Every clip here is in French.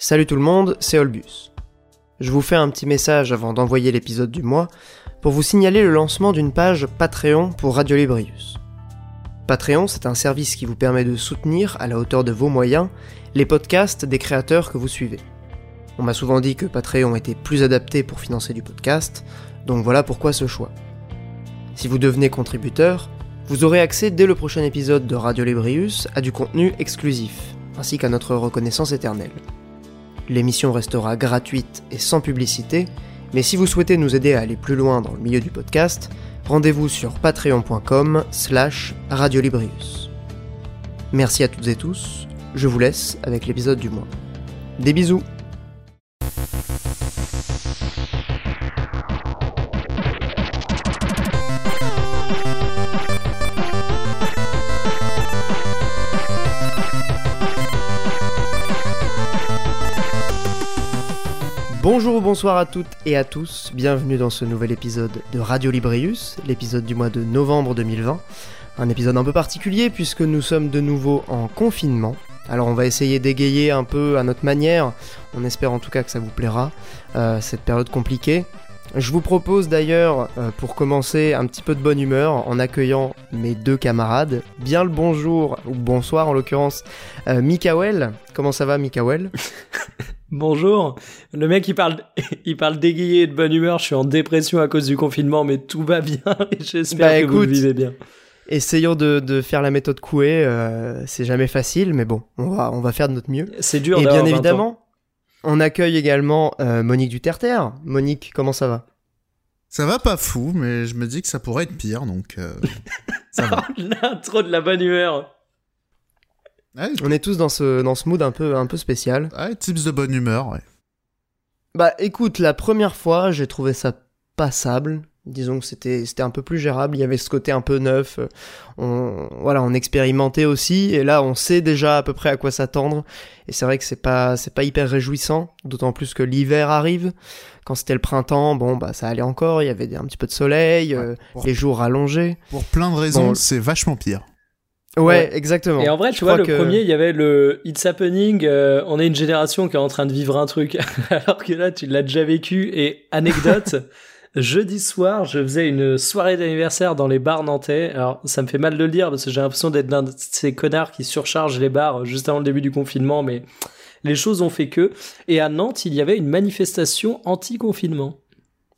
Salut tout le monde, c'est Olbus. Je vous fais un petit message avant d'envoyer l'épisode du mois pour vous signaler le lancement d'une page Patreon pour Radio Librius. Patreon, c'est un service qui vous permet de soutenir, à la hauteur de vos moyens, les podcasts des créateurs que vous suivez. On m'a souvent dit que Patreon était plus adapté pour financer du podcast, donc voilà pourquoi ce choix. Si vous devenez contributeur, vous aurez accès dès le prochain épisode de Radio Librius à du contenu exclusif, ainsi qu'à notre reconnaissance éternelle. L'émission restera gratuite et sans publicité, mais si vous souhaitez nous aider à aller plus loin dans le milieu du podcast, rendez-vous sur patreon.com slash radiolibrius. Merci à toutes et tous, je vous laisse avec l'épisode du mois. Des bisous Bonjour ou bonsoir à toutes et à tous, bienvenue dans ce nouvel épisode de Radio Librius, l'épisode du mois de novembre 2020. Un épisode un peu particulier puisque nous sommes de nouveau en confinement. Alors on va essayer d'égayer un peu à notre manière, on espère en tout cas que ça vous plaira, euh, cette période compliquée. Je vous propose d'ailleurs, euh, pour commencer, un petit peu de bonne humeur en accueillant mes deux camarades. Bien le bonjour, ou bonsoir en l'occurrence, euh. Comment ça va Mikael Bonjour. Le mec, il parle, il parle d'égayé et de bonne humeur. Je suis en dépression à cause du confinement, mais tout va bien et j'espère Bah, que vous le vivez bien. Essayons de, de faire la méthode Coué, euh, c'est jamais facile, mais bon, on va, on va faire de notre mieux. C'est dur Et bien 20 ans. évidemment, on accueille également euh, Monique Duterterre. Monique, comment ça va? Ça va pas fou, mais je me dis que ça pourrait être pire, donc euh, ça va. L'intro de la bonne humeur. Ouais, On est tous dans ce, dans ce mood un peu, un peu spécial. ouais, tips de bonne humeur, ouais. Bah écoute, la première fois, j'ai trouvé ça passable. Disons que c'était c'était un peu plus gérable, il y avait ce côté un peu neuf. On voilà, on expérimentait aussi et là on sait déjà à peu près à quoi s'attendre et c'est vrai que c'est pas c'est pas hyper réjouissant, d'autant plus que l'hiver arrive. Quand c'était le printemps, bon bah ça allait encore, il y avait un petit peu de soleil, euh, les jours rallongés. pour plein de raisons, Bon, c'est vachement pire. Ouais, Ouais. exactement. Et en vrai, Je tu vois, le que- premier, il y avait le It's Happening. euh, on est une génération qui est en train de vivre un truc, alors que là, tu l'as déjà vécu. Et anecdote, jeudi soir, je faisais une soirée d'anniversaire dans les bars nantais. Alors, ça me fait mal de le dire parce que j'ai l'impression d'être l'un de ces connards qui surchargent les bars juste avant le début du confinement, mais les choses ont fait que. Et à Nantes, il y avait une manifestation anti-confinement.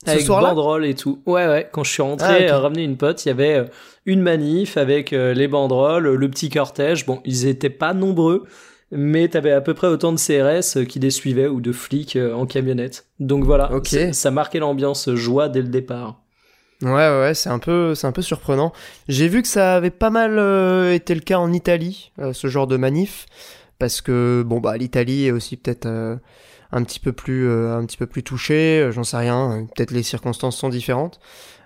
Avec banderoles et tout. Ouais, ouais. Quand je suis rentré, Ah, ok. euh, ramener une pote, il y avait euh, une manif avec euh, les banderoles, le petit cortège. Bon, ils étaient pas nombreux, mais t'avais à peu près autant de CRS qui les suivaient ou de flics en camionnette. Donc voilà, ça marquait l'ambiance joie dès le départ. Ouais, ouais, ouais, c'est un peu, c'est un peu surprenant. J'ai vu que ça avait pas mal euh, été le cas en Italie, euh, ce genre de manif, parce que bon bah l'Italie est aussi peut-être euh, un petit peu plus, euh, un petit peu plus touchée, euh, j'en sais rien. euh, Peut-être les circonstances sont différentes.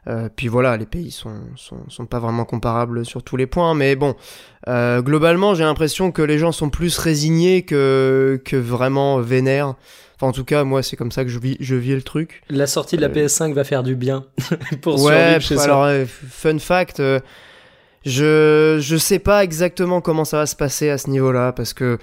Euh, puis voilà, les pays sont, sont, sont pas vraiment comparables sur tous les points, mais bon, euh, globalement, j'ai l'impression que les gens sont plus résignés que, que vraiment vénères. Enfin, en tout cas, moi, c'est comme ça que je vis, je vis le truc. La sortie de la Euh, PS5 va faire du bien pour Ouais, survivre chez soi. alors euh, fun fact, euh, je je sais pas exactement comment ça va se passer à ce niveau-là parce que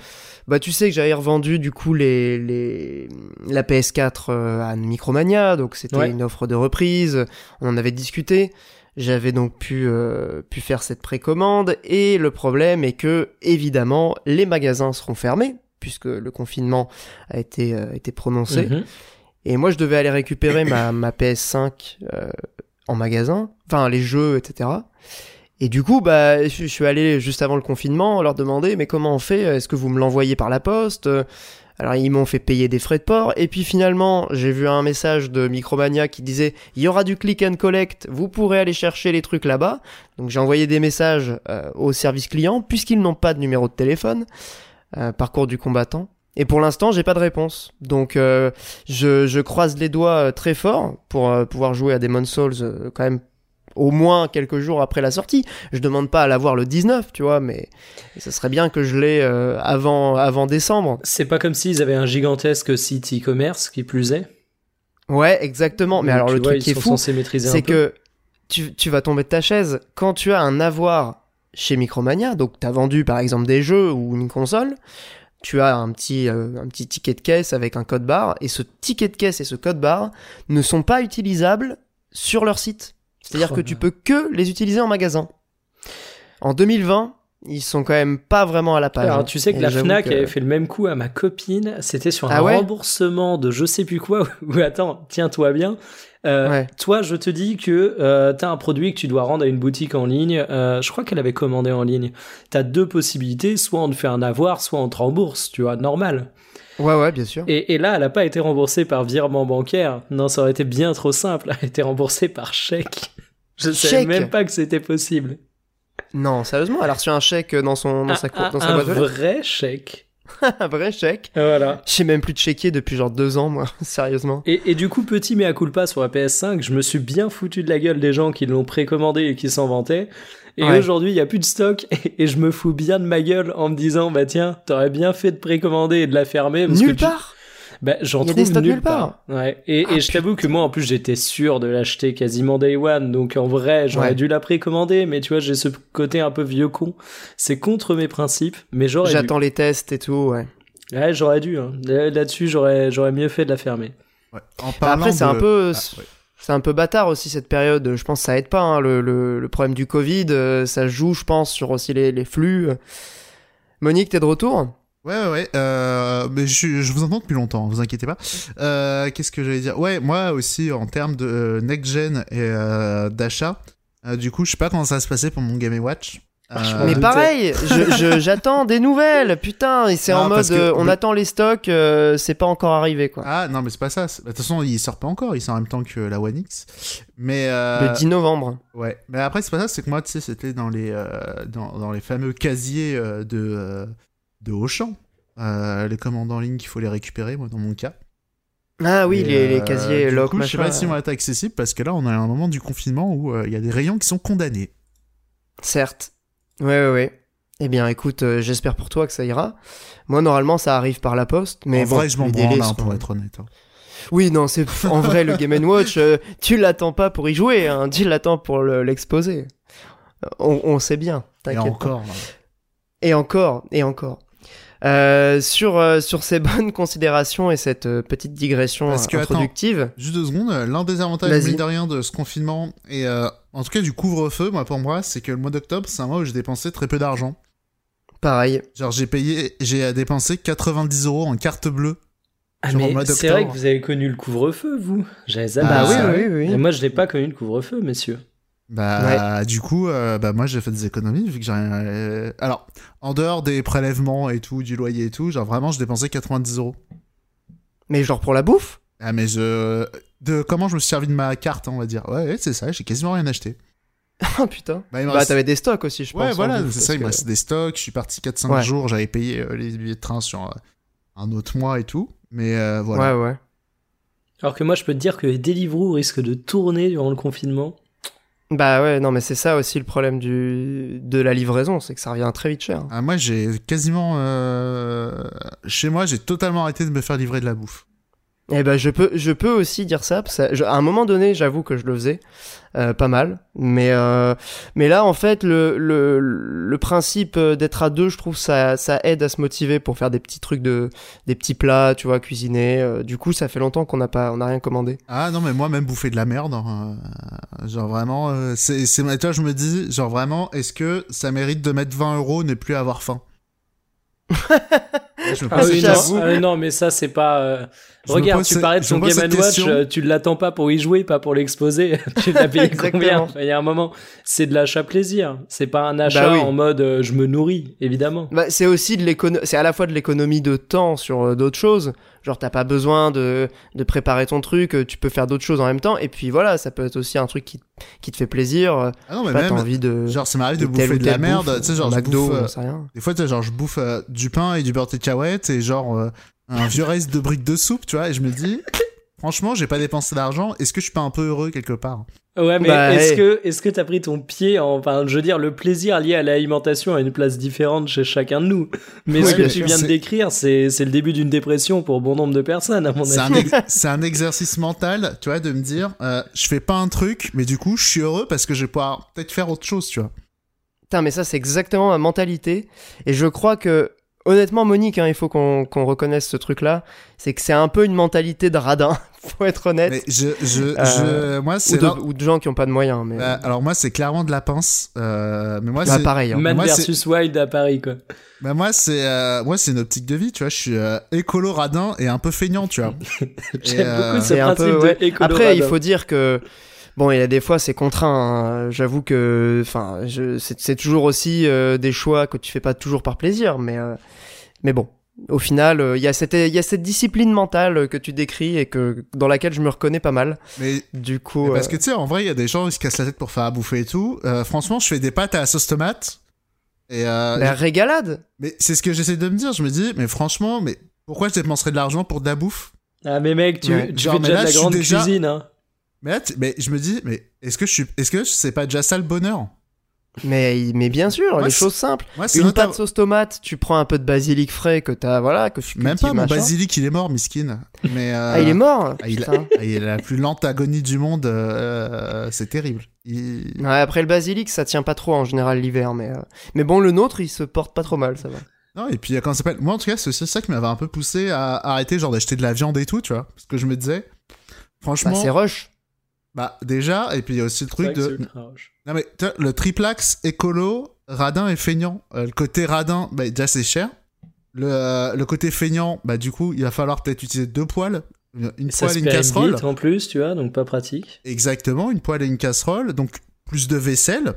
bah tu sais que j'avais revendu du coup les les la PS4 euh, à Micromania, donc c'était Ouais. une offre de reprise, on en avait discuté. J'avais donc pu euh, pu faire cette précommande et le problème est que évidemment les magasins seront fermés puisque le confinement a été euh, été prononcé. Mhm. Et moi, je devais aller récupérer ma, ma PS5 euh, en magasin, enfin les jeux, etc. Et du coup, bah, je suis allé juste avant le confinement leur demander, mais comment on fait? Est-ce que vous me l'envoyez par la poste? Alors ils m'ont fait payer des frais de port. Et puis finalement, j'ai vu un message de Micromania qui disait il y aura du click and collect, vous pourrez aller chercher les trucs là-bas. Donc j'ai envoyé des messages euh, au service client puisqu'ils n'ont pas de numéro de téléphone. Euh, parcours du combattant. Et pour l'instant, j'ai pas de réponse. Donc, euh, je, je croise les doigts très fort pour pouvoir jouer à Demon's Souls quand même au moins quelques jours après la sortie. Je demande pas à l'avoir le 19, tu vois, mais ce serait bien que je l'ai euh, avant, avant décembre. C'est pas comme s'ils avaient un gigantesque site e-commerce qui plus est. Ouais, exactement. Mais Donc, alors, tu le vois, truc qui est fou, c'est que tu, tu vas tomber de ta chaise quand tu as un avoir chez Micromania, donc t'as vendu par exemple des jeux ou une console, tu as un petit, euh, un petit ticket de caisse avec un code barre, et ce ticket de caisse et ce code barre ne sont pas utilisables sur leur site. C'est-à-dire que tu peux que les utiliser en magasin. En 2020, ils sont quand même pas vraiment à la page. Alors, tu sais que Et la Fnac que- avait fait le même coup à ma copine. C'était sur un Ah ouais remboursement de je sais plus quoi. Ou attends, tiens-toi bien. Euh, Ouais. Toi, je te dis que euh, t'as un produit que tu dois rendre à une boutique en ligne. Euh, je crois qu'elle avait commandé en ligne. T'as deux possibilités. Soit on te fait un avoir, soit on te rembourse. Tu vois, normal. Ouais, ouais, bien sûr. Et, et là, elle a pas été remboursée par virement bancaire. Non, ça aurait été bien trop simple. Elle a été remboursée par chèque. Je savais Chèque même pas que c'était possible. Non, sérieusement, elle a reçu un chèque dans, son, dans sa, cour- un, dans sa un boîte lettres. vrai chèque. un vrai chèque. Voilà. J'ai même plus de chéquier depuis genre deux ans, moi, sérieusement. Et, et du coup, petit mea culpa sur la PS5, je me suis bien foutu de la gueule des gens qui l'ont précommandé et qui s'en vantaient. Et Ouais. aujourd'hui, il y a plus de stock et, et je me fous bien de ma gueule en me disant, bah tiens, t'aurais bien fait de précommander et de la fermer. Parce Nulle que tu- part Bah, j'en Il y a trouve des stocks nulle part. Ouais. Et, Ah, et je t'avoue que moi, en plus, j'étais sûr de l'acheter quasiment day one. Donc en vrai, j'aurais Ouais. dû la précommander. Mais tu vois, j'ai ce côté un peu vieux con. C'est contre mes principes, mais j'aurais dû. J'attends les tests et tout, ouais. Ouais, j'aurais dû. hein. Là- Là-dessus, j'aurais, j'aurais mieux fait de la fermer. Ouais. En Bah, parlant après, c'est un de- peu. Ah, ouais. C'est un peu bâtard aussi cette période. Je pense que ça aide pas. hein, le, le, le problème du Covid, euh, ça joue, je pense, sur aussi les, les flux. Monique, t'es de retour? Ouais, ouais, ouais. Euh, mais je, je vous entends depuis longtemps, vous inquiétez pas. Euh, Qu'est-ce que j'allais dire? Ouais, moi aussi, en termes de euh, next-gen et euh, d'achat, euh, du coup, je sais pas comment ça va se passer pour mon Game Watch. Euh, Mais pareil, j'attends des nouvelles. Putain, et c'est en mode, que euh, on attend les stocks, euh, c'est pas encore arrivé quoi. Ah non, mais c'est pas ça. bah, De toute façon, il sort pas encore. Il sort en même temps que la One X. Mais euh, Le 10 novembre. ouais. Mais après, c'est pas ça. C'est que moi, tu sais, c'était dans les dans, dans les fameux casiers de de Auchan. Les commandes en ligne qu'il faut les récupérer, moi, dans mon cas. Ah oui, Et, les, les casiers lock Je sais pas si vont être accessibles parce que là, on a un moment du confinement où il y a des rayons qui sont condamnés. Certes. Ouais, ouais, ouais. Eh bien, écoute, euh, j'espère pour toi que ça ira. Moi, normalement, ça arrive par la poste, mais en bon, vrai, je m'en branle, sont- pour être honnête. hein. Oui, non, c'est en vrai le Game Watch. euh, tu l'attends pas pour y jouer, hein, tu l'attends pour le- l'exposer. on, on sait bien. Et T'inquiète. encore. Et encore, et encore. Euh, sur, euh, sur ces bonnes considérations et cette euh, petite digression Parce que, attends, introductive. Juste deux secondes. L'un des avantages, mine de rien, de ce confinement et euh, en tout cas du couvre-feu, moi pour moi, c'est que le mois d'octobre, c'est un mois où j'ai dépensé très peu d'argent. Pareil. Genre j'ai payé, j'ai dépensé 90 euros en carte bleue. Ah, mais c'est vrai que vous avez connu le couvre-feu, vous J'avais Ah, jamais bah vu oui, oui, oui. Et moi, je n'ai pas connu le couvre-feu, messieurs. Bah du coup, euh, bah moi j'ai fait des économies vu que j'ai rien. euh, Alors en dehors des prélèvements et tout, du loyer et tout, genre vraiment je dépensais 90 euros. Mais genre pour la bouffe? Ah mais je de comment je me suis servi de ma carte, on va dire. Ouais, ouais, c'est ça, j'ai quasiment rien acheté. Oh putain. Bah, Bah reste- t'avais des stocks aussi, je pense. Ouais, voilà, c'est ça, il me restait des stocks, je suis parti 4-5 Ouais. jours, j'avais payé euh, les billets de train sur euh, un autre mois et tout, mais euh, voilà. Ouais, ouais. Alors que moi, je peux te dire que les Deliveroo risquent de tourner durant le confinement. Bah ouais, non, mais c'est ça aussi le problème du... de la livraison, c'est que ça revient très vite cher. Ah, moi, j'ai quasiment... euh, Chez moi, j'ai totalement arrêté de me faire livrer de la bouffe. Eh ben je peux, je peux aussi dire ça. Parce que je- à un moment donné, j'avoue que je le faisais euh, pas mal, mais euh, mais là en fait le le, le principe euh, d'être à deux, je trouve ça ça aide à se motiver pour faire des petits trucs de des petits plats, tu vois, cuisiner. euh, du coup, ça fait longtemps qu'on n'a pas on n'a rien commandé. Ah non, mais moi, même bouffer de la merde, hein, euh, genre vraiment, euh, c'est... c'est- Tu vois, je me dis, genre vraiment, est-ce que ça mérite de mettre 20 euros, ne plus avoir faim? Je me Ah pose oui, non, question. ah non, mais ça, c'est pas. Je Regarde, tu parlais de je pose Game Watch, euh, tu l'attends pas pour y jouer, pas pour l'exposer. tu l'as payé combien Il y a un moment, c'est de l'achat plaisir. C'est pas un achat Bah oui. en mode euh, je me nourris, évidemment. Bah, c'est aussi de l'économie, c'est à la fois de l'économie de temps sur euh, d'autres choses. Genre t'as pas besoin de, de préparer ton truc, tu peux faire d'autres choses en même temps. Et puis voilà, ça peut être aussi un truc qui, qui te fait plaisir. Ah non, je mais pas, même, envie de, genre, ça m'arrive de, bouffer ou de la merde, bouffe, tu sais, genre, je McDo, bouffe... euh, sais rien. Des fois, genre, je bouffe euh, du pain et du beurre de cacahuète et genre euh, un vieux reste de briques de soupe, tu vois, et je me dis, franchement, j'ai pas dépensé d'argent, est-ce que je suis pas un peu heureux quelque part? Ouais, mais Bah, est-ce hey. que est-ce que t'as pris ton pied en, enfin, je veux dire, le plaisir lié à l'alimentation a une place différente chez chacun de nous. Mais Oui, ce que tu sûr. viens de décrire, c'est c'est le début d'une dépression pour bon nombre de personnes, à mon C'est avis. un, ex- c'est un exercice mental, tu vois, de me dire, euh, je fais pas un truc, mais du coup, je suis heureux parce que je vais pouvoir peut-être faire autre chose, tu vois. Putain, mais ça, c'est exactement ma mentalité. Et je crois que, honnêtement, Monique, hein, il faut qu'on qu'on reconnaisse ce truc-là. C'est que c'est un peu une mentalité de radin, faut être honnête. Mais je, je, Euh, je, moi, Ou c'est de, ou de gens qui ont pas de moyens. Mais... Bah, alors moi, c'est clairement de la pince. Euh, mais moi, Bah, c'est, pareil. hein. Man moi, versus Wild à Paris, quoi. bah, moi, c'est, euh, moi, c'est une optique de vie, tu vois. Je suis euh, écolo radin et un peu feignant, tu vois. J'aime euh, beaucoup ce principe peu, ouais. de écolo Après, il faut dire que bon, il y a des fois c'est contraint. hein. J'avoue que, enfin, c'est toujours aussi euh, des choix que tu fais pas toujours par plaisir, mais euh, mais bon. Au final, euh, il y a cette il y a cette discipline mentale que tu décris et que dans laquelle je me reconnais pas mal. Mais, Du coup, mais parce euh, que tu sais, en vrai, il y a des gens qui se cassent la tête pour faire à bouffer et tout. Euh, franchement, je fais des pâtes à la sauce tomate. Et euh, bah, régalade. mais c'est ce que j'essaie de me dire. Je me dis, mais franchement, mais pourquoi je dépenserais de l'argent pour de la bouffe? Ah, mais mec, tu, Ouais. tu Genre, fais déjà là, de la grande déjà- cuisine, hein. Mais là, mais je me dis, mais est-ce que je suis, est-ce que c'est pas déjà ça le bonheur? Mais mais bien sûr, Moi, les choses simples. Moi, Une notamment- pâte sauce tomate, tu prends un peu de basilic frais que t'as voilà que tu Même pas mon basilic, il est mort, miskin. Mais euh, Ah, il est mort. ah, il, ah, il a la plus lente agonie du monde. euh, c'est terrible. Il- Ouais, après le basilic, ça tient pas trop en général l'hiver, mais euh, mais bon, le nôtre, il se porte pas trop mal, ça va. Non, et puis euh, comment ça s'appelle? Moi, en tout cas, c'est aussi ça qui m'avait un peu poussé à arrêter genre d'acheter de la viande et tout, tu vois. Parce que je me disais, franchement, Bah, c'est rush. Bah déjà, et puis il y a aussi le truc de, non mais tu vois, le triplax écolo, radin et feignant. Euh, le côté radin, bah déjà c'est cher. Le, euh, le côté feignant, bah du coup, il va falloir peut-être utiliser deux poêles, une, poêle et une casserole. vite en plus, tu vois, donc pas pratique. Exactement, une poêle et une casserole, donc plus de vaisselle.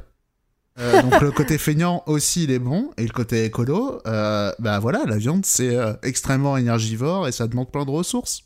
Euh, donc le côté feignant aussi il est bon et le côté écolo, euh, bah voilà, la viande c'est euh, extrêmement énergivore et ça demande plein de ressources.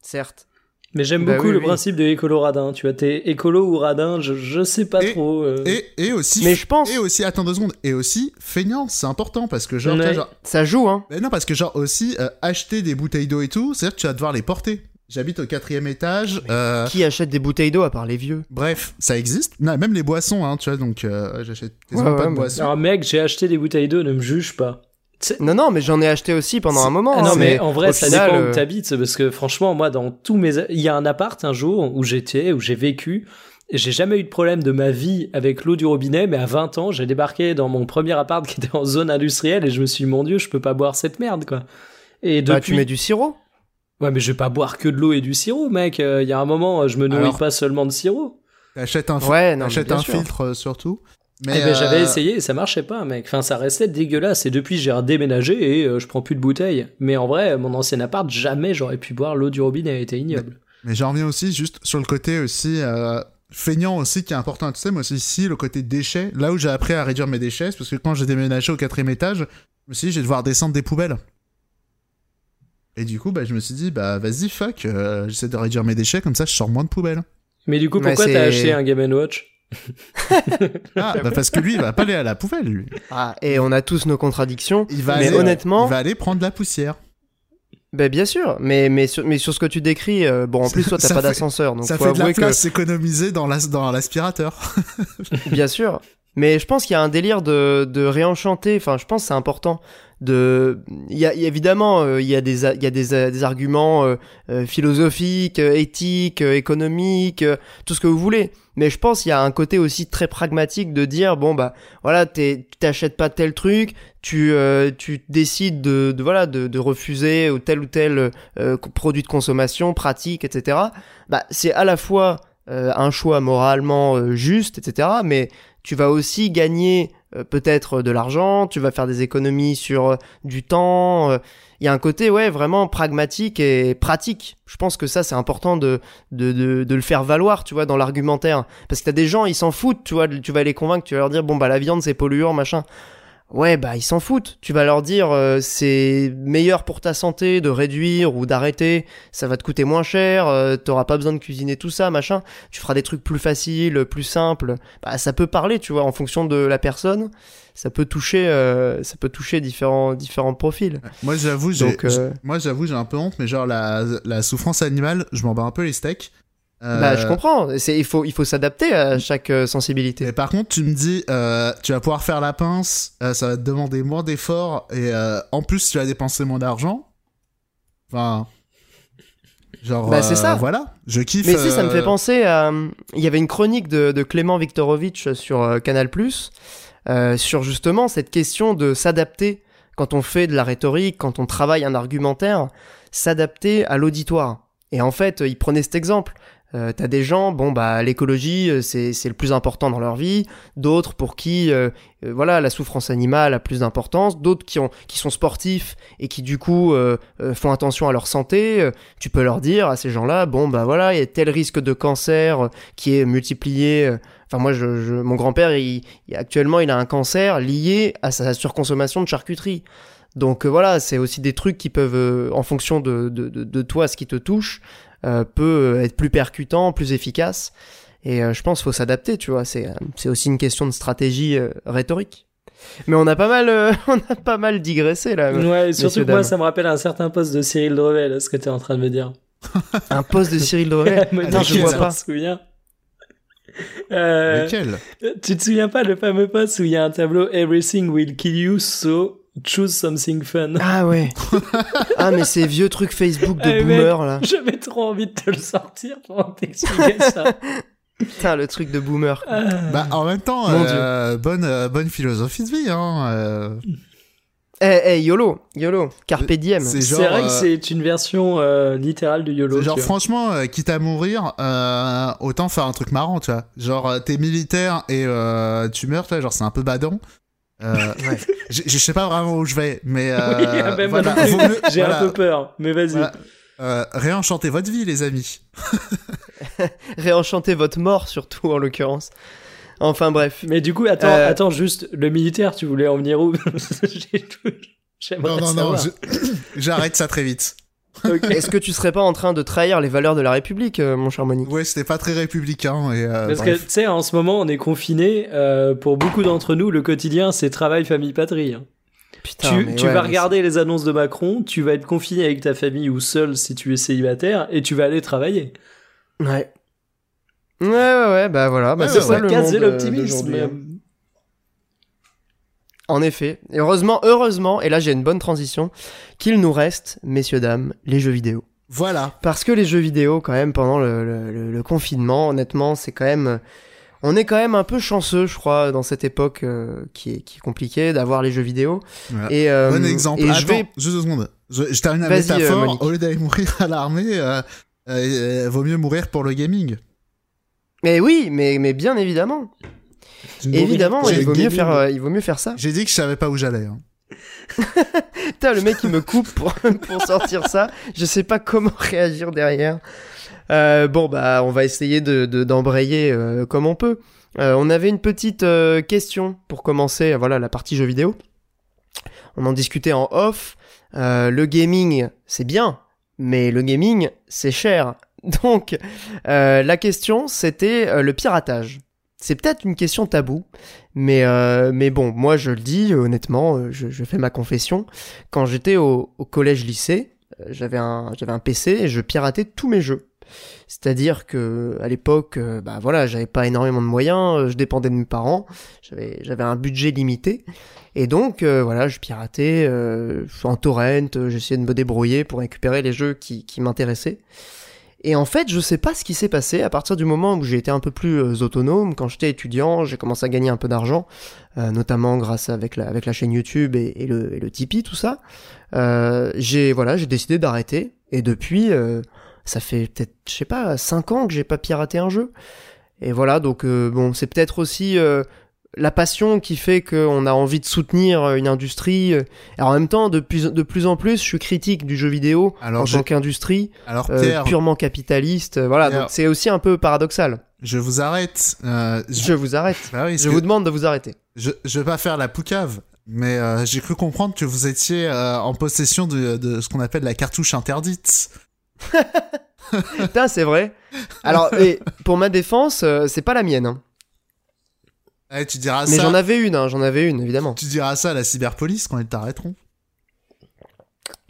Certes. Mais j'aime Bah beaucoup oui, le oui. principe de écolo radin, tu vois, t'es écolo ou radin, je, je sais pas Et- trop. euh. Et, et aussi Mais je pense, et aussi attends deux secondes et aussi feignant c'est important parce que genre, Ouais. ça joue, hein. Mais non, parce que genre aussi, euh, acheter des bouteilles d'eau et tout, c'est-à-dire que tu vas devoir les porter. J'habite au quatrième étage. euh, Qui achète des bouteilles d'eau à part les vieux? bref, ça existe. Non, même les boissons, hein, tu vois, donc euh, j'achète Ouais, pas ouais, de mais- boissons. Alors mec, j'ai acheté des bouteilles d'eau, ne me juge pas. Non, non, mais j'en ai acheté aussi pendant un moment. Ah non, hein, mais en vrai, au ça final, dépend euh, où t'habites, parce que franchement, moi, dans tous mes... Il y a un appart un jour où j'étais, où j'ai vécu, et j'ai jamais eu de problème de ma vie avec l'eau du robinet, mais à 20 ans, j'ai débarqué dans mon premier appart qui était en zone industrielle, et je me suis dit, mon dieu, je peux pas boire cette merde, quoi. Et bah, depuis... tu mets du sirop. Ouais, mais je vais pas boire que de l'eau et du sirop, mec. Euh, Il y a un moment, je me nourris Alors- pas seulement de sirop. T'achètes un, Ouais, non, un filtre euh, surtout. Mais Eh ben, j'avais euh, essayé et ça marchait pas, mec. Enfin, ça restait dégueulasse. Et depuis, j'ai redéménagé et euh, je prends plus de bouteilles. Mais en vrai, mon ancien appart, jamais j'aurais pu boire l'eau du robinet. Elle était ignoble. Mais j'en reviens aussi juste sur le côté aussi euh, feignant aussi qui est important. Tu sais, moi aussi ici, le côté déchets. Là où j'ai appris à réduire mes déchets, c'est parce que quand j'ai déménagé au quatrième étage, je me suis dit, je vais devoir descendre des poubelles. Et du coup, bah, je me suis dit, bah vas-y, fuck, euh, j'essaie de réduire mes déchets, comme ça je sors moins de poubelles. Mais du coup, pourquoi t'as acheté un Game Watch? Ah, bah parce que lui, il va pas aller à la poubelle, lui. Ah, et on a tous nos contradictions. Il va Mais aller, honnêtement- il va aller prendre la poussière. Ben bien sûr, mais mais sur, mais sur ce que tu décris, euh, bon en plus toi t'as pas d'ascenseur, donc ça faut fait de la que place économisée dans l'as- dans l'aspirateur. bien sûr. Mais je pense qu'il y a un délire de, de réenchanter. Enfin, je pense que c'est important. De, il y a, il y a évidemment, euh, il y a des, il y a des, euh, des arguments euh, euh, philosophiques, éthiques, économiques, tout ce que vous voulez. Mais je pense qu'il y a un côté aussi très pragmatique de dire bon bah voilà, tu t'achètes pas tel truc, tu, euh, tu décides de, de voilà de, de refuser ou tel ou tel produit de consommation, pratique, etc. Bah c'est à la fois un choix moralement juste, etc. Mais tu vas aussi gagner peut-être de l'argent, tu vas faire des économies sur euh, du temps. euh. Il y a un côté ouais vraiment pragmatique et pratique. Je pense que ça c'est important de, de, de, de le faire valoir, tu vois, dans l'argumentaire. Parce que t'as des gens, ils s'en foutent, tu vois, tu vas les convaincre, tu vas leur dire bon bah la viande c'est polluant, machin. Ouais, bah ils s'en foutent. Tu vas leur dire euh, c'est meilleur pour ta santé de réduire ou d'arrêter, ça va te coûter moins cher, euh, t'auras pas besoin de cuisiner tout ça, machin. Tu feras des trucs plus faciles, plus simples. Bah ça peut parler, tu vois, en fonction de la personne, ça peut toucher, euh, ça peut toucher différents différents profils. Moi, j'avoue, j'ai, euh, moi, j'avoue, j'ai un peu honte, mais genre la, la souffrance animale, je m'en bats un peu les steaks. Euh, Bah je comprends. Il faut il faut s'adapter à chaque euh, sensibilité. Mais par contre, tu me dis, euh, tu vas pouvoir faire la pince, ça va te demander moins d'efforts et en plus, tu vas dépenser moins d'argent. Enfin. Genre. Bah, c'est ça. Voilà, je kiffe. Mais si, ça me fait penser à. Il y avait une chronique de, de Clément Viktorovitch sur Canal, sur justement cette question de s'adapter quand on fait de la rhétorique, quand on travaille un argumentaire, s'adapter à l'auditoire. Et en fait, il prenait cet exemple. Euh, t'as des gens, bon bah l'écologie euh, c'est c'est le plus important dans leur vie, d'autres pour qui euh, voilà la souffrance animale a plus d'importance, d'autres qui ont qui sont sportifs et qui du coup font attention à leur santé. tu peux leur dire à ces gens-là, bon bah voilà il y a tel risque de cancer qui est multiplié. Enfin moi je, mon grand-père il, actuellement il a un cancer lié à sa surconsommation de charcuterie. Donc voilà, c'est aussi des trucs qui peuvent, en fonction de, de, toi, ce qui te touche, peut être plus percutant, plus efficace. Et euh, je pense qu'il faut s'adapter, tu vois. C'est, c'est aussi une question de stratégie euh, rhétorique. Mais on a pas mal, on a pas mal digressé là. Ouais, surtout que moi, ça me rappelle un certain poste de Cyril Drevel, ce que tu es en train de me dire. un poste de Cyril Drevel Non, je vois pas. souviens. Euh, Lequel Tu te souviens pas le fameux poste où il y a un tableau Everything will kill you, so Choose something fun. Ah ouais. ah mais ces vieux trucs Facebook de eh, boomer là. J'avais trop envie de te le sortir pour t'expliquer ça. Putain, le truc de boomer. Ah. Bah en même temps, euh, bonne euh, bonne philosophie de vie hein. Euh. Eh, eh, YOLO, YOLO, Carpe Diem. C'est vrai que c'est une version littérale de YOLO. Genre, franchement, quitte à mourir, autant faire un truc marrant, tu vois. Genre, t'es militaire et tu meurs, tu vois, genre, c'est un peu badant. Euh, je, sais pas vraiment où je vais, mais euh, j'ai un peu peur, mais vas-y. Euh, réenchantez votre vie, les amis. réenchantez votre mort, surtout en l'occurrence. Enfin bref. Mais du coup, attends, attends, juste le militaire, tu voulais en venir où? Non, non, non, j'arrête ça très vite. Est-ce que tu serais pas en train de trahir les valeurs de la République, euh, mon cher Monique Ouais, c'était pas très républicain. Et euh, Parce que tu sais, en ce moment, on est confiné. Euh, pour beaucoup d'entre nous, le quotidien, c'est travail, famille, patrie. Hein. Putain, tu, vas regarder les annonces de Macron, tu vas être confiné avec ta famille ou seul si tu es célibataire, et tu vas aller travailler. Ouais. Ouais, ouais, ouais, bah voilà. Bah, c'est ça le monde l'optimisme. En effet, et heureusement, heureusement, et là j'ai une bonne transition, qu'il nous reste, messieurs dames, les jeux vidéo. Voilà. Parce que les jeux vidéo, quand même, pendant le, confinement, honnêtement, c'est quand même, on est quand même un peu chanceux, je crois, dans cette époque euh, qui, est, qui est compliquée d'avoir les jeux vidéo. Et euh, bon exemple. Et Attends, je vais... juste deux secondes. Je, je termine la euh. Au lieu d'aller mourir à l'armée, vaut mieux mourir pour le gaming. Mais oui, mais, mais bien évidemment. Évidemment, il vaut, mieux faire, euh, il vaut mieux faire ça. J'ai dit que je savais pas où j'allais. Hein. Putain, le mec il me coupe pour, pour sortir ça. Je sais pas comment réagir derrière. Euh, bon bah on va essayer de d'embrayer euh, comme on peut. on avait une petite question pour commencer. Voilà la partie jeux vidéo. On en discutait en off. le gaming c'est bien, mais le gaming c'est cher. Donc la question c'était le piratage. C'est peut-être une question tabou, mais, euh, mais bon, moi je le dis honnêtement, euh, je, fais ma confession. Quand j'étais au, collège-lycée, euh, j'avais un, j'avais un PC et je piratais tous mes jeux. C'est-à-dire que à l'époque, bah voilà, j'avais pas énormément de moyens, je dépendais de mes parents, j'avais un budget limité, et donc voilà, je piratais en torrent, j'essayais de me débrouiller pour récupérer les jeux qui m'intéressaient. Et en fait, je sais pas ce qui s'est passé à partir du moment où j'ai été un peu plus euh, autonome. Quand j'étais étudiant, j'ai commencé à gagner un peu d'argent, euh, notamment grâce avec la, avec la chaîne YouTube et, le, et le Tipeee, tout ça. Euh, j'ai voilà, j'ai décidé d'arrêter. Et depuis, euh, ça fait peut-être, je sais pas, 5 ans que j'ai pas piraté un jeu. Et voilà, donc bon, c'est peut-être aussi la passion qui fait qu'on a envie de soutenir euh, une industrie. Et en même temps, de plus, de plus en plus, je suis critique du jeu vidéo en tant qu'industrie euh, purement capitaliste. Voilà, donc c'est aussi un peu paradoxal. Je vous arrête. Euh, je... vous arrête. Bah je vous demande de vous arrêter. Je, je vais pas faire la poucave, mais j'ai cru comprendre que vous étiez en possession de, de ce qu'on appelle la cartouche interdite. Putain, c'est vrai. Alors, et pour ma défense, c'est pas la mienne. Hein. Eh, tu diras Mais j'en avais une, hein, j'en avais une, évidemment. Tu diras ça à la cyberpolice quand ils t'arrêteront.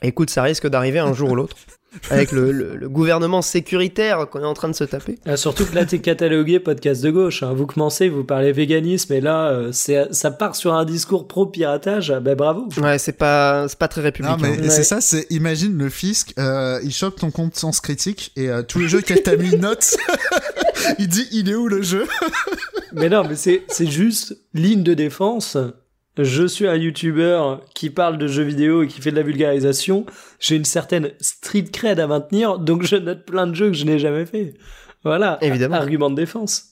Écoute, ça risque d'arriver un jour ou l'autre. Avec le, gouvernement sécuritaire qu'on est en train de se taper. Ah, surtout que là, t'es catalogué podcast de gauche. Hein. Vous commencez, vous parlez véganisme, et là, euh, c'est, ça part sur un discours pro-piratage. Ben bravo. Ouais, c'est pas, c'est pas très républicain. Non, mais c'est ça, c'est imagine le fisc, euh, il chope ton compte sens critique, et euh, tous les jeux qu'elle t'a mis une note, il dit il est où le jeu? Mais non, mais c'est, c'est juste ligne de défense. je suis un youtubeur qui parle de jeux vidéo et qui fait de la vulgarisation, j'ai une certaine street cred à maintenir, donc je note plein de jeux que je n'ai jamais fait. Voilà, Évidemment. argument de défense.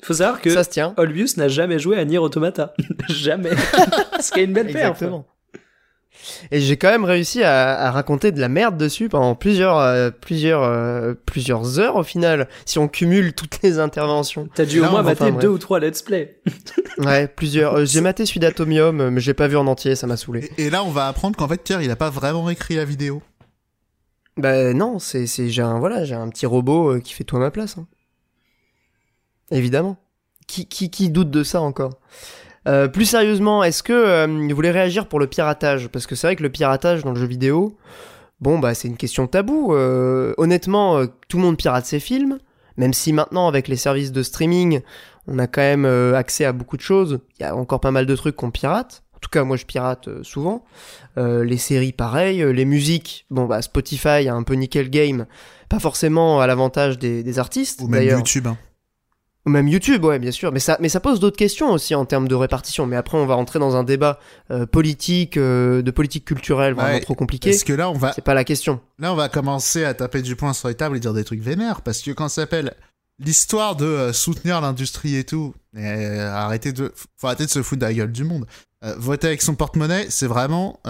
Il faut savoir que Ça se tient. Olbius n'a jamais joué à Nier Automata. jamais. Ce qui est une belle perf. Exactement. Et j'ai quand même réussi à, à raconter de la merde dessus pendant plusieurs, euh, plusieurs, euh, plusieurs heures au final, si on cumule toutes les interventions. T'as dû au moins mater enfin, deux ou trois let's play. Ouais, plusieurs. euh, j'ai maté celui d'Atomium, mais j'ai pas vu en entier, ça m'a saoulé. Et, et là, on va apprendre qu'en fait, Pierre, il a pas vraiment écrit la vidéo. Bah non, c'est, c'est, j'ai un, voilà, j'ai un petit robot euh, qui fait tout à ma place. hein. Évidemment. Qui, qui, qui doute de ça encore? Euh, Plus sérieusement, est-ce que euh, vous voulez réagir pour le piratage? Parce que c'est vrai que le piratage dans le jeu vidéo, bon bah c'est une question tabou. Euh, honnêtement, euh, tout le monde pirate ses films, même si maintenant avec les services de streaming, on a quand même euh, accès à beaucoup de choses. Il y a encore pas mal de trucs qu'on pirate. En tout cas, moi je pirate euh, souvent. Euh, les séries, pareil. Euh, les musiques, bon bah Spotify a un peu nickel game, pas forcément à l'avantage des, des artistes Ou même. YouTube. hein. Ou même YouTube, ouais, bien sûr. Mais ça, mais ça pose d'autres questions aussi en termes de répartition. Mais après, on va rentrer dans un débat euh, politique, euh, de politique culturelle, vraiment Ouais, trop compliqué. Parce que là, on va, C'est pas la question. là, on va commencer à taper du poing sur les tables et dire des trucs vénères. Parce que quand ça s'appelle l'histoire de euh, soutenir l'industrie et tout, et, arrêtez de, faut arrêter de se foutre de la gueule du monde. Voter avec son porte-monnaie, c'est vraiment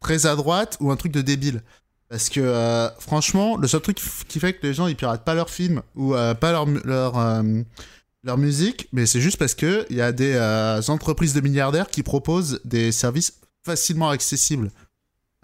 très à droite ou un truc de débile. Parce que euh, franchement, le seul truc qui fait que les gens ils piratent pas leurs films ou euh, pas euh, leur musique, mais c'est juste parce que il y a des entreprises de milliardaires qui proposent des services facilement accessibles.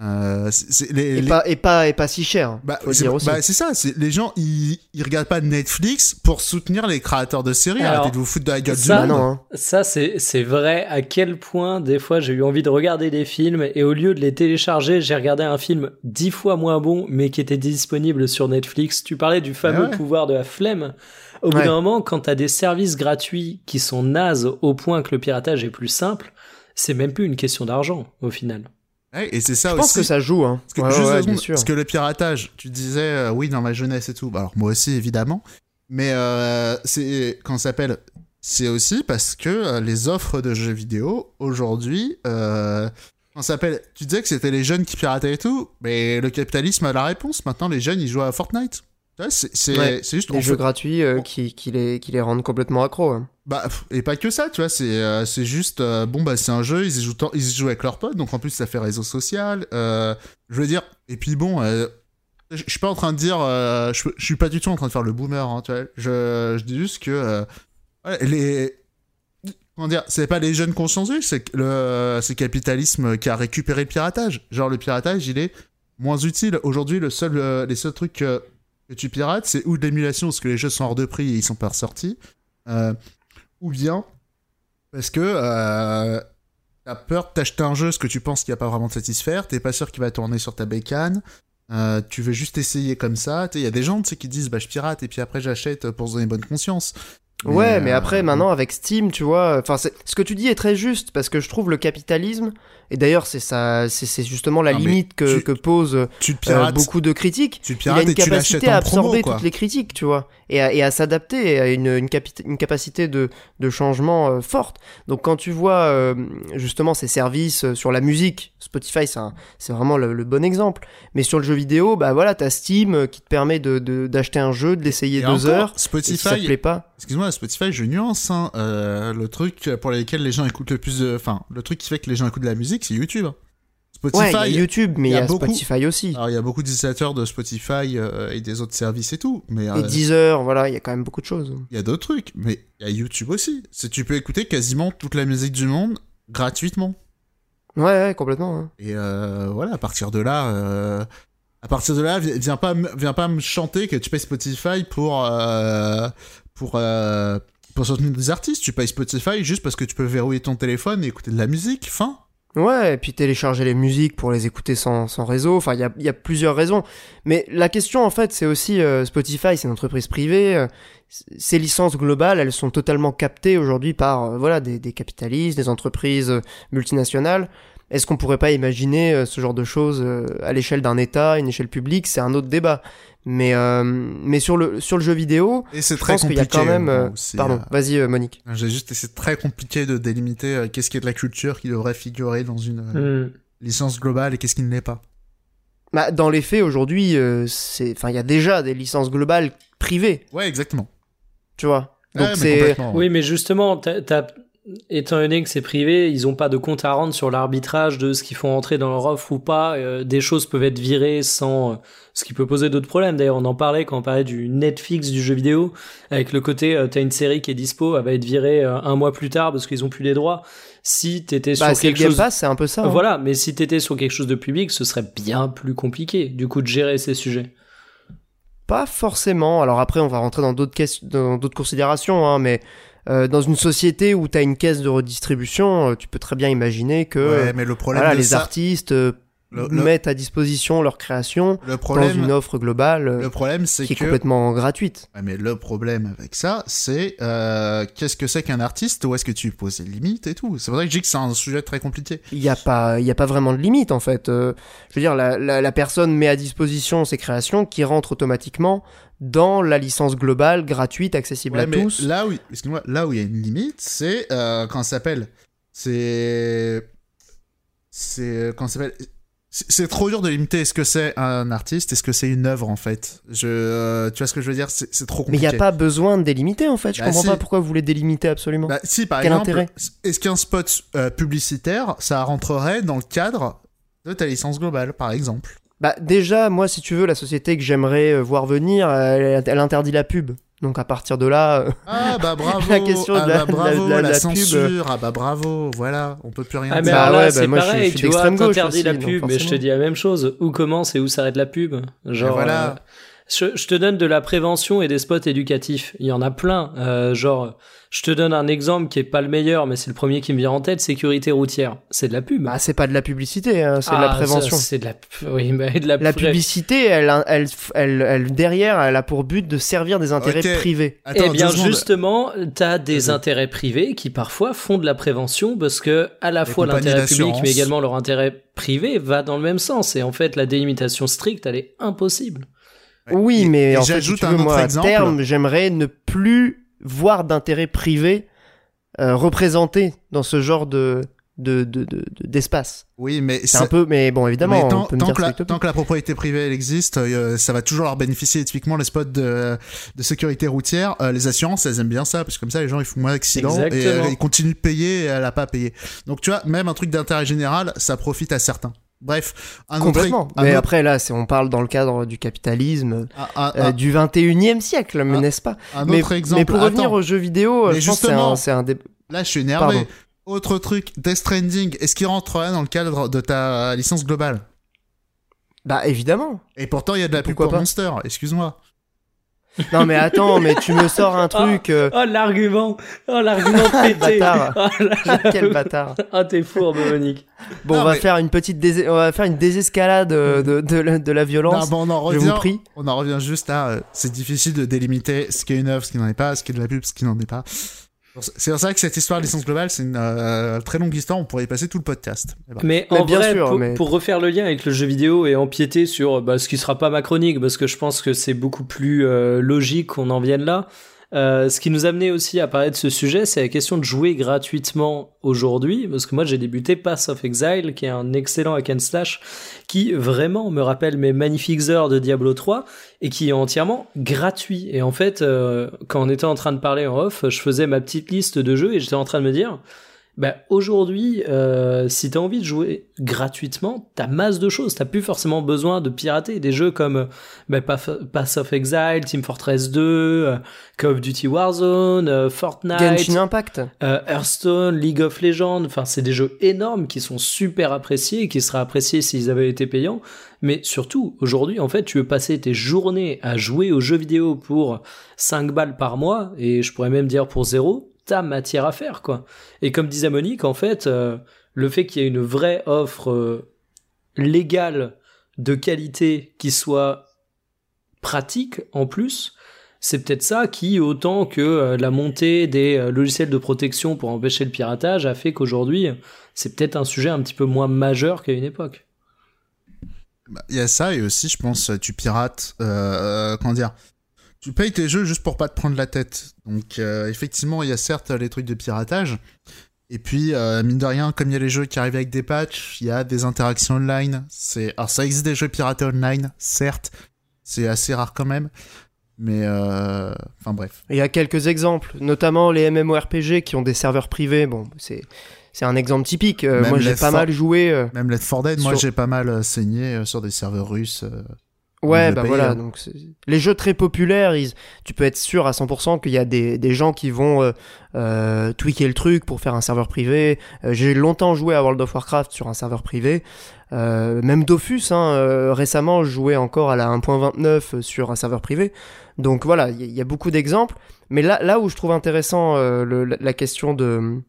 Euh, les, Et, les- pas, et, pas, et pas si cher. bah, c'est dire aussi. bah, c'est ça, les gens ils, ils regardent pas Netflix pour soutenir les créateurs de séries. Alors, Arrêtez de vous foutre de la gueule ça, Bah du monde. non, hein. Ça, c'est c'est vrai à quel point, des fois, j'ai eu envie de regarder des films et au lieu de les télécharger, j'ai regardé un film dix fois moins bon, mais qui était disponible sur Netflix. Tu parlais du fameux ouais. pouvoir de la flemme. Au bout Ouais. d'un moment, quand t'as des services gratuits qui sont nazes au point que le piratage est plus simple, c'est même plus une question d'argent, au final. Ouais, et c'est ça Je aussi. pense que ça joue, hein. Parce que, Ouais, ouais, parce le piratage, tu disais euh, oui dans ma jeunesse et tout. Bah, alors moi aussi évidemment, mais euh, c'est quand ça s'appelle, c'est aussi parce que euh, les offres de jeux vidéo aujourd'hui, quand ça s'appelle, tu disais que c'était les jeunes qui pirataient et tout, mais le capitalisme a la réponse. Maintenant les jeunes ils jouent à Fortnite. C'est Ouais, juste Des jeux fait- gratuits euh, qui, qui, les, qui les rendent complètement accros. hein. Bah, et pas que ça, tu vois, c'est euh, c'est juste, euh, bon, bah, c'est un jeu, ils y, jouent tant- ils y jouent avec leurs potes, donc en plus, ça fait réseau social. euh, je veux dire, et puis bon, euh, je suis pas en train de dire, euh, je suis pas du tout en train de faire le boomer, hein, tu vois. Je, je dis juste que euh, ouais, les. Comment dire, c'est pas les jeunes consciencieux, c'est le, c'est le capitalisme qui a récupéré le piratage. Genre, le piratage, il est moins utile. Aujourd'hui, le seul, euh, les seuls trucs que, tu pirates, c'est ou de l'émulation, parce que les jeux sont hors de prix et ils sont pas ressortis. Euh, ou bien parce que euh, t'as peur de t'acheter un jeu ce que tu penses qu'il va pas vraiment te satisfaire, t'es pas sûr qu'il va tourner sur ta bécane, euh, tu veux juste essayer comme ça. Il y a des gens qui disent bah je pirate et puis après j'achète pour se donner bonne conscience. Ouais, mais euh, après, maintenant, avec Steam, tu vois, enfin, ce que tu dis est très juste, parce que je trouve le capitalisme, et d'ailleurs, c'est ça, c'est justement la Non, mais limite que, tu- que posent euh, beaucoup de critiques. tu Il a une capacité à promo absorber toutes les critiques, tu vois, et à, et à s'adapter, à une, une, capacité de, de changement euh, forte. Donc quand tu vois euh, justement ces services sur la musique, Spotify c'est vraiment le, le bon exemple, mais sur le jeu vidéo, bah voilà, t'as Steam qui te permet de d'acheter un jeu, de l'essayer deux encore, heures, et si ça te Spotify, plaît pas, excuse-moi, Spotify, je nuance. Hein, le truc pour lequel les gens écoutent le plus enfin, le truc qui fait que les gens écoutent de la musique, c'est YouTube. Spotify, ouais, il y a YouTube, mais il y y a beaucoup- Spotify aussi. alors il y a beaucoup d'utilisateurs de Spotify euh, et des autres services et tout, mais Et euh, Deezer, voilà, il y a quand même beaucoup de choses. Il y a d'autres trucs, mais il y a YouTube aussi. C'est tu peux écouter quasiment toute la musique du monde gratuitement. Ouais, ouais, complètement. hein. Et euh, voilà, à partir de là, euh, à partir de là, vi- viens pas, me- viens pas me chanter que tu payes Spotify pour pour pour soutenir des artistes. Tu payes Spotify juste parce que tu peux verrouiller ton téléphone et écouter de la musique. Fin. Ouais, et puis télécharger les musiques pour les écouter sans, réseau. Enfin, il y a, y a plusieurs raisons. Mais la question, en fait, c'est aussi euh, Spotify, c'est une entreprise privée. euh, ces licences globales, elles sont totalement captées aujourd'hui par euh, des, capitalistes, des entreprises multinationales. Est-ce qu'on pourrait pas imaginer euh, ce genre de choses euh, à l'échelle d'un État, une échelle publique? C'est un autre débat. Mais, euh, mais sur, le, sur le jeu vidéo, Et c'est je très pense qu'il compliqué. y a quand même... euh, Pardon, euh, vas-y Monique. J'ai juste c'est très compliqué de délimiter qu'est-ce qui est de la culture qui devrait figurer dans une Hmm. licence globale et qu'est-ce qui ne l'est pas. Bah, dans les faits, aujourd'hui, c'est, enfin, il y a déjà des licences globales privées, Ouais, exactement. tu vois? Donc Ouais, mais c'est... complètement, ouais. Oui, mais justement, t'as- t'as- étant donné que c'est privé, ils ont pas de compte à rendre sur l'arbitrage de ce qu'ils font entrer dans leur offre ou pas. Euh, des choses peuvent être virées sans, euh, ce qui peut poser d'autres problèmes. D'ailleurs, on en parlait quand on parlait du Netflix du jeu vidéo, avec le côté, euh, t'as une série qui est dispo, elle va être virée euh, un mois plus tard parce qu'ils ont plus les droits. Si t'étais Bah, sur quelque chose, c'est un peu ça. hein. voilà, mais si t'étais sur quelque chose de public, ce serait bien plus compliqué, du coup, de gérer ces sujets. Pas forcément. Alors après, on va rentrer dans d'autres dans d'autres considérations, hein, mais euh, dans une société où tu as une caisse de redistribution, euh, tu peux très bien imaginer que Ouais, euh, mais le problème voilà, de les ça, artistes Le- mettent à disposition leur création le dans problème, une offre globale euh, le problème, c'est qui est complètement gratuite. Mais le problème avec ça, c'est euh, qu'est-ce que c'est qu'un artiste? Où est-ce que tu poses les limites et tout? C'est pour ça que je dis que c'est un sujet très compliqué. Il n'y a pas, y a pas vraiment de limite en fait. Euh, je veux dire, la, la, la personne met à disposition ses créations qui rentrent automatiquement dans la licence globale gratuite accessible Ouais, à mais tous. là où, excuse-moi, là où il y a une limite, c'est euh, quand ça s'appelle, c'est, c'est quand ça s'appelle? C'est trop dur de limiter est-ce que c'est un artiste, est-ce que c'est une œuvre en fait. Je, euh, tu vois ce que je veux dire? C'est trop Mais il compliqué. n'y a pas besoin de délimiter en fait. Je Bah, comprends si. pas pourquoi vous voulez délimiter absolument. Bah, si par Quel exemple, est-ce qu'un spot euh, publicitaire, ça rentrerait dans le cadre de ta licence globale, par exemple? Bah déjà, moi, si tu veux, la société que j'aimerais euh, voir venir, elle, elle interdit la pub. Donc à partir de là, Ah bah bravo, La question de ah la- bah bravo, de la- de la, la pub. censure, ah bah bravo, voilà, on peut plus rien Ah mais dire. Bah bah c'est je suis- pareil, je suis tu vois, d'extrême gauche t'interdis la pub, mais je te dis la même chose. Où commence et où s'arrête la pub? Genre, voilà. euh, je, je te donne de la prévention et des spots éducatifs. Il y en a plein. Euh, genre, je te donne un exemple qui est pas le meilleur, mais c'est le premier qui me vient en tête. Sécurité routière, c'est de la pub. bah c'est pas de la publicité, hein, c'est de la Ah, prévention. C'est de la, oui, mais de la, La publicité, elle, elle, elle, elle- derrière, elle a pour but de servir des intérêts privés. Attends, eh bien, justement, t'as des intérêts privés qui parfois font de la prévention parce que à la Les fois l'intérêt public mais également leur intérêt privé va dans le même sens. Et en fait, la délimitation stricte, elle est impossible. Oui, Et- mais et en fait, si tu veux, moi, à terme, j'aimerais ne plus voir d'intérêt privé euh, représenté dans ce genre de de de- de- de- d'espace. Oui, mais c'est un peu, mais bon, évidemment, mais tant, on peut me dire que la, tant que la propriété privée elle existe, euh, ça va toujours leur bénéficier. Typiquement, les spots de, de sécurité routière, euh, les assurances, elles aiment bien ça, parce que comme ça, les gens ils font moins d'accidents et euh, ils continuent de payer et elle a pas payé. Donc tu vois, même un truc d'intérêt général, ça profite à certains. Bref, un Complètement. autre, un mais autre- après, là, c'est, on parle dans le cadre du capitalisme euh, du 21e siècle, mais n'est-ce pas un mais, autre exemple. mais pour revenir aux jeux vidéo, euh, Mais je pense que c'est justement. un, c'est un dé- là je suis énervé. Pardon. Autre truc, Death Stranding, est-ce qu'il rentrerait dans le cadre de ta licence globale? Bah, évidemment. Et pourtant, il y a de la pub Pourquoi pour Monster, excuse-moi. Non, mais attends, mais tu me sors un truc. euh, Oh l'argument, oh l'argument pété. Bâtard. Oh, là, Quel bâtard. Ah t'es fourbe, Monique. Bon, Non, on va mais- faire une petite dés- on va faire une désescalade euh, de, de, la- de la Non, violence. bon, on en je revient. vous prie. On en revient juste à. euh, c'est difficile de délimiter ce qui est une œuvre, ce qui n'en est pas, ce qui est de la pub, ce qui n'en est pas. C'est pour ça que cette histoire de licence globale, c'est une euh, très longue histoire. On pourrait y passer tout le podcast. Mais bon. Mais Mais en bien vrai, sûr, pour, mais- pour refaire le lien avec le jeu vidéo et empiéter sur bah, ce qui sera pas ma chronique, parce que je pense que c'est beaucoup plus euh, logique qu'on en vienne là. euh, ce qui nous a amené aussi à parler de ce sujet, c'est la question de jouer gratuitement aujourd'hui, parce que moi j'ai débuté Pass of Exile, qui est un excellent hack and slash, qui vraiment me rappelle mes magnifiques heures de Diablo 3, et qui est entièrement gratuit. Et en fait, euh, quand on était en train de parler en off, je faisais ma petite liste de jeux, et j'étais en train de me dire, bah, aujourd'hui, euh, si t'as envie de jouer gratuitement, t'as masse de choses. T'as plus forcément besoin de pirater des jeux comme bah, Pass of Exile, Team Fortress 2, euh, Call of Duty Warzone, euh, Fortnite, Genshin Impact. euh, Hearthstone, League of Legends. Enfin, c'est des jeux énormes qui sont super appréciés et qui seraient appréciés s'ils avaient été payants. Mais surtout, aujourd'hui, en fait, tu veux passer tes journées à jouer aux jeux vidéo pour 5 balles par mois, et je pourrais même dire pour zéro, t'as matière à faire, quoi. Et comme disait Monique, en fait, euh, le fait qu'il y ait une vraie offre euh, légale de qualité qui soit pratique en plus, c'est peut-être ça qui, autant que euh, la montée des logiciels de protection pour empêcher le piratage, a fait qu'aujourd'hui, c'est peut-être un sujet un petit peu moins majeur qu'à une époque. Bah, Il y a ça et aussi, je pense, tu pirates. Comment dire Tu payes tes jeux juste pour pas te prendre la tête. Donc, euh, effectivement, il y a certes les trucs de piratage. Et puis, euh, mine de rien, comme il y a les jeux qui arrivent avec des patchs, il y a des interactions online. C'est, alors ça existe des jeux piratés online, certes, c'est assez rare quand même. Mais, euh... enfin bref. Il y a quelques exemples, notamment les MMORPG qui ont des serveurs privés. Bon, c'est c'est un exemple typique. Euh, moi, j'ai pas 4 mal joué. euh, Même Left 4 Dead, moi Sur- j'ai pas mal euh, saigné euh, sur des serveurs russes. Ouais, bah payer, voilà. hein. Donc les jeux très populaires, ils- tu peux être sûr à 100% qu'il y a des, des gens qui vont euh, euh, tweaker le truc pour faire un serveur privé. Euh, J'ai longtemps joué à World of Warcraft sur un serveur privé. Euh, même Dofus, hein, euh, récemment, je jouais encore à la 1.29 sur un serveur privé. Donc voilà, il y, a- il y a beaucoup d'exemples. Mais là, là où je trouve intéressant euh, le- la, la question de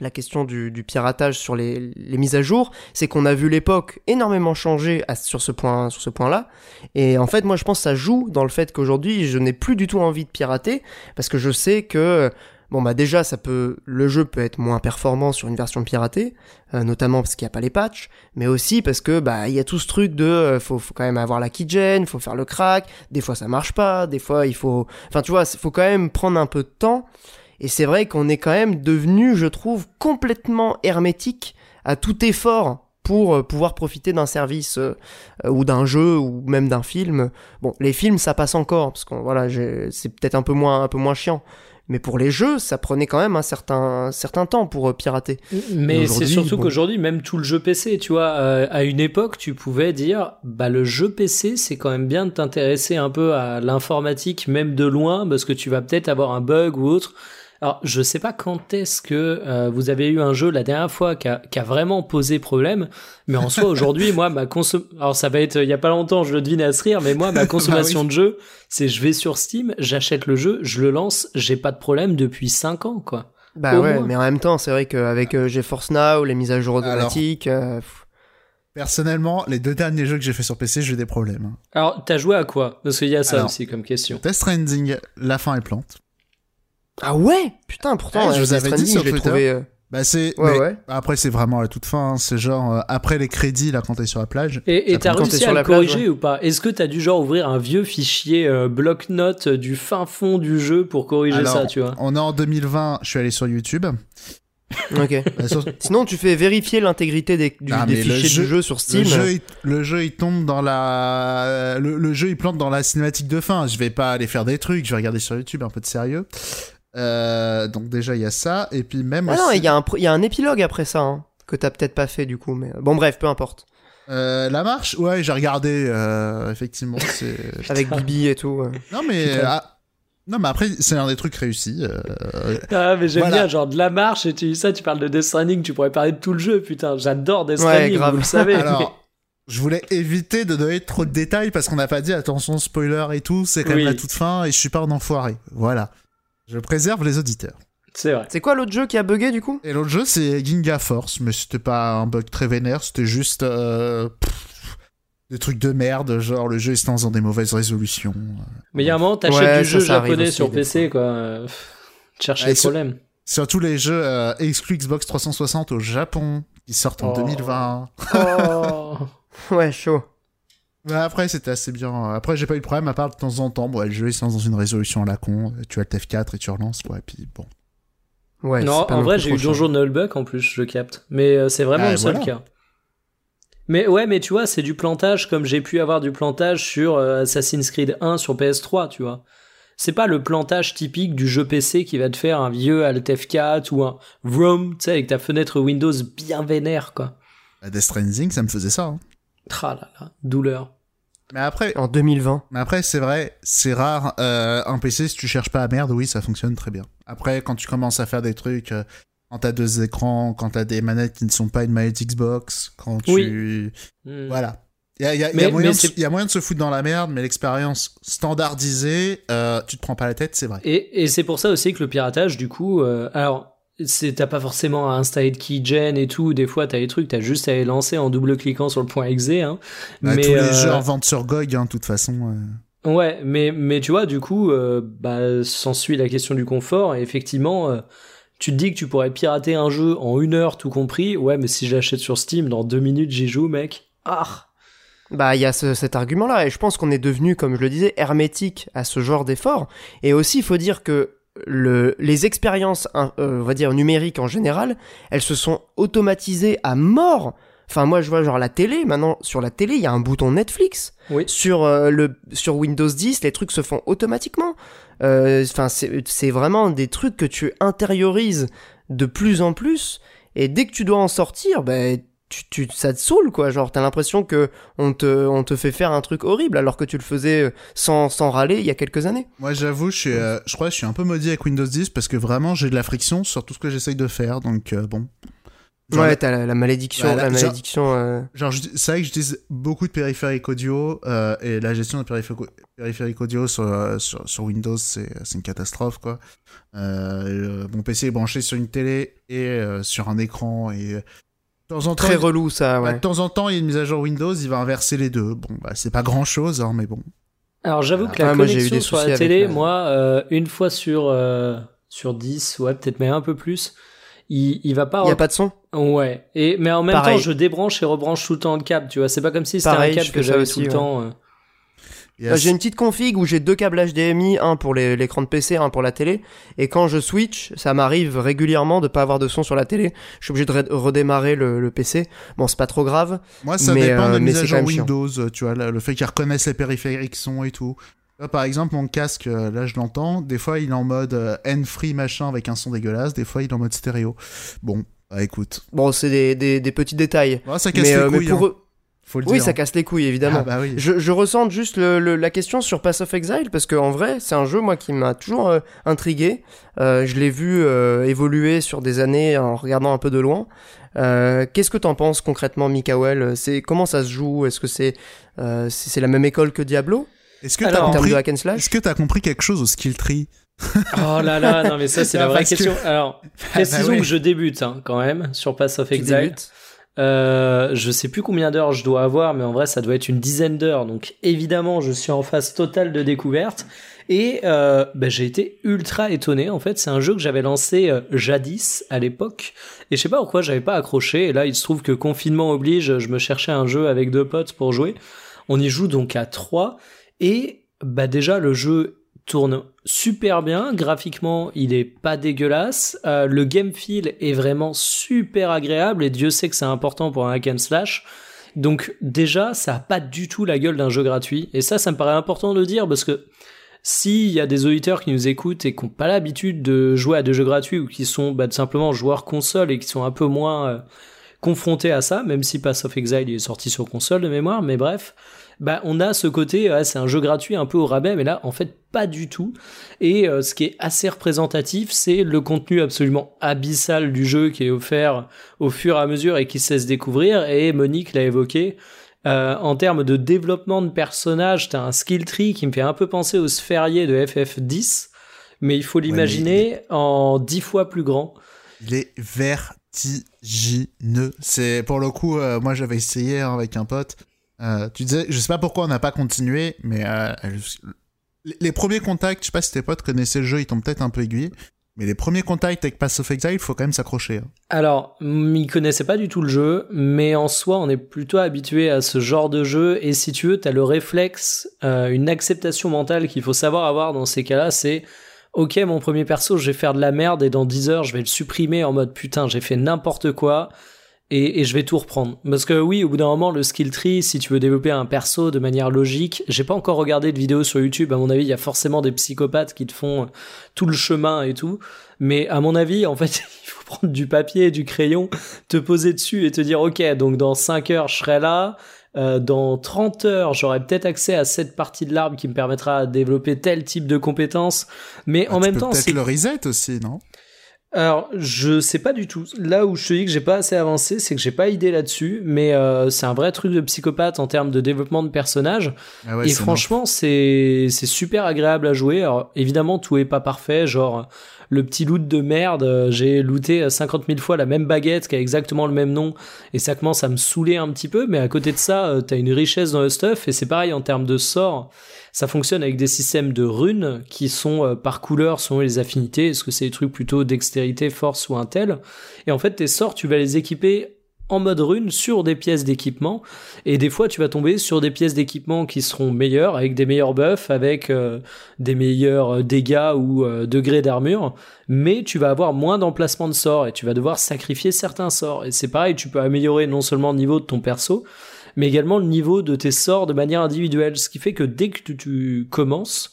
la question du, piratage sur les, mises à jour, c'est qu'on a vu l'époque énormément changer sur ce point, sur ce point-là. Et en fait, moi, je pense que ça joue dans le fait qu'aujourd'hui, je n'ai plus du tout envie de pirater parce que je sais que bon bah déjà, ça peut, le jeu peut être moins performant sur une version piratée, euh, notamment parce qu'il n'y a pas les patchs, mais aussi parce que bah il y a tout ce truc de, euh, faut, faut quand même avoir la keygen, faut faire le crack. Des fois, ça marche pas. Des fois, il faut, enfin, tu vois, faut quand même prendre un peu de temps. Et c'est vrai qu'on est quand même devenu, je trouve, complètement hermétique à tout effort pour euh, pouvoir profiter d'un service euh, euh, ou d'un jeu ou même d'un film. Bon, les films ça passe encore parce que voilà, c'est peut-être un peu moins un peu moins chiant. Mais pour les jeux, ça prenait quand même un certain certain temps pour euh, pirater. Mais c'est surtout bon. qu'aujourd'hui, même tout le jeu PC, tu vois, euh, à une époque, tu pouvais dire, bah le jeu PC, c'est quand même bien de t'intéresser un peu à l'informatique, même de loin, parce que tu vas peut-être avoir un bug ou autre. Alors, je sais pas quand est-ce que euh, vous avez eu un jeu la dernière fois qui a, qui a vraiment posé problème, mais en soi, aujourd'hui, moi, ma consom... Alors, ça va être, il y a pas longtemps, je le devine à se rire, mais moi, ma consommation de jeu, c'est je vais sur Steam, j'achète le jeu, je le lance, j'ai pas de problème depuis 5 ans, quoi. Bah Au ouais, moins. mais en même temps, c'est vrai qu'avec euh, GeForce Now, les mises à jour Alors. automatiques, euh, Personnellement, les deux derniers jeux que j'ai fait sur PC, j'ai eu des problèmes. hein. Alors, t'as joué à quoi? Parce qu'il y a ça Alors. aussi comme question. Death Stranding, la fin est plante. Ah ouais, putain, pourtant, Ouais, je euh, vous avais dit sur je l'ai Twitter. trouvé. euh, Bah c'est Ouais, mais ouais. après c'est vraiment à la toute fin, hein. c'est genre euh, après les crédits là quand t'es sur la plage. Et t'as réussi à la le plage, corriger ou pas? Est-ce que t'as dû genre ouvrir un vieux fichier euh, bloc-notes du fin fond du jeu pour corriger Alors, ça, tu vois? On est en 2020, je suis allé sur YouTube. Ok. Bah, sur- Sinon, tu fais vérifier l'intégrité des, du- Ah, des fichiers jeu- du jeu sur Steam. le jeu, il, le jeu il tombe dans la le, le jeu il plante dans la cinématique de fin. Je vais pas aller faire des trucs, je vais regarder sur YouTube un peu de sérieux. Euh, donc déjà il y a ça et puis même Ah non, il y, a un y a un épilogue après ça, hein, que t'as peut-être pas fait du coup, mais bon, bref, peu importe. euh, la marche, ouais j'ai regardé euh, effectivement. C'est Avec Bibi et tout. euh. non mais ah, non mais après c'est un des trucs réussis. euh, Ah, mais j'aime Voilà. bien, genre de la marche, et tu dis ça, tu parles de Death Stranding, tu pourrais parler de tout le jeu, putain, j'adore Death Ouais, Stranding, grave. vous le savez. Alors, je voulais éviter de donner trop de détails parce qu'on n'a pas dit attention spoiler et tout, c'est quand Oui. même la toute fin et je suis pas un enfoiré. Voilà. Je préserve les auditeurs. C'est vrai. C'est quoi l'autre jeu qui a bugué du coup? Et l'autre jeu c'est Ginga Force, mais c'était pas un bug très vénère, c'était juste euh, pff, des trucs de merde, genre le jeu est dans des mauvaises résolutions. Mais il y a un moment, t'achètes Ouais, du ça, jeu ça japonais aussi, sur PC, quoi. euh, Cherche les problèmes. Surtout les jeux euh, exclus Xbox 360 au Japon qui sortent en Oh. 2020. Oh. Ouais, chaud. Mais après, c'était assez bien. Après, j'ai pas eu de problème, à part de temps en temps. Bon, le jeu, il se lance dans une résolution à la con. Tu as le TF4 et tu relances, quoi. Et puis, bon. Ouais, non, en vrai, j'ai eu. Donjon Nullbuck en plus, je capte. Mais euh, c'est vraiment Ah, le seul voilà. cas. Mais ouais, mais tu vois, c'est du plantage comme j'ai pu avoir du plantage sur euh, Assassin's Creed 1 sur PS3, tu vois. C'est pas le plantage typique du jeu PC qui va te faire un vieux Alt F4 ou un ROM, tu sais, avec ta fenêtre Windows bien vénère, quoi. À Death Stranding, ça me faisait ça. hein. Tra là là, douleur. Mais après, En 2020. mais après c'est vrai, c'est rare. Euh, un PC, si tu cherches pas à merde, oui, ça fonctionne très bien. Après, quand tu commences à faire des trucs, euh, quand t'as deux écrans, quand t'as des manettes qui ne sont pas une manette Xbox, quand tu. Oui. Hmm. Voilà. Il y a, y a- y a Mais- moyen mais de se- c'est- y a moyen de se foutre dans la merde, mais l'expérience standardisée, euh, tu te prends pas la tête, c'est vrai. Et, et c'est pour ça aussi que le piratage, du coup, euh, alors, t'as pas forcément à installer de keygen et tout. Des fois, t'as les trucs, t'as juste à les lancer en double cliquant sur le point exe. Hein. Bah, mais tous les euh, jeux en vente sur GOG, hein, de toute façon. euh. Ouais, mais, mais tu vois, du coup, euh, bah, s'ensuit la question du confort, et effectivement, euh, tu te dis que tu pourrais pirater un jeu en une heure tout compris, ouais, mais si je l'achète sur Steam, dans deux minutes j'y joue, mec. Ah Bah, il y a ce- cet argument-là, et je pense qu'on est devenu, comme je le disais, hermétique à ce genre d'effort. Et aussi, il faut dire que le, les expériences, euh, on va dire numériques en général, elles se sont automatisées à mort. Enfin, moi, je vois genre la télé. Maintenant, sur la télé, il y a un bouton Netflix. Oui. Sur euh, le sur Windows 10, les trucs se font automatiquement. Euh, Enfin, c'est c'est vraiment des trucs que tu intériorises de plus en plus. Et dès que tu dois en sortir, ben tu, tu, ça te saoule quoi. Genre, t'as l'impression que on te, on te fait faire un truc horrible alors que tu le faisais euh, sans, sans râler il y a quelques années. Moi, j'avoue, je, suis, euh, je crois que je suis un peu maudit avec Windows 10 parce que vraiment, j'ai de la friction sur tout ce que j'essaye de faire. Donc, euh, bon. Genre, ouais, t'as la, la malédiction, Ouais, la- la genre- malédiction. euh, Genre, je- c'est vrai que j'utilise beaucoup de périphériques audio et la gestion des périphériques, périphériques audio sur, sur, sur Windows, c'est une catastrophe, quoi. Mon PC est branché sur une télé et sur un écran et de temps en temps, Très il- relou ça, bah, de temps en temps, il y a une mise à jour Windows, il va inverser les deux. Bon, bah, c'est pas grand chose, hein, mais bon. Alors j'avoue que la Ah, moi, j'ai eu connexion sur la télé, la- moi, euh, une fois sur, euh, sur 10, ouais, peut-être même un peu plus, il, il va pas... Il y a pas de son Ouais, et, mais en même Pareil. temps, je débranche et rebranche tout le temps le câble, tu vois. C'est pas comme si c'était un câble que j'avais tout le ouais. temps. euh. Il y a- Euh, J'ai une petite config où j'ai deux câbles HDMI, un pour l'écran de PC, un pour la télé. Et quand je switch, ça m'arrive régulièrement de pas avoir de son sur la télé. Je suis obligé de redémarrer le, le PC. Bon, c'est pas trop grave. Moi, ça Mais, dépend euh, de mais mise à jour même chiant. Windows, euh, tu vois, le, fait qu'ils reconnaissent les périphériques son et tout. Là, par exemple, mon casque, euh, là, je l'entends. Des fois, il est en mode euh, N-free machin avec un son dégueulasse. Des fois, il est en mode stéréo. Bon, bah écoute. Bon, c'est des, des, des petits détails. Ouais, ça casse Mais, les euh, mais couilles, pour hein, eux, faut le oui, dire. ça casse les couilles évidemment. Ah bah oui. Je, je ressens juste le, le- la question sur Pass of Exile parce que en vrai c'est un jeu moi qui m'a toujours euh, intrigué. Euh, je l'ai vu euh, évoluer sur des années en regardant un peu de loin. Euh, Qu'est-ce que t'en penses concrètement, Mikael? C'est comment ça se joue? Est-ce que c'est euh, c'est c'est la même école que Diablo? Est-ce que t'as compris Est-ce que t'as compris quelque chose au skill tree? Oh là là, non mais ça c'est Ah, la vraie que- question. Alors, précisons bah oui. que je débute hein, quand même sur Pass of Tu Exile. Euh, je sais plus combien d'heures je dois avoir, mais en vrai, ça doit être une dizaine d'heures. Donc, évidemment, je suis en phase totale de découverte. Et euh, bah, j'ai été ultra étonné. En fait, c'est un jeu que j'avais lancé euh, jadis à l'époque, et je sais pas pourquoi j'avais pas accroché. Et là, il se trouve que confinement oblige, je me cherchais un jeu avec deux potes pour jouer. On y joue donc à trois, et bah déjà le jeu tourne super bien. Graphiquement, il est pas dégueulasse. Euh, le game feel est vraiment super agréable et Dieu sait que c'est important pour un hack and slash. Donc déjà, ça a pas du tout la gueule d'un jeu gratuit. Et ça, ça me paraît important de dire parce que s'il y a des auditeurs qui nous écoutent et qui n'ont pas l'habitude de jouer à des jeux gratuits ou qui sont bah, simplement joueurs console et qui sont un peu moins euh, confrontés à ça, même si Pass of Exile il est sorti sur console de mémoire, mais bref, bah on a ce côté, ouais, c'est un jeu gratuit un peu au rabais, mais là en fait pas du tout. Et euh, ce qui est assez représentatif, c'est le contenu absolument abyssal du jeu qui est offert au fur et à mesure et qui se laisse découvrir. Et Monique l'a évoqué. euh, en termes de développement de personnages, t'as un skill tree qui me fait un peu penser au sphérié de FF10, mais il faut l'imaginer en dix fois plus grand. Il est vertigineux. C'est pour le coup, euh, moi j'avais essayé hein, avec un pote. Euh, tu disais, je sais pas pourquoi on n'a pas continué, mais euh, les- premiers contacts, je sais pas si tes potes connaissaient le jeu, ils t'ont peut-être un peu aiguillé. Mais les premiers contacts avec Pass of Exile, il faut quand même s'accrocher. hein. Alors, mm, il connaissait pas du tout le jeu, mais en soi, on est plutôt habitué à ce genre de jeu. Et si tu veux, t'as le réflexe, euh, une acceptation mentale qu'il faut savoir avoir dans ces cas-là, c'est ok, mon premier perso, je vais faire de la merde et dans 10 heures, je vais le supprimer en mode putain, j'ai fait n'importe quoi. Et, et je vais tout reprendre. Parce que oui, au bout d'un moment, le skill tree, si tu veux développer un perso de manière logique, j'ai pas encore regardé de vidéos sur YouTube, à mon avis, il y a forcément des psychopathes qui te font tout le chemin et tout. Mais à mon avis, en fait, il faut prendre du papier et du crayon, te poser dessus et te dire, ok, donc dans 5 heures, je serai là. Euh, dans 30 heures, j'aurai peut-être accès à cette partie de l'arbre qui me permettra de développer tel type de compétences. Mais Ah, en tu même peux temps, peut-être c'est le reset aussi, non? Alors, je sais pas du tout. Là où je te dis que j'ai pas assez avancé, c'est que j'ai pas idée là-dessus, mais euh, c'est un vrai truc de psychopathe en termes de développement de personnages. Ah ouais, et franchement, c'est c'est super agréable à jouer. Alors, évidemment, tout est pas parfait, genre le petit loot de merde, euh, j'ai looté 50 000 fois la même baguette qui a exactement le même nom, et ça commence à me saouler un petit peu, mais à côté de ça, euh, t'as une richesse dans le stuff, et c'est pareil en termes de sorts. Ça fonctionne avec des systèmes de runes qui sont euh, par couleur selon les affinités. Est-ce que c'est des trucs plutôt dextérité, force ou intel? Et en fait, tes sorts, tu vas les équiper en mode rune sur des pièces d'équipement. Et des fois tu vas tomber sur des pièces d'équipement qui seront meilleures avec des meilleurs buffs avec euh, des meilleurs euh, dégâts ou euh, degrés d'armure. Mais tu vas avoir moins d'emplacement de sorts et tu vas devoir sacrifier certains sorts. Et c'est pareil tu peux améliorer non seulement le niveau de ton perso mais également le niveau de tes sorts de manière individuelle. Ce qui fait que dès que tu commences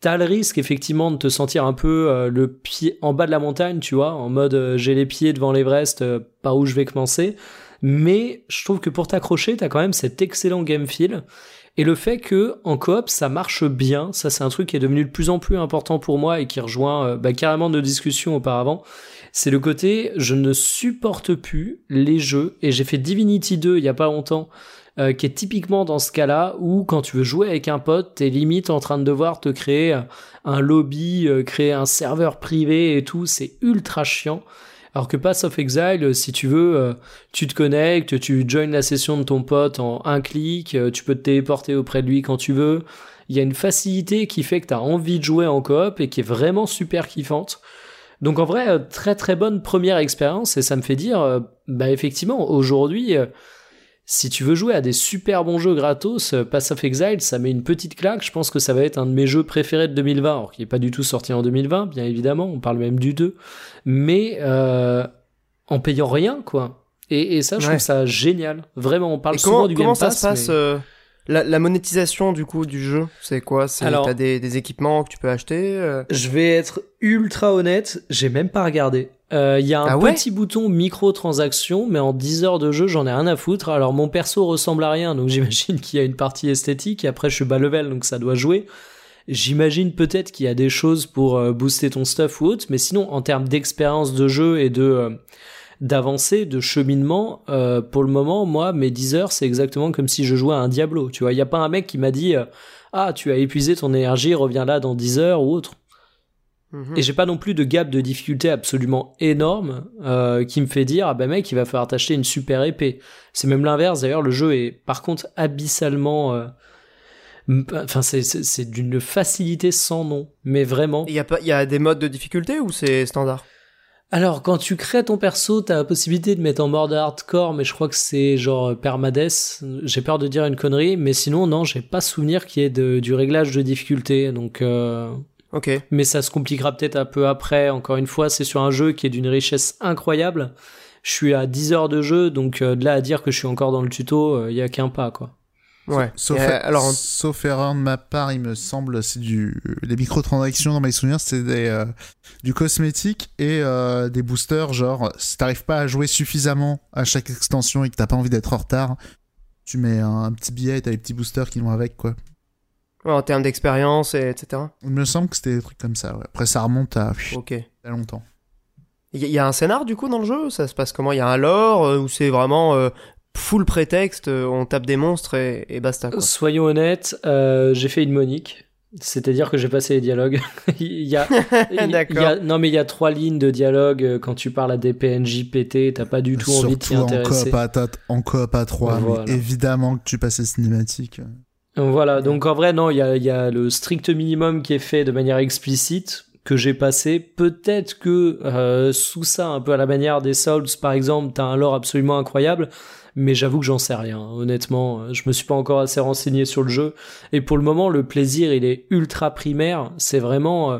T'as le risque effectivement de te sentir un peu euh, le pied en bas de la montagne, tu vois, en mode euh, j'ai les pieds devant l'Everest, euh, par où je vais commencer. Mais je trouve que pour t'accrocher, t'as quand même cet excellent game feel. Et le fait que en coop ça marche bien, ça c'est un truc qui est devenu de plus en plus important pour moi et qui rejoint euh, bah, carrément nos discussions auparavant. C'est le côté je ne supporte plus les jeux et j'ai fait Divinity 2 il y a pas longtemps euh, qui est typiquement dans ce cas-là où quand tu veux jouer avec un pote, t'es limite en train de devoir te créer un lobby, euh, créer un serveur privé et tout, c'est ultra chiant. Alors que Pass of Exile, si tu veux, euh, tu te connectes, tu joins la session de ton pote en un clic, euh, tu peux te téléporter auprès de lui quand tu veux. Il y a une facilité qui fait que tu as envie de jouer en coop et qui est vraiment super kiffante. Donc en vrai, euh, très très bonne première expérience et ça me fait dire, euh, bah effectivement, aujourd'hui, euh, si tu veux jouer à des super bons jeux gratos, euh, Pass of Exile, ça met une petite claque. Je pense que ça va être un de mes jeux préférés de 2020, alors qu'il n'est pas du tout sorti en 2020, bien évidemment. On parle même du 2. Mais euh, en payant rien, quoi. Et, et ça, je Ouais. trouve ça génial. Vraiment, on parle Et souvent comment, du comment Game ça Pass. se passe mais- euh, la, la monétisation du coup du jeu C'est quoi? C'est Alors- t'as des, des équipements que tu peux acheter euh, Je vais être ultra honnête, j'ai même pas regardé. Euh, Il y a un Ah ouais? petit bouton micro-transaction, mais en 10 heures de jeu, j'en ai rien à foutre. Alors mon perso ressemble à rien, donc j'imagine qu'il y a une partie esthétique. Et après, je suis bas level, donc ça doit jouer. J'imagine peut-être qu'il y a des choses pour euh, booster ton stuff ou autre, mais sinon, en termes d'expérience de jeu et de euh, d'avancée, de cheminement, euh, pour le moment, moi, mes 10 heures, c'est exactement comme si je jouais à un Diablo. Tu vois, il y a pas un mec qui m'a dit euh, ah, tu as épuisé ton énergie, reviens là dans 10 heures ou autre. mhm. Et j'ai pas non plus de gap de difficulté absolument énorme euh, qui me fait dire ah ben mec il va falloir t'acheter une super épée. C'est même l'inverse d'ailleurs le jeu est par contre abyssalement enfin c'est d'une facilité sans nom mais vraiment. Il y a pas, y a des modes de difficulté ou c'est standard? Alors quand tu crées ton perso t'as la possibilité de mettre en mode hardcore mais je crois que c'est genre permades. J'ai peur de dire une connerie mais sinon non j'ai pas souvenir qu'il y ait de, du réglage de difficulté donc. Euh... Ok. mais ça se compliquera peut-être un peu après. Encore une fois, c'est sur un jeu qui est d'une richesse incroyable. Je suis à 10 heures de jeu, donc euh, de là à dire que je suis encore dans le tuto, il y a qu'un pas, quoi. Ouais. Sauf, euh, alors, sauf erreur de ma part, il me semble, c'est du les microtransactions dans mes souvenirs, c'est des euh, du cosmétique et euh, des boosters. Genre, si t'arrives pas à jouer suffisamment à chaque extension et que t'as pas envie d'être en retard, tu mets un, un petit billet et t'as les petits boosters qui vont avec, quoi. ouais, en termes d'expérience, et etc. Il me semble que c'était des trucs comme ça. Ouais. Après, ça remonte à, Ok. à longtemps. Il y, a un scénar du coup dans le jeu? Ça se passe comment? Il y a un lore euh, ou c'est vraiment euh, full prétexte euh, On tape des monstres et, et basta quoi. Soyons honnêtes, euh, j'ai fait une monique. C'est-à-dire que j'ai passé les dialogues. il y a, il y a- D'accord. non mais il y a trois lignes de dialogue euh, quand tu parles à des PNJ pétés, t'as pas du tout envie de t'y intéresser. coop, à, ta- en coop à 3, Voilà. mais évidemment que tu passes les cinématiques. Voilà, donc en vrai, non, il y a, il y a le strict minimum qui est fait de manière explicite, que j'ai passé. Peut-être que euh, sous ça, un peu à la manière des Souls, par exemple, t'as un lore absolument incroyable, mais j'avoue que j'en sais rien. Honnêtement, je me suis pas encore assez renseigné sur le jeu. Et pour le moment, le plaisir, il est ultra primaire. C'est vraiment... euh,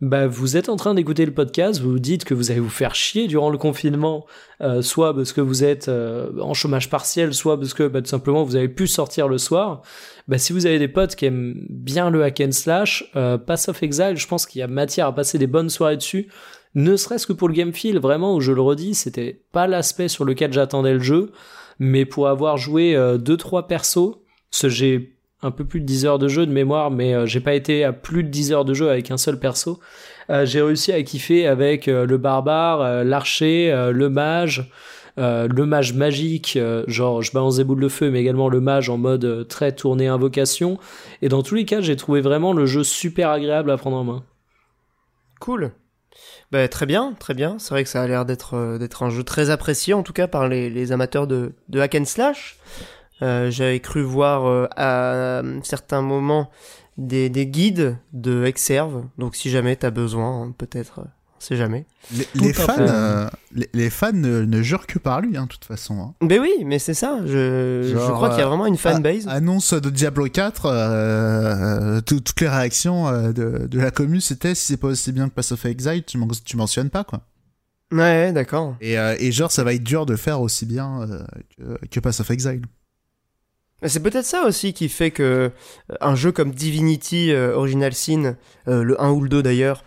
bah, vous êtes en train d'écouter le podcast, vous vous dites que vous allez vous faire chier durant le confinement, euh, soit parce que vous êtes euh, en chômage partiel, soit parce que bah, tout simplement vous avez pu sortir le soir. Bah, si vous avez des potes qui aiment bien le hack and slash, Pass of Exile, je pense qu'il y a matière à passer des bonnes soirées dessus. Ne serait-ce que pour le game feel, vraiment, où je le redis, c'était pas l'aspect sur lequel j'attendais le jeu, mais pour avoir joué euh, deux trois persos, j'ai un peu plus de 10 heures de jeu de mémoire, mais euh, j'ai pas été à plus de 10 heures de jeu avec un seul perso. Euh, j'ai réussi à kiffer avec euh, le barbare, l'archer, le mage, le mage magique, genre je balance des boules de feu, mais également le mage en mode très tourné invocation. Et dans tous les cas, j'ai trouvé vraiment le jeu super agréable à prendre en main. Cool. Bah, très bien, très bien. C'est vrai que ça a l'air d'être d'être un jeu très apprécié, en tout cas par les, les amateurs de, de hack and slash. Euh, j'avais cru voir euh, à certains moments des, des guides de Exerve. Donc si jamais t'as besoin, hein, peut-être, euh, sait jamais. Les, fans, les, fans ne, jurent que par lui, hein, de toute façon. Hein. Ben oui, mais c'est ça. Je, je crois qu'il y a vraiment une fanbase. annonce de Diablo 4, toutes les réactions de, de, la commune, c'était si c'est pas aussi bien que Pass of Exile, tu, tu mentionnes pas, quoi. Ouais, d'accord. Et, et, genre, ça va être dur de faire aussi bien que, que Pass of Exile. C'est peut-être ça aussi qui fait que euh, un jeu comme Divinity euh, Original Sin, euh, le 1 ou le 2 d'ailleurs,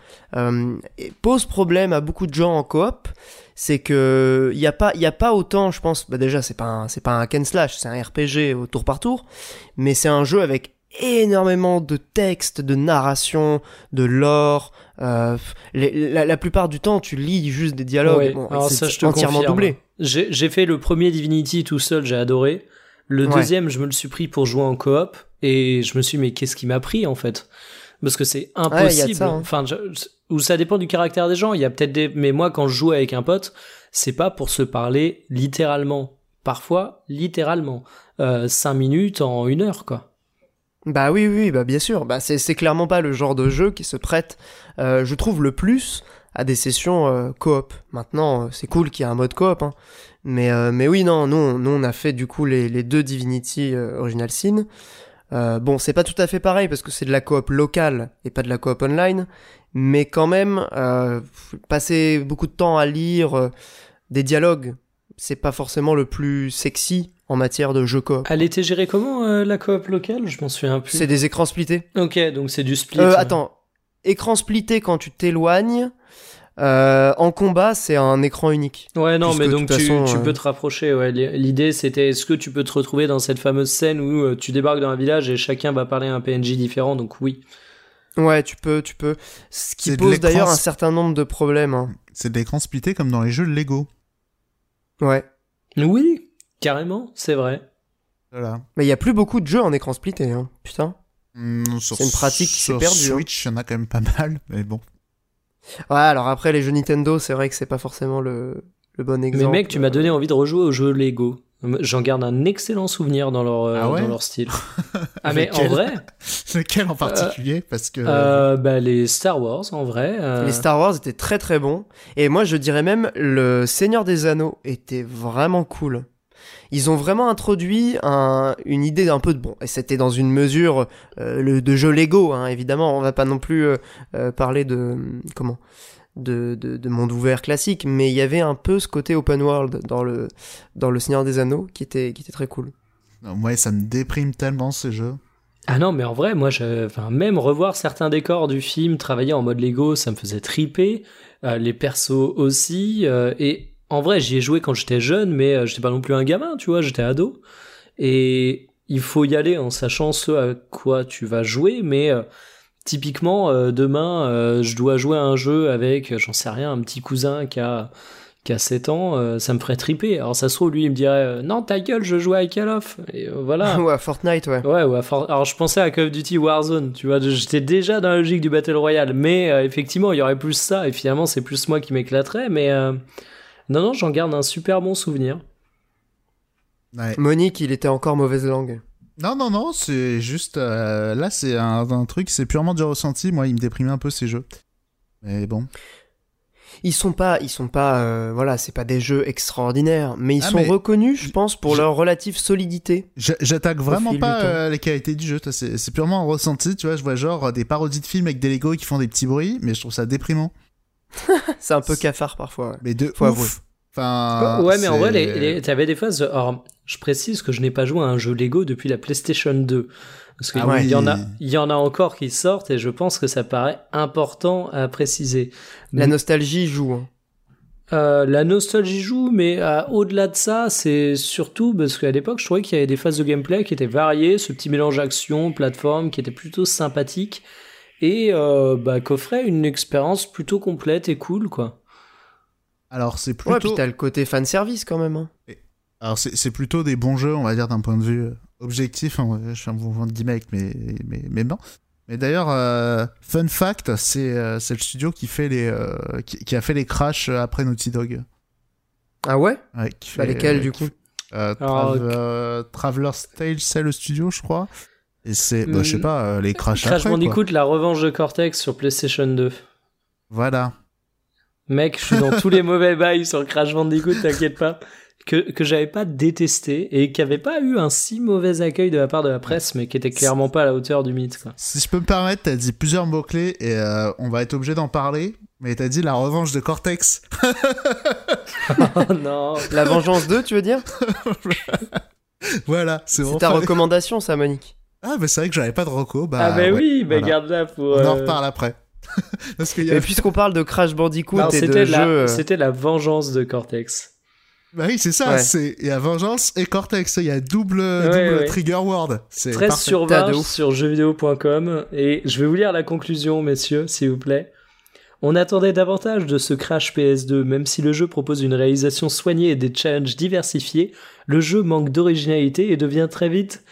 pose problème à beaucoup de gens en coop. C'est que il y a pas il y a pas autant, je pense. Bah déjà c'est pas c'est pas un hack and slash, c'est un RPG au tour par tour, mais c'est un jeu avec énormément de textes, de narration, de lore. la, la, plupart du temps, tu lis juste des dialogues. c'est entièrement doublé. J'ai fait le premier Divinity tout seul, j'ai adoré. Le deuxième, je me le suis pris pour jouer en coop et je me suis dit, mais qu'est-ce qui m'a pris en fait? Parce que c'est impossible. Hein. Enfin, ou ça dépend du caractère des gens. Il y a peut-être des, mais moi quand je joue avec un pote, c'est pas pour se parler littéralement. Parfois, littéralement, euh, cinq minutes en une heure, quoi. Bah oui, oui, bah bien sûr. Bah c'est clairement pas le genre de jeu qui se prête, euh, je trouve, le plus à des sessions euh, coop. Maintenant, c'est cool qu'il y ait un mode coop, hein. Mais euh, mais oui, non, nous, nous on a fait du coup les, les deux Divinity Original Sin. bon, c'est pas tout à fait pareil parce que c'est de la coop locale et pas de la coop online, mais quand même, passer beaucoup de temps à lire des dialogues, c'est pas forcément le plus sexy en matière de jeu coop. Elle était gérée comment la coop locale? Je m'en souviens plus. C'est des écrans splittés. Ok, donc c'est du split. Attends, écran splitté quand tu t'éloignes. Euh, en combat, c'est un écran unique. Ouais, non, mais donc tu, tu euh, peux te rapprocher. Ouais. L'idée, c'était est-ce que tu peux te retrouver dans cette fameuse scène où euh, tu débarques dans un village et chacun va parler à un PNJ différent, donc oui. Ouais, tu peux, tu peux. Ce qui pose d'ailleurs un certain nombre de problèmes. Hein. C'est de l'écran splitté comme dans les jeux Lego. Ouais. Oui, carrément, c'est vrai. Voilà. Mais il y a plus beaucoup de jeux en écran splitté, hein. Putain. Mm, c'est une pratique qui s'est perdue. Sur hein. Switch, il y en a quand même pas mal, mais bon. Ouais, alors après, les jeux Nintendo, c'est vrai que c'est pas forcément le, le bon exemple. Mais mec, tu m'as donné envie de rejouer aux jeux Lego. J'en garde un excellent souvenir dans leur, euh, ah dans leur style. ah, mais en vrai. Lequel en particulier Parce que. Euh, bah, les Star Wars, en vrai. Euh. Les Star Wars étaient très très bons. Et moi, je dirais même, le Seigneur des Anneaux était vraiment cool ils ont vraiment introduit une idée un peu de bon et c'était dans une mesure euh, de jeu Lego hein, évidemment on va pas non plus euh, euh, parler de comment de, de, monde ouvert classique mais il y avait un peu ce côté open world dans le dans le Seigneur des Anneaux qui était qui était très cool ouais ça me déprime tellement ces jeux ah non, mais en vrai, moi, je, enfin, même revoir certains décors du film travailler en mode Lego, ça me faisait triper. les persos aussi. et en vrai, j'y ai joué quand j'étais jeune, mais euh, j'étais pas non plus un gamin, tu vois, j'étais ado. Et il faut y aller en sachant ce à quoi tu vas jouer, mais euh, typiquement, euh, demain, je dois jouer à un jeu avec, j'en sais rien, un petit cousin qui a, qui a 7 ans, ça me ferait triper. Alors ça se trouve, lui, il me dirait, non, ta gueule, je joue à Call of. Et voilà. ou à Fortnite, ouais. Ouais, ou à Alors je pensais à Call of Duty Warzone, tu vois, j'étais déjà dans la logique du Battle Royale, mais effectivement, il y aurait plus ça, et finalement, c'est plus moi qui m'éclaterais, mais... Non, non, j'en garde un super bon souvenir. Monique, il était encore mauvaise langue. Non, non, non, c'est juste. Euh, là, c'est un, truc, c'est purement du ressenti. Moi, il me déprimait un peu ces jeux. Mais bon. Ils sont pas, ils sont pas, euh, voilà, c'est pas des jeux extraordinaires, mais ils ah, sont reconnus, je pense, pour leur relative solidité. J'attaque vraiment pas euh, les qualités du jeu. C'est purement un ressenti, tu vois. Je vois genre des parodies de films avec des Lego qui font des petits bruits, mais je trouve ça déprimant. c'est un peu cafard parfois. Mais de Faut ouf. Enfin, ouais, mais en vrai, les, t'avais des phases. Alors, je précise que je n'ai pas joué à un jeu Lego depuis la PlayStation 2. Parce qu'il ah y, en a, il y en a encore qui sortent et je pense que ça paraît important à préciser. La nostalgie joue. Hein. Euh, la nostalgie joue, mais euh, au-delà de ça, c'est surtout parce qu'à l'époque, je trouvais qu'il y avait des phases de gameplay qui étaient variées, ce petit mélange action, plateforme, qui était plutôt sympathique et euh, bah, qu'offrait une expérience plutôt complète et cool, quoi. Alors c'est Ouais, puis plutôt, t'as le côté fanservice quand même. hein. alors c'est c'est plutôt des bons jeux, on va dire d'un point de vue euh, objectif. hein, Je fais un mouvement de guillemets avec mes mes, mes mains. Mais d'ailleurs, euh, fun fact, c'est euh, c'est le studio qui fait les euh, qui, qui a fait les Crash euh, après Naughty Dog. Ah ouais? Ouais, Bah lesquels euh, du coup? Euh, Alors, Trav- euh, Traveler's Tale, c'est le studio, je crois. Et c'est, bah, je sais Hmm. pas, euh, les Crash, Crash après, quoi. Bandicoot, la revanche de Cortex sur PlayStation 2. Voilà. Mec, je suis dans tous les mauvais bails sur Crash Bandicoot, t'inquiète pas. Que, que j'avais pas détesté et qui avait pas eu un si mauvais accueil de la part de la presse, mais qui était clairement pas à la hauteur du mythe, quoi. Si je peux me permettre, t'as dit plusieurs mots-clés et euh, on va être obligé d'en parler. Mais t'as dit la revanche de Cortex. oh non. La Vengeance 2, tu veux dire? Voilà, c'est C'est ta recommandation, ça, Monique Ah, mais c'est vrai que j'avais pas de reco. Bah, ah bah ouais, oui, bah voilà. garde-la pour... On en euh, reparle après. Parce qu'il y a... Et puisqu'on parle de Crash Bandicoot non, et de c'était jeux... la, euh, c'était la vengeance de Cortex. Bah oui, c'est ça. Ouais. C'est... Il y a Vengeance et Cortex. Il y a double, Ouais, double ouais. trigger word. C'est 13 parfait. sur T'as de 20 ouf. sur jeuxvideo.com et je vais vous lire la conclusion, messieurs, s'il vous plaît. On attendait davantage de ce Crash PS2, même si le jeu propose une réalisation soignée et des challenges diversifiés, le jeu manque d'originalité et devient très vite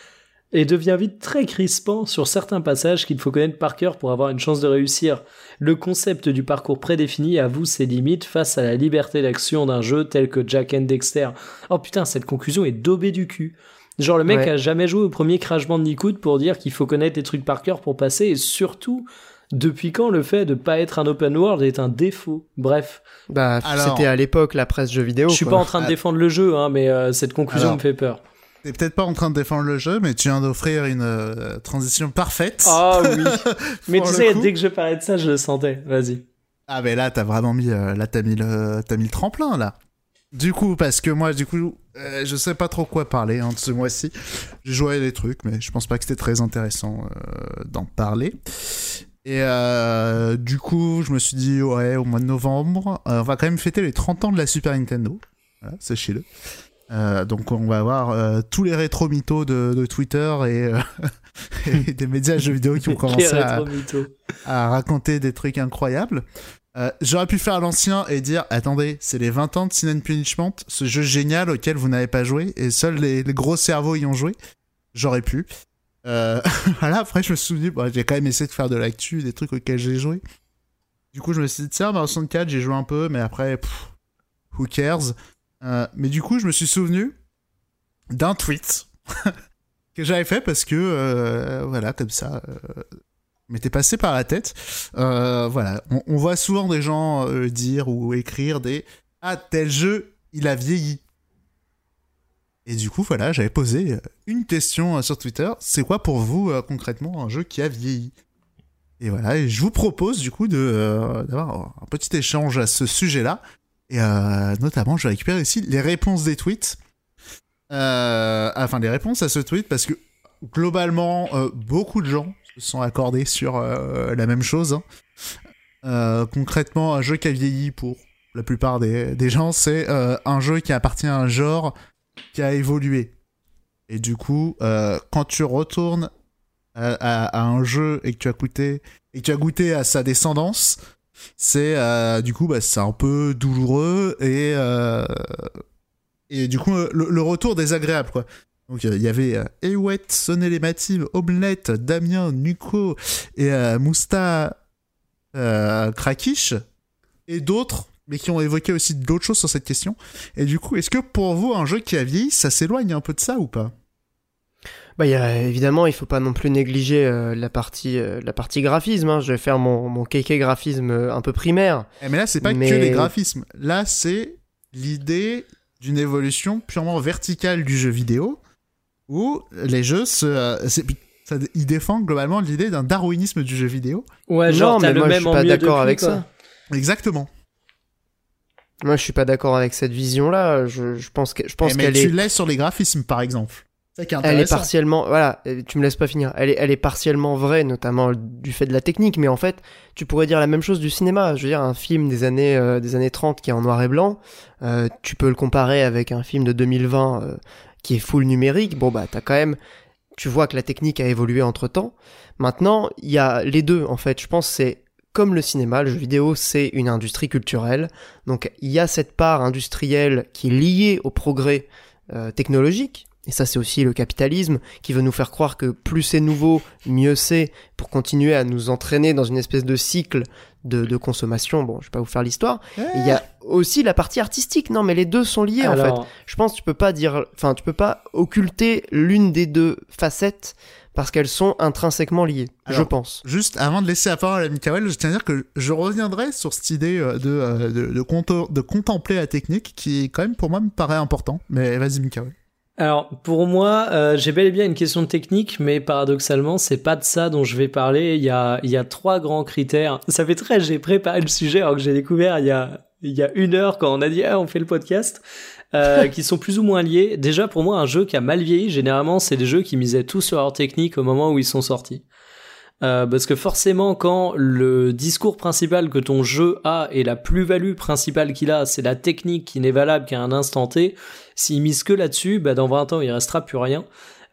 et devient vite très crispant sur certains passages qu'il faut connaître par cœur pour avoir une chance de réussir. Le concept du parcours prédéfini avoue ses limites face à la liberté d'action d'un jeu tel que Jack and Dexter. Oh putain, cette conclusion est daubée du cul. Genre le mec Ouais. a jamais joué au premier Crash Bandicoot pour dire qu'il faut connaître les trucs par cœur pour passer et surtout depuis quand le fait de pas être un open world est un défaut? Bref, Bah, Alors- c'était à l'époque la presse jeux vidéo. je suis pas en train de Ah. défendre le jeu hein, mais euh, cette conclusion Alors. me fait peur. T'es peut-être pas en train de défendre le jeu, mais tu viens d'offrir une euh, transition parfaite. Ah oui. mais tu sais coup. dès que je parlais de ça, je le sentais. Vas-y. Ah mais là t'as vraiment mis euh, là t'as mis le t'as mis le tremplin là. Du coup parce que moi du coup euh, je sais pas trop quoi parler hein, de ce mois-ci. J'ai joué à des trucs mais je pense pas que c'était très intéressant d'en parler. Et du coup je me suis dit ouais au mois de novembre on va quand même fêter les 30 ans de la Super Nintendo. Voilà, sachez-le. Euh, donc on va avoir euh, tous les rétro mythos de, de Twitter et, euh, et des médias jeux vidéo qui ont commencé à, raconter des trucs incroyables. J'aurais pu faire l'ancien et dire attendez, c'est les 20 ans de Sin and Punishment, ce jeu génial auquel vous n'avez pas joué et seuls les, les gros cerveaux y ont joué. J'aurais pu. Voilà, après je me suis dit, j'ai quand même essayé de faire de l'actu, des trucs auxquels j'ai joué. Du coup, je me suis dit, tiens, Mario 64, j'ai joué un peu, mais après, pff, who cares? Euh, Mais du coup, je me suis souvenu d'un tweet que j'avais fait parce que, euh, voilà, comme ça, euh, m'était passé par la tête. Euh, voilà, on, on voit souvent des gens dire ou écrire des Ah, tel jeu, il a vieilli. Et du coup, voilà, j'avais posé une question sur Twitter. C'est quoi pour vous, concrètement, un jeu qui a vieilli? Et voilà, et je vous propose, du coup, d'avoir un petit échange à ce sujet-là. Et euh, notamment, je vais récupérer ici les réponses des tweets. Euh, enfin, les réponses à ce tweet, parce que globalement, euh, beaucoup de gens se sont accordés sur la même chose. hein. Concrètement, un jeu qui a vieilli pour la plupart des, gens, c'est un jeu qui appartient à un genre qui a évolué. Et du coup, quand tu retournes à, à- à un jeu et que tu as goûté et que tu as goûté à sa descendance, c'est euh, du coup bah, c'est un peu douloureux et euh, et du coup euh, le, retour désagréable quoi. Donc il y avait euh, Ewet, Sonel et Mathilde, Omelette, Damien, Nuko et euh, Mousta Krakish et d'autres, mais qui ont évoqué aussi d'autres choses sur cette question. Et du coup, est-ce que pour vous, un jeu qui a vieilli, ça s'éloigne un peu de ça ou pas? Bah, il y a, évidemment, il faut pas non plus négliger euh, la partie, euh, la partie graphisme. hein. Je vais faire mon, mon kéké graphisme euh, un peu primaire. Eh, Mais là, c'est pas Mais- que les graphismes. Là, c'est l'idée d'une évolution purement verticale du jeu vidéo, où les jeux se... euh, ça- ils défendent globalement l'idée d'un darwinisme du jeu vidéo. Ouais, Non, genre mais t'as le moi, je même suis en pas d'accord avec quoi. ça. Exactement. Moi, je suis pas d'accord avec cette vision-là. Je, je pense que, je pense Eh, mais qu'elle tu est. l'es sur les graphismes, par exemple. Elle est partiellement, voilà, tu me laisses pas finir. Elle est, elle est partiellement vraie, notamment du fait de la technique, mais en fait, tu pourrais dire la même chose du cinéma. Je veux dire, un film des années, euh, des années 30 qui est en noir et blanc, euh, tu peux le comparer avec un film de 2020 euh, qui est full numérique. Bon, bah, t'as quand même, tu vois que la technique a évolué entre temps. Maintenant, il y a les deux, en fait. Je pense c'est comme le cinéma, le jeu vidéo, c'est une industrie culturelle. Donc, il y a cette part industrielle qui est liée au progrès technologique, et ça, c'est aussi le capitalisme qui veut nous faire croire que plus c'est nouveau, mieux c'est pour continuer à nous entraîner dans une espèce de cycle de, consommation. Bon, je vais pas vous faire l'histoire. Il y a aussi la partie artistique. Non, mais les deux sont liés en fait. Je pense que tu peux pas dire, enfin, tu peux pas occulter l'une des deux facettes parce qu'elles sont intrinsèquement liées, je pense. Juste avant de laisser la parole à Mikael, je tiens à dire que je reviendrai sur cette idée euh, de, euh, de, de, de contempler la technique qui, quand même, pour moi, me paraît important. Mais vas-y, Mikael. Alors pour moi, euh, j'ai bel et bien une question de technique, mais paradoxalement, c'est pas de ça dont je vais parler. Il y a, il y a trois grands critères. Ça fait très, j'ai préparé le sujet alors que j'ai découvert il y a, il y a une heure quand on a dit ah, on fait le podcast, euh, qui sont plus ou moins liés. Déjà pour moi, un jeu qui a mal vieilli, généralement, c'est des jeux qui misaient tout sur leur technique au moment où ils sont sortis. Euh, parce que forcément, quand le discours principal que ton jeu a et la plus-value principale qu'il a, c'est la technique qui n'est valable qu'à un instant T, s'il mise que là-dessus, bah dans 20 ans, il restera plus rien.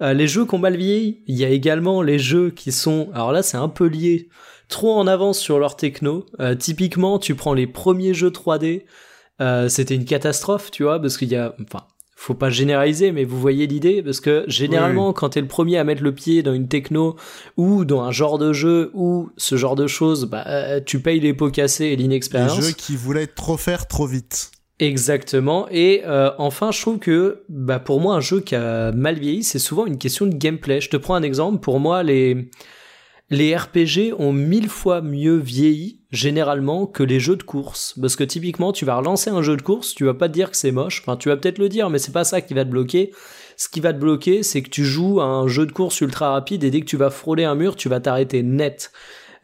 Euh, les jeux qui ont mal vieilli, il y a également les jeux qui sont, alors là c'est un peu lié, trop en avance sur leur techno. Euh, typiquement, tu prends les premiers jeux 3D, c'était une catastrophe, tu vois, parce qu'il y a, enfin, faut pas généraliser, mais vous voyez l'idée, parce que généralement, quand t'es le premier à mettre le pied dans une techno ou dans un genre de jeu ou ce genre de choses, bah, euh, tu payes les pots cassés et l'inexpérience. Les jeux qui voulaient trop faire trop vite. Exactement. Et euh, enfin, je trouve que, bah, pour moi, un jeu qui a mal vieilli, c'est souvent une question de gameplay. Je te prends un exemple. Pour moi, les les RPG ont mille fois mieux vieilli généralement que les jeux de course. Parce que typiquement, tu vas relancer un jeu de course, tu vas pas te dire que c'est moche. Enfin, tu vas peut-être le dire, mais c'est pas ça qui va te bloquer. Ce qui va te bloquer, c'est que tu joues à un jeu de course ultra rapide et dès que tu vas frôler un mur, tu vas t'arrêter net.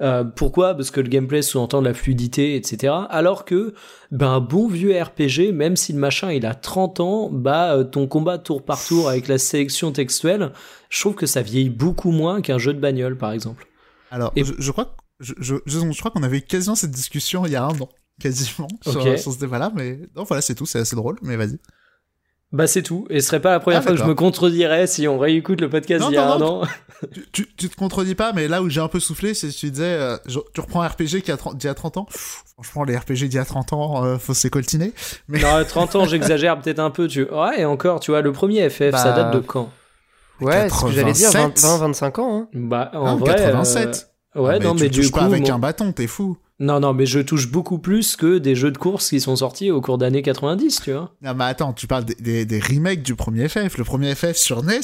Euh, pourquoi? Parce que le gameplay sous-entend la fluidité, etc. Alors que, ben, un bon vieux RPG, même si le machin il a 30 ans, bah, euh, ton combat tour par tour avec la sélection textuelle, je trouve que ça vieillit beaucoup moins qu'un jeu de bagnole, par exemple. Alors, je, crois, je, je, je crois qu'on avait quasiment cette discussion il y a un an, quasiment, sur, ce débat-là, mais non, voilà, c'est tout, c'est assez drôle, mais vas-y. Bah c'est tout, et ce serait pas la première ah, fois que je me contredirais si on réécoute le podcast il y a un an. Tu, tu, te contredis pas, mais là où j'ai un peu soufflé, c'est que tu disais, euh, tu reprends un RPG qui a 30, d'il y a 30 ans. franchement, les RPG d'il y a 30 ans, euh, faut s'écoltiner. Mais... Non, 30 ans, j'exagère peut-être un peu. Tu... Ouais, et encore, tu vois, le premier FF, ça bah, date de quand? Ouais, ce que j'allais dire, 20-25 ans. Hein. Bah, en vrai. 87. Euh, ouais, ah, non, mais du coup. pas avec un bâton, t'es fou. Non, non, mais je touche beaucoup plus que des jeux de course qui sont sortis au cours d'années 90, tu vois. Non, mais attends, tu parles des, des, remakes du premier FF. Le premier FF sur NES.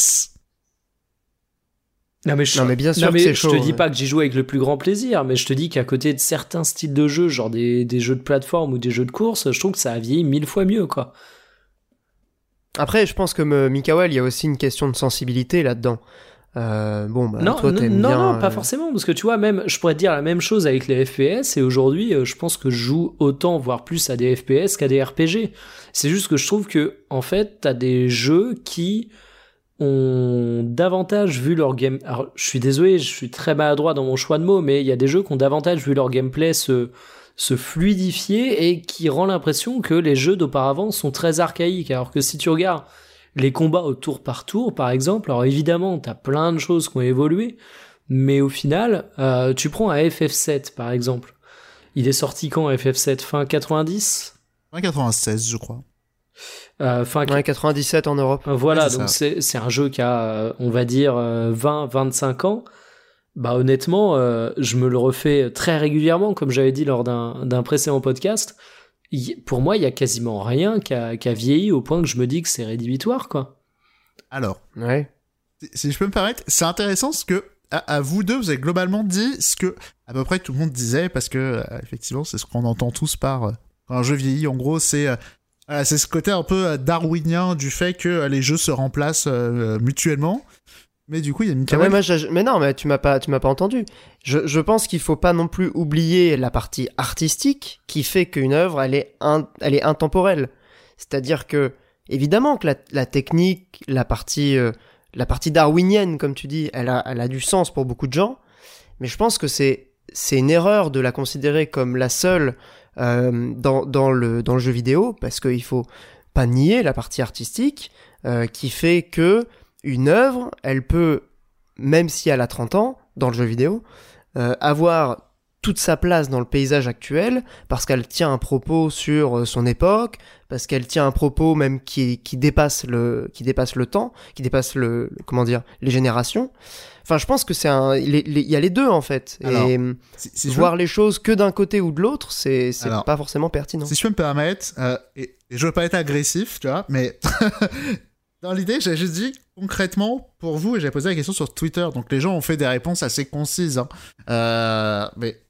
Non mais, je, non mais bien sûr je te dis pas que j'y joue avec le plus grand plaisir, mais je te dis qu'à côté de certains styles de jeux, genre des, des jeux de plateforme ou des jeux de course, je trouve que ça a vieilli mille fois mieux, quoi. Après, je pense que Mikael, il y a aussi une question de sensibilité là-dedans. Euh, bon, bah, non, toi, non, non, pas euh, forcément, parce que tu vois, même, je pourrais te dire la même chose avec les FPS, et aujourd'hui, je pense que je joue autant, voire plus à des FPS qu'à des RPG. C'est juste que je trouve que, en fait, t'as des jeux qui ont davantage vu leur game. Alors, je suis désolé, je suis très maladroit dans mon choix de mots, mais il y a des jeux qui ont davantage vu leur gameplay se se fluidifier et qui rend l'impression que les jeux d'auparavant sont très archaïques. Alors que si tu regardes les combats au tour par tour, par exemple, alors évidemment, t'as plein de choses qui ont évolué, mais au final, euh, tu prends un FF7, par exemple. Il est sorti quand FF7 Fin 90 Fin 96, je crois. Euh, fin 97 en Europe. Voilà, donc c'est un jeu qui a, on va dire, 20-25 euh, ans. Bah honnêtement, euh, je me le refais très régulièrement, comme j'avais dit lors d'un précédent podcast. Pour moi, il y a quasiment rien qui a, vieilli au point que je me dis que c'est rédhibitoire, quoi. Alors, ouais. si je peux me permettre, c'est intéressant ce que à, vous deux, vous avez globalement dit ce que à peu près tout le monde disait, parce que euh, effectivement, c'est ce qu'on entend tous par euh, quand un jeu vieillit. En gros, c'est c'est ce côté un peu darwinien du fait que les jeux se remplacent mutuellement. Mais du coup, il y a une mais non, mais tu m'as pas, tu m'as pas entendu. Je, je pense qu'il faut pas non plus oublier la partie artistique qui fait qu'une œuvre, elle est, elle est intemporelle. C'est-à-dire que, évidemment que la, la technique, la partie, euh, la partie darwinienne, comme tu dis, elle a, elle a du sens pour beaucoup de gens, mais je pense que c'est c'est une erreur de la considérer comme la seule euh, dans, dans, le, dans le jeu vidéo, parce qu'il faut pas nier la partie artistique, euh, qui fait que une œuvre, elle peut, même si elle a 30 ans, dans le jeu vidéo, euh, avoir toute sa place dans le paysage actuel parce qu'elle tient un propos sur euh, son époque, parce qu'elle tient un propos même qui, qui dépasse le qui dépasse le temps, qui dépasse le, comment dire les générations. Enfin, je pense que c'est un il y a les deux en fait et voir les choses que d'un côté ou de l'autre, c'est c'est pas forcément pertinent. Si je peux me permettre euh, et, je veux pas être agressif, tu vois, mais Dans l'idée, j'ai juste dit concrètement pour vous, et j'ai posé la question sur Twitter, donc les gens ont fait des réponses assez concises. Hein. Euh, mais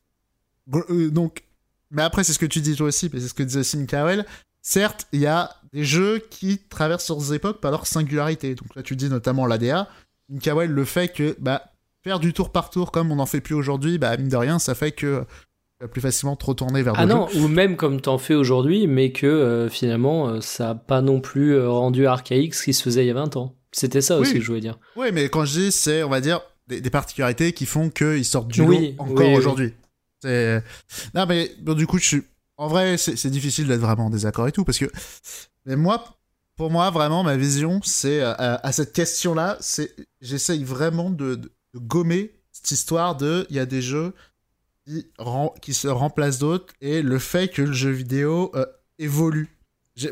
euh, donc, mais après, c'est ce que tu dis toi aussi, mais c'est ce que disait aussi Mikael. Certes, il y a des jeux qui traversent leurs époques par leur singularité. Donc là, tu dis notamment l'ADA. Mikael, le fait que bah, faire du tour par tour comme on n'en fait plus aujourd'hui, bah, mine de rien, ça fait que plus facilement te retourner vers ah non ou même comme t'en fais aujourd'hui mais que euh, finalement ça a pas non plus rendu archaïque ce qui se faisait il y a 20 ans c'était ça aussi que je voulais dire oui mais quand je dis c'est on va dire des, particularités qui font qu'ils sortent du lot encore aujourd'hui non, mais du coup, je suis. En vrai, c'est difficile d'être vraiment en désaccord et tout, parce que. Mais moi, pour moi, vraiment, ma vision, c'est. Euh, à, cette question-là, c'est. J'essaye vraiment de, gommer cette histoire de. Il y a des jeux qui, qui se remplacent d'autres, et le fait que le jeu vidéo euh, évolue.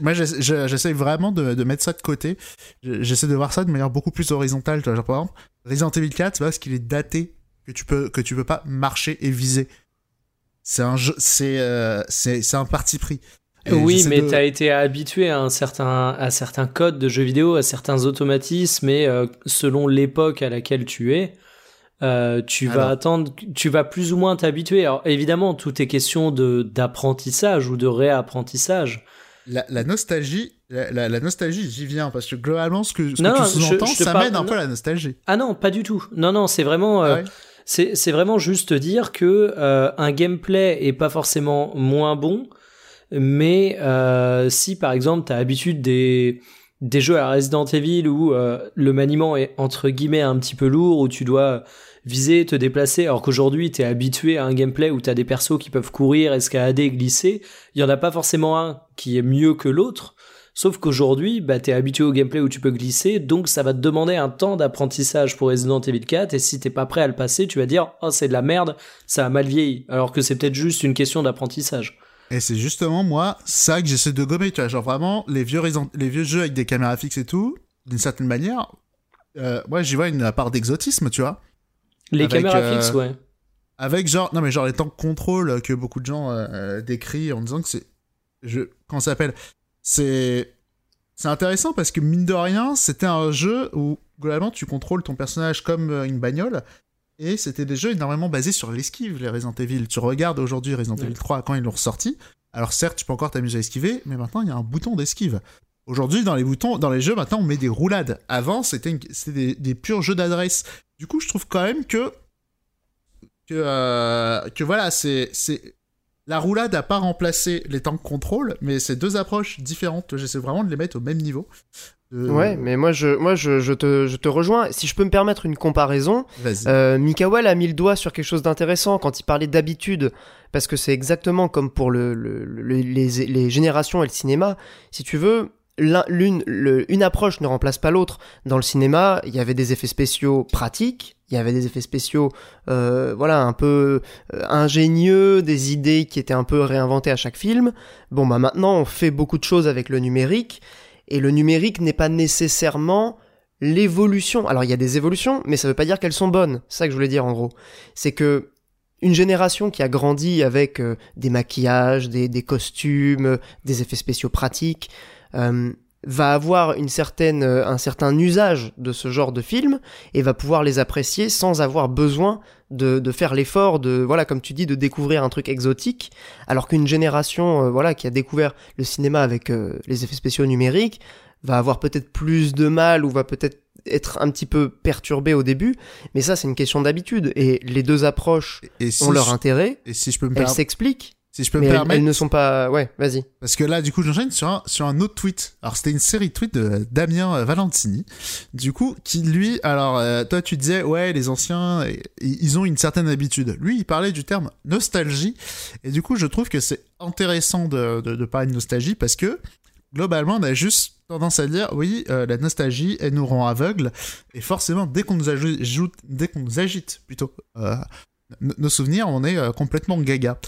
Moi, j'essaie vraiment de, mettre ça de côté. J'essaie de voir ça de manière beaucoup plus horizontale. Genre, par exemple, Resident Evil 4, c'est parce qu'il est daté que tu peux que tu peux pas marcher et viser. C'est un jeu, c'est euh, c'est un parti pris. oui, mais tu as été habitué à un certain à certains codes de jeux vidéo, à certains automatismes, et euh, selon l'époque à laquelle tu es, euh, tu vas attendre, tu vas plus ou moins t'habituer. Alors évidemment, tout est question de d'apprentissage ou de réapprentissage. La, la nostalgie, la, la, nostalgie, j'y viens parce que globalement, ce que, ce que tu sous-entends, ça mène un peu à la nostalgie. Ah non, pas du tout. Non, non, c'est vraiment. Ah c'est vraiment juste dire que euh, un gameplay est pas forcément moins bon, mais euh, si par exemple tu as l'habitude des des jeux à Resident Evil où euh, le maniement est entre guillemets un petit peu lourd, où tu dois viser, te déplacer, alors qu'aujourd'hui tu es habitué à un gameplay où tu as des persos qui peuvent courir, escalader, glisser, il y en a pas forcément un qui est mieux que l'autre. Sauf qu'aujourd'hui, bah, t'es habitué au gameplay où tu peux glisser, donc ça va te demander un temps d'apprentissage pour Resident Evil 4, et si t'es pas prêt à le passer, tu vas dire, oh, c'est de la merde, ça a mal vieilli. Alors que c'est peut-être juste une question d'apprentissage. Et c'est justement, moi, ça que j'essaie de gommer, tu vois, genre vraiment, les vieux, les vieux jeux avec des caméras fixes et tout, d'une certaine manière, euh, moi, j'y vois une part d'exotisme, tu vois. Les caméras euh, fixes, ouais. Avec genre, non mais genre les temps de contrôle que beaucoup de gens euh, décrivent en disant que c'est, je, comment ça s'appelle? C'est c'est intéressant parce que mine de rien, c'était un jeu où globalement tu contrôles ton personnage comme euh, une bagnole. Et c'était des jeux énormément basés sur l'esquive, les Resident Evil. Tu regardes aujourd'hui Resident Evil 3 quand ils l'ont ressorti. Alors certes, tu peux encore t'amuser à esquiver, mais maintenant il y a un bouton d'esquive. Aujourd'hui, dans les boutons, dans les jeux, maintenant on met des roulades. Avant, c'était des, des, purs jeux d'adresse. Du coup, je trouve quand même que que, euh, que voilà, c'est la roulade n'a pas remplacé les de contrôle, mais c'est deux approches différentes. J'essaie vraiment de les mettre au même niveau. Ouais, mais moi, je, moi je, te, je te rejoins. Si je peux me permettre une comparaison, euh, a mis le doigt sur quelque chose d'intéressant quand il parlait d'habitude, parce que c'est exactement comme pour le, les, les générations et le cinéma. Si tu veux, l'une, une approche ne remplace pas l'autre. Dans le cinéma, il y avait des effets spéciaux pratiques, il y avait des effets spéciaux, euh, voilà, un peu euh, ingénieux, des idées qui étaient un peu réinventées à chaque film. Bon, bah maintenant, on fait beaucoup de choses avec le numérique, et le numérique n'est pas nécessairement l'évolution. Alors, il y a des évolutions, mais ça veut pas dire qu'elles sont bonnes. C'est ça que je voulais dire, en gros. C'est que une génération qui a grandi avec euh, des maquillages, des, des costumes, des effets spéciaux pratiques, euh, va avoir une certaine, euh, un certain usage de ce genre de film et va pouvoir les apprécier sans avoir besoin de, de faire l'effort de, voilà, comme tu dis, de découvrir un truc exotique, alors qu'une génération, euh, voilà, qui a découvert le cinéma avec les effets spéciaux numériques, va avoir peut-être plus de mal ou va peut-être être un petit peu perturbé au début, mais ça c'est une question d'habitude et les deux approches ont leur intérêt. Et si je peux me elles s'expliquent Si je peux Mais me permettre. elles ne sont pas. Ouais, vas-y. Parce que là, du coup, j'enchaîne sur un, sur un autre tweet. Alors, c'était une série de tweets de Damien euh, Valentini. Du coup, qui lui, alors, euh, toi, tu disais, ouais, les anciens, ils ont une certaine habitude. Lui, il parlait du terme nostalgie. Et du coup, je trouve que c'est intéressant de, de, de parler de nostalgie parce que, globalement, on a juste tendance à dire, oui, euh, la nostalgie, elle nous rend aveugles. Et forcément, dès qu'on nous ajoute, dès qu'on nous agite, plutôt, euh, nos souvenirs, on est euh, complètement gaga.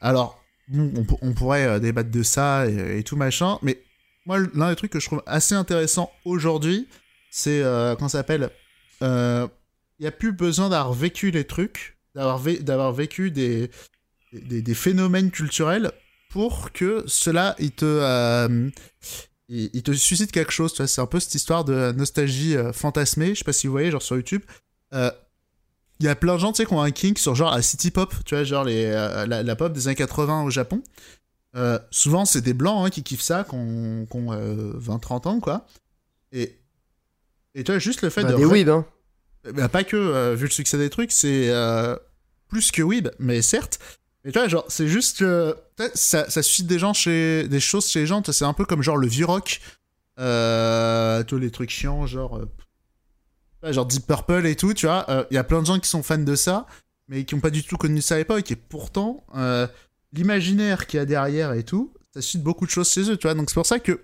Alors, on, pour- on pourrait euh, débattre de ça et, tout machin, mais moi, l'un des trucs que je trouve assez intéressant aujourd'hui, c'est, euh, comment ça s'appelle Il n'y a plus besoin d'avoir vécu les trucs, d'avoir vé- d'avoir vécu des, phénomènes culturels pour que cela, il te, euh, suscite quelque chose. C'est un peu cette histoire de nostalgie euh, fantasmée. Je sais pas si vous voyez, genre sur YouTube. Il y a plein de gens, tu sais, qui ont un kink sur genre la city pop, tu vois, genre les, euh, la, la pop des années 80 au Japon. Euh, souvent, c'est des blancs hein, qui kiffent ça, qui ont, qui ont, euh, 20-30 ans, quoi. Et, et tu vois, juste le fait Bah, de. des weebs, hein. bah, pas que, vu le succès des trucs, c'est plus que weeb, mais certes. Mais tu vois, genre, c'est juste que ça, ça suscite des gens chez des choses chez les gens. C'est un peu comme genre le vieux rock, tous les trucs chiants, genre genre Deep Purple et tout. Tu vois, Euh, il y a plein de gens qui sont fans de ça, mais qui ont pas du tout connu ça à l'époque. Et pourtant, euh, l'imaginaire qu'il y a derrière et tout, ça suscite beaucoup de choses chez eux. Tu vois, donc c'est pour ça que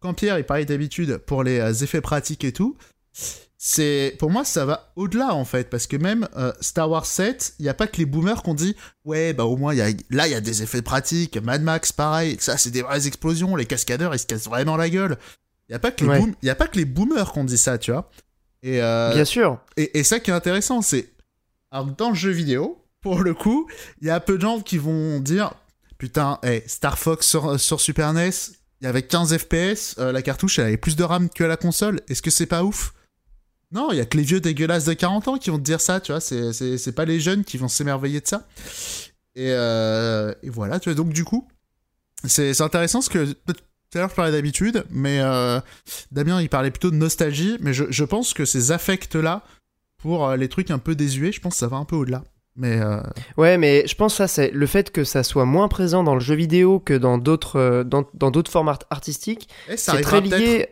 quand Pierre il parlait d'habitude pour les euh, effets pratiques et tout, c'est pour moi ça va au-delà en fait parce que même euh, Star Wars 7 il y a pas que les boomers qu'on dit ouais bah au moins il y a là il y a des effets pratiques Mad Max pareil ça c'est des vraies explosions les cascadeurs ils se cassent vraiment la gueule il y a pas que les Ouais. boom- y a pas que les boomers qu'on dit ça tu vois et, euh, Bien sûr. et, et ça qui est intéressant c'est alors dans le jeu vidéo pour le coup il y a peu de gens qui vont dire putain hey, Star Fox sur, sur Super NES il y avait 15 FPS euh, la cartouche elle avait plus de RAM que la console est-ce que c'est pas ouf? Non, il y a que les vieux dégueulasses de 40 ans qui vont te dire ça, tu vois. C'est, pas les jeunes qui vont s'émerveiller de ça. Et, euh, et voilà, tu vois. Donc, du coup, c'est, c'est intéressant parce que tout à l'heure, je parlais d'habitude, mais euh, Damien, il parlait plutôt de nostalgie. Mais je, je pense que ces affects-là, pour euh, les trucs un peu désuets, je pense que ça va un peu au-delà. Mais euh, Ouais, mais je pense que ça, c'est le fait que ça soit moins présent dans le jeu vidéo que dans d'autres dans, dans d'autres formes art- artistiques. eh, ça C'est arrivera très peut-être. lié.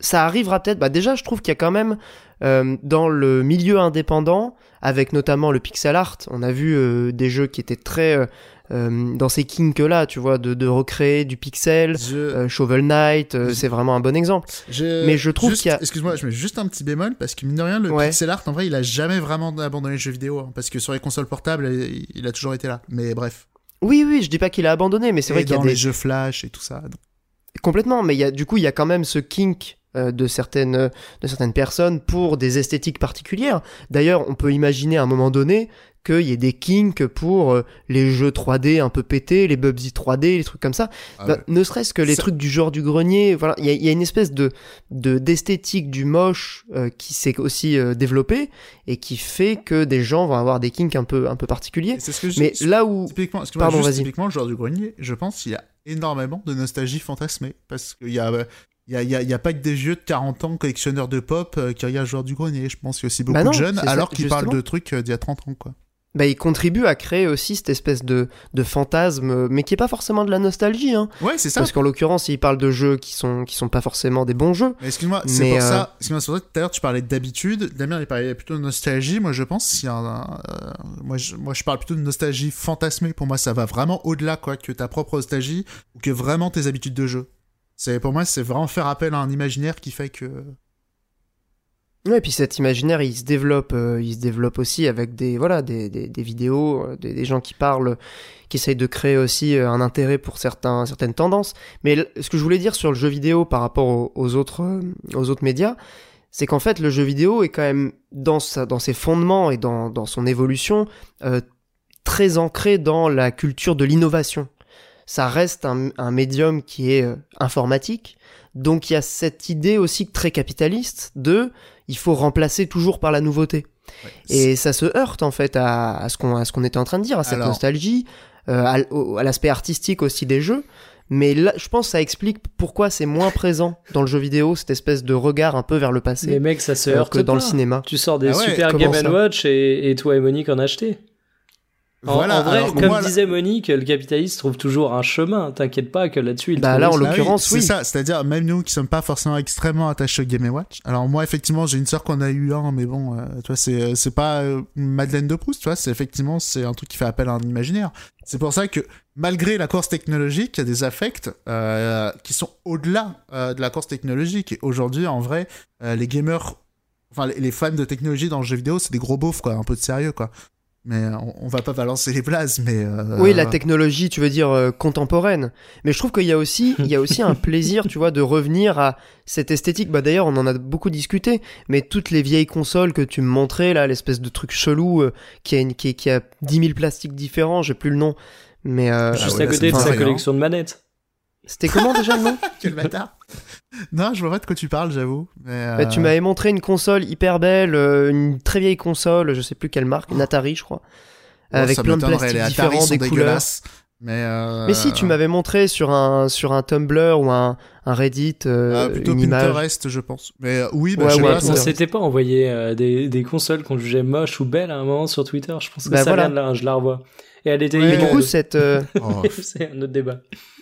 Ça arrivera peut-être. Bah déjà, je trouve qu'il y a quand même dans le milieu indépendant, avec notamment le pixel art, on a vu des jeux qui étaient très euh, dans ces kinks là, tu vois, de, de recréer du pixel. Je, Euh, Shovel Knight, euh, c'est vraiment un bon exemple. je- mais je trouve qu'il y a- Excuse-moi, je mets juste un petit bémol parce que mine de rien, le Ouais. pixel art, en vrai, il a jamais vraiment abandonné les jeux vidéo. hein, parce que sur les consoles portables, il, a toujours été là. Mais bref. Oui, oui, je dis pas qu'il a abandonné, mais c'est vrai qu'il y a des les jeux flash et tout ça. donc. Complètement, mais il y a, du coup, il y a quand même ce kink euh, de, certaines, de certaines personnes pour des esthétiques particulières. D'ailleurs, on peut imaginer à un moment donné qu'il y ait des kinks pour euh, les jeux 3D un peu pétés, les Bubsy 3D, les trucs comme ça. Ah Bah, ouais. Ne serait-ce que les Ça- trucs du genre du grenier, voilà, il y a, il y a une espèce de de- d'esthétique du moche euh, qui s'est aussi euh, développée et qui fait que des gens vont avoir des kinks un peu un peu particuliers. Et C'est ce que je Mais là où Typiquement, Pardon, juste typiquement, le joueur du grenier, je pense qu'il y a énormément de nostalgie fantasmée. Parce qu'il y a, euh, il y, a, il y, a, y a pas que des vieux de 40 ans collectionneurs de pop euh, qui regardent le joueur du grenier. Je pense qu'il y a aussi beaucoup Bah non, de jeunes, alors qu'ils parlent de trucs euh, d'il y a 30 ans, quoi. Bah, il contribue à créer aussi cette espèce de, de fantasme, euh, mais qui est pas forcément de la nostalgie, hein. Ouais, c'est ça. Parce qu'en l'occurrence, il parle de jeux qui sont, qui sont pas forcément des bons jeux. Excuse-moi, c'est pour euh, ça. Excuse-moi, c'est pour ça que tout à l'heure tu parlais d'habitude. Damien il parlait plutôt de nostalgie. Moi je pense y a un, euh, moi, je, moi je parle plutôt de nostalgie fantasmée. Pour moi ça va vraiment au-delà quoi que ta propre nostalgie ou que vraiment tes habitudes de jeu. C'est pour moi c'est vraiment faire appel à un imaginaire qui fait que. Ouais, et puis cet imaginaire, il se développe, euh, il se développe aussi avec des, voilà, des, des, vidéos, euh, des, gens qui parlent, qui essayent de créer aussi euh, un intérêt pour certains, certaines tendances. Mais ce que je voulais dire sur le jeu vidéo par rapport aux, autres, aux autres médias, c'est qu'en fait, le jeu vidéo est quand même dans sa, dans ses fondements et dans, dans son évolution très ancré dans la culture de l'innovation. Ça reste un, médium qui est informatique, donc il y a cette idée aussi très capitaliste de il faut remplacer toujours par la nouveauté. Et ça se heurte en fait à, à ce qu'on à ce qu'on était en train de dire, à cette Alors- nostalgie, euh, à, l'aspect artistique aussi des jeux. Mais là, je pense que ça explique pourquoi c'est moins présent dans le jeu vidéo, cette espèce de regard un peu vers le passé, Mais mec, ça se heurte que dans le cinéma. Tu sors des Ah ouais, super Game Watch et, et toi et Monique en achetez. En, Voilà, en vrai, alors, comme moi, disait Monique, le capitaliste trouve toujours un chemin. T'inquiète pas que là-dessus, il Bah, trouve là, en aussi- Ah l'occurrence, c'est oui. ça, c'est-à-dire même nous qui sommes pas forcément extrêmement attachés au Game Watch. Alors moi effectivement j'ai une sœur qu'on a eu un, mais bon, euh, tu vois c'est c'est pas euh, Madeleine de Proust, tu vois, c'est effectivement c'est un truc qui fait appel à un imaginaire. C'est pour ça que malgré la course technologique, il y a des affects euh, qui sont au-delà euh, de la course technologique. Et aujourd'hui en vrai, euh, les gamers, enfin les, les fans de technologie dans le jeu vidéo, c'est des gros beaufs quoi, un peu de sérieux quoi. Mais euh, on, on va pas balancer les blases, mais euh, Oui, la technologie, tu veux dire euh, contemporaine. Mais je trouve qu'il y a aussi, il y a aussi un plaisir, tu vois, de revenir à cette esthétique. Bah d'ailleurs, on en a beaucoup discuté. Mais toutes les vieilles consoles que tu me montrais là, l'espèce de truc chelou euh, qui a une, qui, qui a 10 000 plastiques différents, j'ai plus le nom. Mais euh, Juste Ah ouais, à côté de sa collection de manettes. C'était comment déjà le nom Quel bâtard Non, je vois pas de quoi tu parles, j'avoue. Mais, Bah, Tu euh, m'avais montré une console hyper belle, euh, une très vieille console, je sais plus quelle marque, une Atari, je crois, bon, avec plein de plastiques les différents, sont des couleurs. Mais, euh, Mais si, tu m'avais montré sur un, sur un Tumblr ou un, un Reddit euh, ah, plutôt une image. Pinterest, je pense. Mais euh, oui, bah, Ouais, je sais ouais, pas. On s'était pas envoyé euh, des, des consoles qu'on jugeait moches ou belles à un moment sur Twitter. Je pense que Bah, ça voilà. vient de là, hein, je la revois. Et elle était Ouais. Mais du coup, cette, euh, Oh, c'est un autre débat.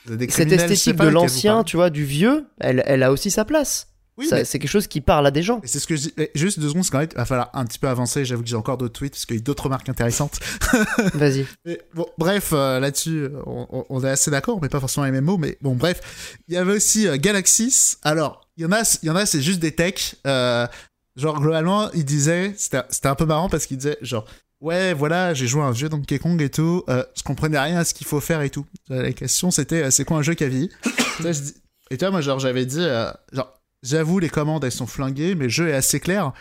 Des cette esthétique de l'ancien, tu vois, du vieux, elle, elle a aussi sa place. Oui, mais- C'est quelque chose qui parle à des gens. C'est ce que je dis. Juste deux secondes, fait, il va falloir un petit peu avancer. J'avoue que j'ai encore d'autres tweets, parce qu'il y a d'autres remarques intéressantes. Vas-y. Bon, bref, euh, là-dessus, on, est assez d'accord, mais pas forcément les mêmes mots. Mais bon, bref. Il y avait aussi euh, Galaxis. Alors, il y en a, il y en a c'est juste des techs. Euh, genre, globalement, il disait, c'était c'était un peu marrant parce qu'il disait, genre, ouais, voilà, j'ai joué à un vieux Donkey Kong et tout. Euh, je comprenais rien à ce qu'il faut faire et tout. La question, c'était, euh, c'est quoi un jeu qui a vieilli Et tu vois, moi, genre, j'avais dit, euh, genre, j'avoue, les commandes, elles sont flinguées, mais le jeu est assez clair.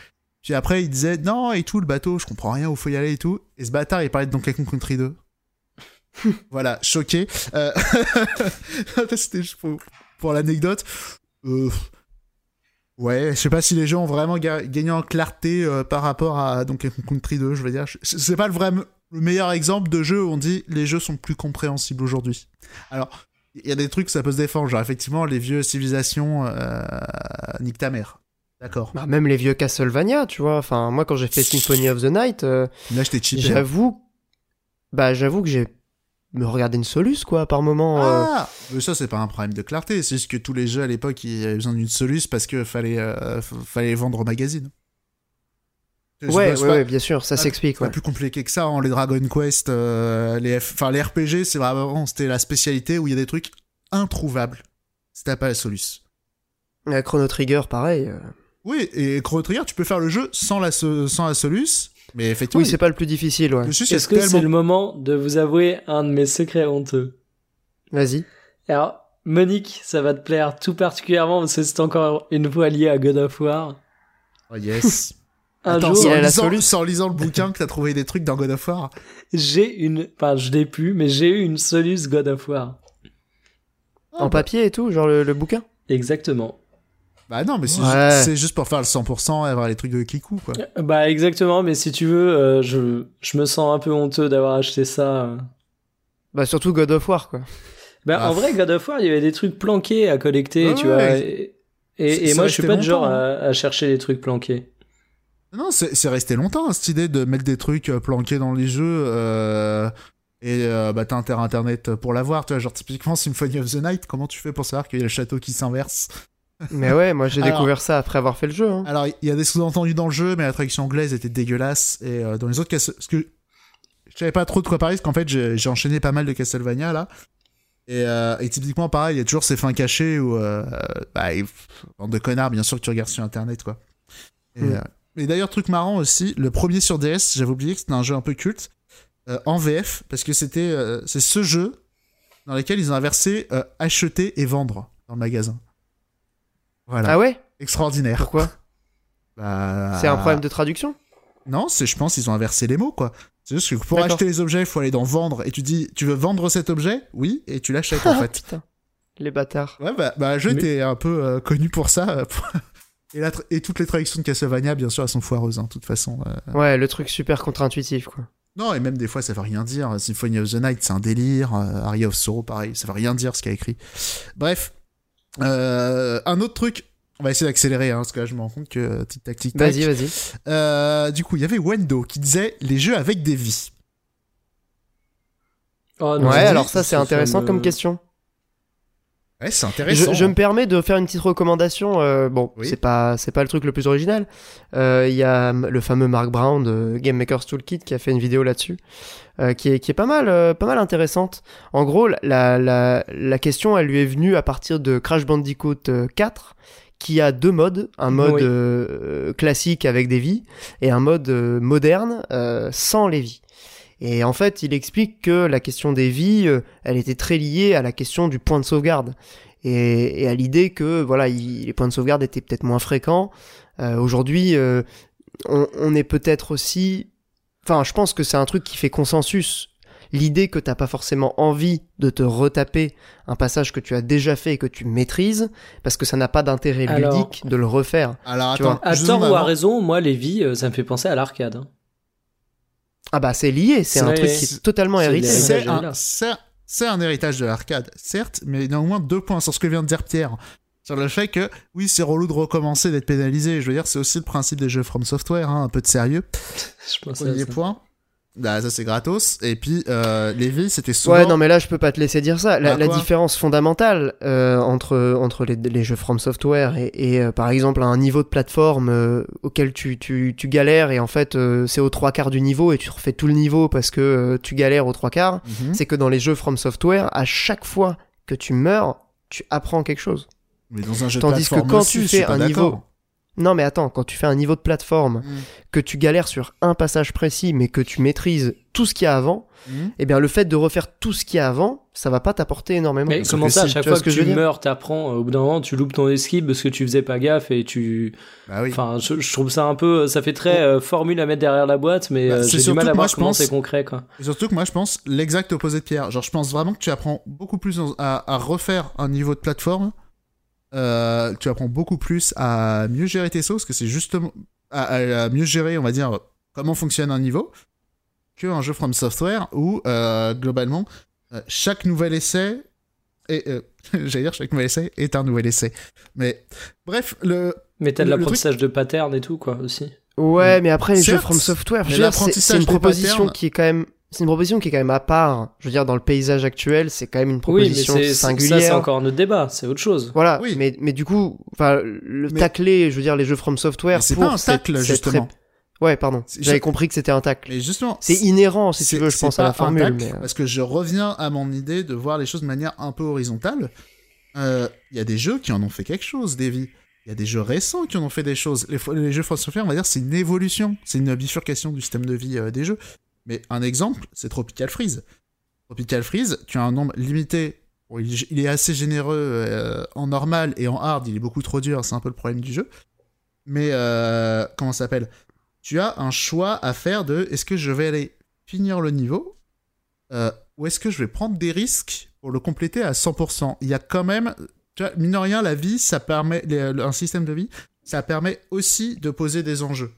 Puis après, il disait, non, et tout, le bateau, je comprends rien où faut y aller et tout. Et ce bâtard, il parlait de Donkey Kong Country 2. voilà, choqué. Euh... C'était pour, pour l'anecdote. Euh... Ouais, je sais pas si les gens ont vraiment ga- gagné en clarté euh, par rapport à Donkey Kong Country 2, je veux dire. C'est pas le vrai le meilleur exemple de jeu où on dit les jeux sont plus compréhensibles aujourd'hui. Alors, il y a des trucs ça peut se défendre, genre effectivement les vieux civilisations, euh, nique ta mère. D'accord. Bah, même les vieux Castlevania, tu vois. Enfin, moi, quand j'ai fait Symphony of the Night, euh, cheap. j'avoue, bah, j'avoue que j'ai me regardé une soluce, quoi, par moment. euh. Ah Mais ça, c'est pas un problème de clarté. C'est juste que tous les jeux à l'époque, ils avaient besoin d'une soluce parce que fallait, euh, fallait vendre au magazine. Ouais, ouais, pas- ouais, bien sûr, ça s'explique, c'est ouais. plus compliqué que ça. hein. Les Dragon Quest, euh, les, enfin, les RPG, c'est vraiment c'était la spécialité où il y a des trucs introuvables. C'était pas la soluce. Euh, Chrono Trigger, pareil. Oui, et Chrono Trigger, tu peux faire le jeu sans la, sans la soluce, mais effectivement, Oui, c'est pas le plus difficile, ouais. Est-ce que c'est le moment de vous avouer un de mes secrets honteux Vas-y. Alors, Monique, ça va te plaire tout particulièrement parce que c'est encore une fois lié à God of War. Oh yes. Un Attends, jour, a la lisant, soluce. sans lisant le bouquin que t'as trouvé des trucs dans God of War. j'ai une, enfin, je l'ai plus, mais j'ai eu une Solus God of War. En bah. papier et tout, genre le, le bouquin? Exactement. Bah non, mais c'est Ouais. ju- c'est juste pour faire le 100% et avoir les trucs de Kikou, quoi. Bah, exactement, mais si tu veux, euh, je, je me sens un peu honteux d'avoir acheté ça. euh. Bah, surtout God of War, quoi. Bah, Ah. en vrai, God of War, il y avait des trucs planqués à collecter, Ouais, tu ouais. vois. Et, et, moi, je suis pas du genre à, à chercher les trucs planqués. Non, c'est c'est resté longtemps, cette idée de mettre des trucs euh, planqués dans les jeux. euh, Et euh, bah t'as inter internet pour l'avoir, tu vois, genre typiquement Symphony of the Night, comment tu fais pour savoir qu'il y a le château qui s'inverse? Mais ouais, moi j'ai découvert ça après avoir fait le jeu. Hein. Alors il y a des sous-entendus dans le jeu, mais la traduction anglaise était dégueulasse, et euh, dans les autres cas, parce que je savais pas trop de quoi parler, parce qu'en fait j'ai enchaîné pas mal de Castlevania là, et, euh, et typiquement pareil, il y a toujours ces fins cachées où, euh, bah, bande de connards, bien sûr que tu regardes sur internet quoi. Et, Mm. et d'ailleurs, truc marrant aussi, le premier sur DS, j'avais oublié que c'était un jeu un peu culte, en VF, parce que c'était c'est ce jeu dans lequel ils ont inversé acheter et vendre dans le magasin. Voilà, Ah ouais? Extraordinaire. Pourquoi? Bah, C'est un problème de traduction? Non, c'est je pense ils ont inversé les mots quoi. C'est juste que pour D'accord. acheter les objets, il faut aller dans vendre et tu dis tu veux vendre cet objet? Oui, et tu l'achètes en Ah, fait. putain. Les bâtards. Ouais, bah, bah Mais- était un peu euh, connu pour ça. euh, pour- et, la tra- et toutes les traductions de Castlevania, bien sûr, elles sont foireuses, hein, de toute façon. euh. Ouais, le truc super contre-intuitif, quoi. Non, et même des fois, ça veut rien dire. Symphony of the Night, c'est un délire. Aria of Sorrow, pareil, ça veut rien dire ce qu'il a écrit. Bref, Euh, un autre truc. On va essayer d'accélérer, hein, parce que là, je me rends compte que euh, tic tac tic tac. Vas-y, vas-y. Euh, du coup, il y avait Wendo qui disait les jeux avec des vies. Oh, non, Ouais, alors ça c'est intéressant me- comme question. Ouais, c'est Je, intéressant. je me permets de faire une petite recommandation. euh, bon, Oui. c'est pas c'est pas le truc le plus original. Euh, Il y a le fameux Mark Brown de Game Maker's Toolkit qui a fait une vidéo là-dessus, euh, qui est qui est pas mal euh, pas mal intéressante. En gros, la la la question elle lui est venue à partir de Crash Bandicoot euh, 4 qui a deux modes, un mode Oui. euh, classique avec des vies et un mode euh, moderne euh, sans les vies. Et en fait, il explique que la question des vies, euh, elle était très liée à la question du point de sauvegarde et, et à l'idée que voilà, il- les points de sauvegarde étaient peut-être moins fréquents. Euh, Aujourd'hui, euh, on, on est peut-être aussi, enfin, je pense que c'est un truc qui fait consensus. L'idée que t'as pas forcément envie de te retaper un passage que tu as déjà fait et que tu maîtrises, parce que ça n'a pas d'intérêt Alors- ludique de le refaire. Alors Tu attends, À tort ou à raison, moi, les vies, euh, ça me fait penser à l'arcade. hein. Ah bah c'est lié, c'est un truc qui est totalement hérité. C'est un, héritage de l'arcade, certes, mais il y a au moins deux points sur ce que vient de dire Pierre. Sur le fait que, oui, c'est relou de recommencer, d'être pénalisé. Je veux dire, c'est aussi le principe des jeux From Software, hein, un peu de sérieux. Je pense à Premier ça. point. Bah, ça c'est gratos. Et puis, euh, les vies, c'était souvent. Ouais, non, mais là, je peux pas te laisser dire ça. La, Bah, la différence fondamentale euh, entre, entre les, les jeux From Software et, et, euh, par exemple, un niveau de plateforme euh, auquel tu, tu, tu galères et en fait, euh, c'est aux trois quarts du niveau et tu refais tout le niveau parce que euh, tu galères aux trois quarts, Mhm. c'est que dans les jeux From Software, à chaque fois que tu meurs, tu apprends quelque chose. Mais dans un jeu de Tandis que plateforme quand aussi, tu fais un niveau- Non, mais attends, quand tu fais un niveau de plateforme, Mhm. que tu galères sur un passage précis, mais que tu maîtrises tout ce qu'il y a avant, Mhm. eh bien, le fait de refaire tout ce qu'il y a avant, ça va pas t'apporter énormément. Mais Parce comment ça, à chaque tu fois que, que je tu meurs, t'apprends, euh, au bout d'un moment, tu loupes ton esquive parce que tu faisais pas gaffe et tu. Bah oui. Enfin, je, je trouve ça un peu. Ça fait très euh, formule à mettre derrière la boîte, mais Bah, euh, c'est j'ai du mal à voir je comment pense- c'est concret, quoi. Et surtout que moi, je pense l'exact opposé de Pierre. Genre, je pense vraiment que tu apprends beaucoup plus à refaire un niveau de plateforme. Euh, tu apprends beaucoup plus à mieux gérer tes sauces, que c'est justement à, à- à mieux gérer, on va dire, comment fonctionne un niveau, qu'un jeu From Software où, euh, globalement, euh, chaque nouvel essai est, euh, j'allais dire, chaque nouvel essai est un nouvel essai. Mais bref, le, Mais t'as de l'apprentissage de pattern et tout, quoi, aussi. Ouais, mais après les jeux From Software, c'est une proposition qui est quand même, c'est une proposition qui est quand même à part. Je veux dire, dans le paysage actuel, c'est quand même une Oui, mais proposition c'est- ça, singulière. c'est encore notre débat, c'est autre chose. Voilà, Oui. mais mais du coup, enfin, le Mais- tacler, je veux dire, les jeux From Software mais c'est pour pas un tacle, justement. Ouais, pardon. J'avais je- compris que c'était un tacle. Mais justement, C'est inhérent, si tu veux, je c'est pense à la un formule. tacle, mais, euh, Parce que je reviens à mon idée de voir les choses de manière un peu horizontale. Euh, Il y a des jeux qui en ont fait quelque chose, vies. Il y a des jeux récents qui en ont fait des choses. Les, les jeux From Software, on va dire, c'est une évolution, c'est une bifurcation du système de vie euh, des jeux. Mais un exemple, c'est Tropical Freeze. Tropical Freeze, tu as un nombre limité. Il, est assez généreux euh, en normal et en hard, il est beaucoup trop dur, c'est un peu le problème du jeu. Mais euh, comment ça s'appelle? Tu as un choix à faire de est-ce que je vais aller finir le niveau euh, ou est-ce que je vais prendre des risques pour le compléter à 100% Il y a quand même, tu vois, mine de rien, la vie, ça permet, un système de vie, ça permet aussi de poser des enjeux.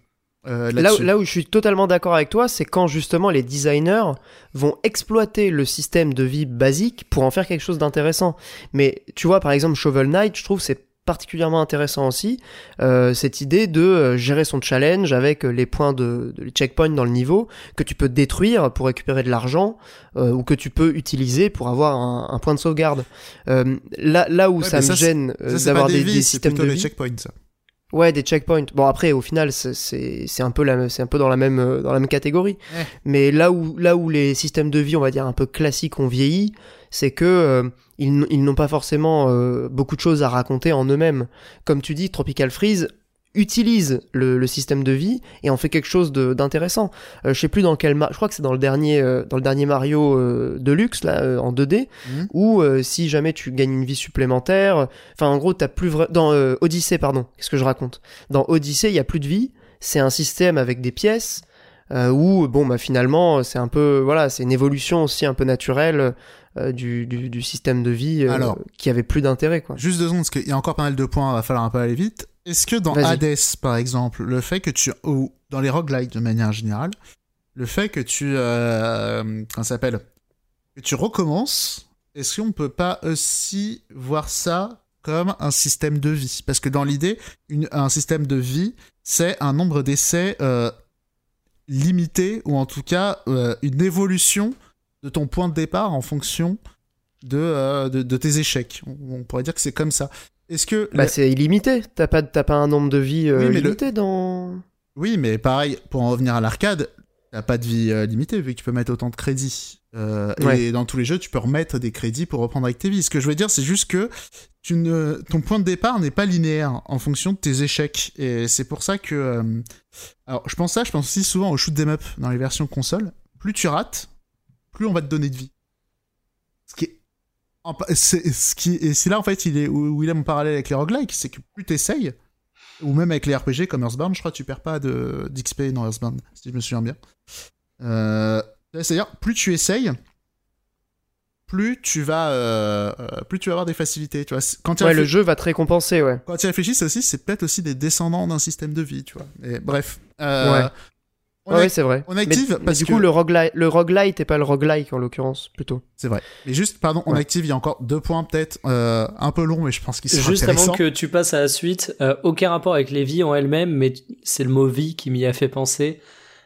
Euh, Là, où- là où je suis totalement d'accord avec toi, c'est quand justement les designers vont exploiter le système de vie basique pour en faire quelque chose d'intéressant. Mais tu vois, par exemple, Shovel Knight, je trouve c'est particulièrement intéressant aussi euh, cette idée de euh, gérer son challenge avec euh, les points de, de les checkpoints dans le niveau que tu peux détruire pour récupérer de l'argent euh, ou que tu peux utiliser pour avoir un, un point de sauvegarde. Euh, là, là où Ouais, ça me ça, gêne d'avoir des, des, des systèmes de vie. checkpoints. ça. Ouais, des checkpoints. Bon après, au final, c'est- un peu la c'est un peu dans la même euh, dans la même catégorie. Ouais. Mais là où là où les systèmes de vie, on va dire un peu classiques, ont vieilli, c'est que euh, ils, ils n'ont pas forcément euh, beaucoup de choses à raconter en eux-mêmes. Comme tu dis, Tropical Freeze utilise le, le système de vie et en fait quelque chose de- d'intéressant. Euh, je sais plus dans quel, je crois que c'est dans le dernier euh, dans le dernier Mario euh, Deluxe là euh, en 2D Mhm. où euh, si jamais tu gagnes une vie supplémentaire, enfin en gros t'as plus vra- dans euh, Odyssey pardon, qu'est-ce que je raconte? Dans Odyssey il y a plus de vie, c'est un système avec des pièces euh, où bon bah finalement c'est un peu voilà c'est une évolution aussi un peu naturelle euh, du, du, du système de vie Alors. qui avait plus d'intérêt quoi. Juste deux secondes, parce qu'il y a encore pas mal de points, va falloir un peu aller vite. Est-ce que dans. Hades, par exemple, le fait que tu. ou dans les roguelikes de manière générale, le fait que tu. Euh, comment ça s'appelle Que tu recommences, est-ce qu'on peut pas aussi voir ça comme un système de vie? Parce que dans l'idée, un système de vie, c'est un nombre d'essais euh, limité, ou en tout cas euh, une évolution de ton point de départ en fonction de, euh, de, de tes échecs. On, on pourrait dire que c'est comme ça. Est-ce que Bah, c'est illimité. T'as pas, t'as pas un nombre de vies euh, Oui, mais le- limité dans. Oui, mais pareil, pour en revenir à l'arcade, t'as pas de vie euh, limitée vu que tu peux mettre autant de crédits. Euh, Ouais. Et dans tous les jeux, tu peux remettre des crédits pour reprendre avec tes vies. Ce que je veux dire, c'est juste que tu ne... ton point de départ n'est pas linéaire en fonction de tes échecs. Et c'est pour ça que. euh, Alors, je pense ça, je pense aussi souvent au shoot 'em up dans les versions console. Plus tu rates, plus on va te donner de vie. Ce qui est. en pa- c'est ce qui et c'est là en fait il est où il est mon parallèle avec les roguelikes c'est que plus t'essayes ou même avec les RPG comme Earthbound, je crois que tu perds pas de d'XP dans Earthbound, si je me souviens bien. Euh, C'est-à-dire, plus tu essayes, plus tu vas, euh, euh, plus tu vas avoir des facilités. Tu vois, quand Ouais, le jeu va te récompenser, ouais. quand tu réfléchis, c'est aussi, c'est peut-être aussi des descendants d'un système de vie, tu vois. Et, bref. Euh, Ouais. On Ouais, a- ouais, c'est vrai. on active mais, mais parce du que- coup, le roguelite, le roguelite et pas le roguelike en l'occurrence, plutôt. C'est vrai. Mais juste, pardon, on Ouais. active, il y a encore deux points peut-être, euh, un peu longs, mais je pense qu'ils sont Juste avant que tu passes à la suite, euh, aucun rapport avec les vies en elles-mêmes, mais c'est le mot vie qui m'y a fait penser.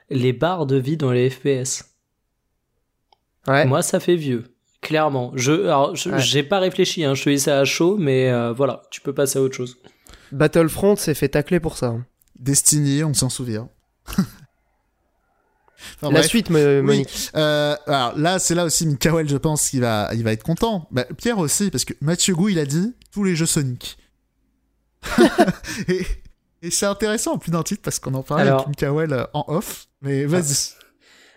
Les barres de vie dans les FPS. Ouais. Moi, ça fait vieux. Clairement. Je, alors, je- Ouais. j'ai pas réfléchi, hein. je te dis ça à chaud, mais euh, voilà, tu peux passer à autre chose. Battlefront s'est fait tacler pour ça. Destiny, on s'en souvient. Enfin, la bref. suite, me- Oui. Monique. Euh, alors là, c'est là aussi Mikael, je pense, qu'il va, il va être content. Bah, Pierre aussi, parce que Mathieu Gou, il a dit tous les jeux Sonic. et et c'est intéressant en plus d'un titre parce qu'on en parlait Alors- avec Mikael euh, en off. Mais vas-y,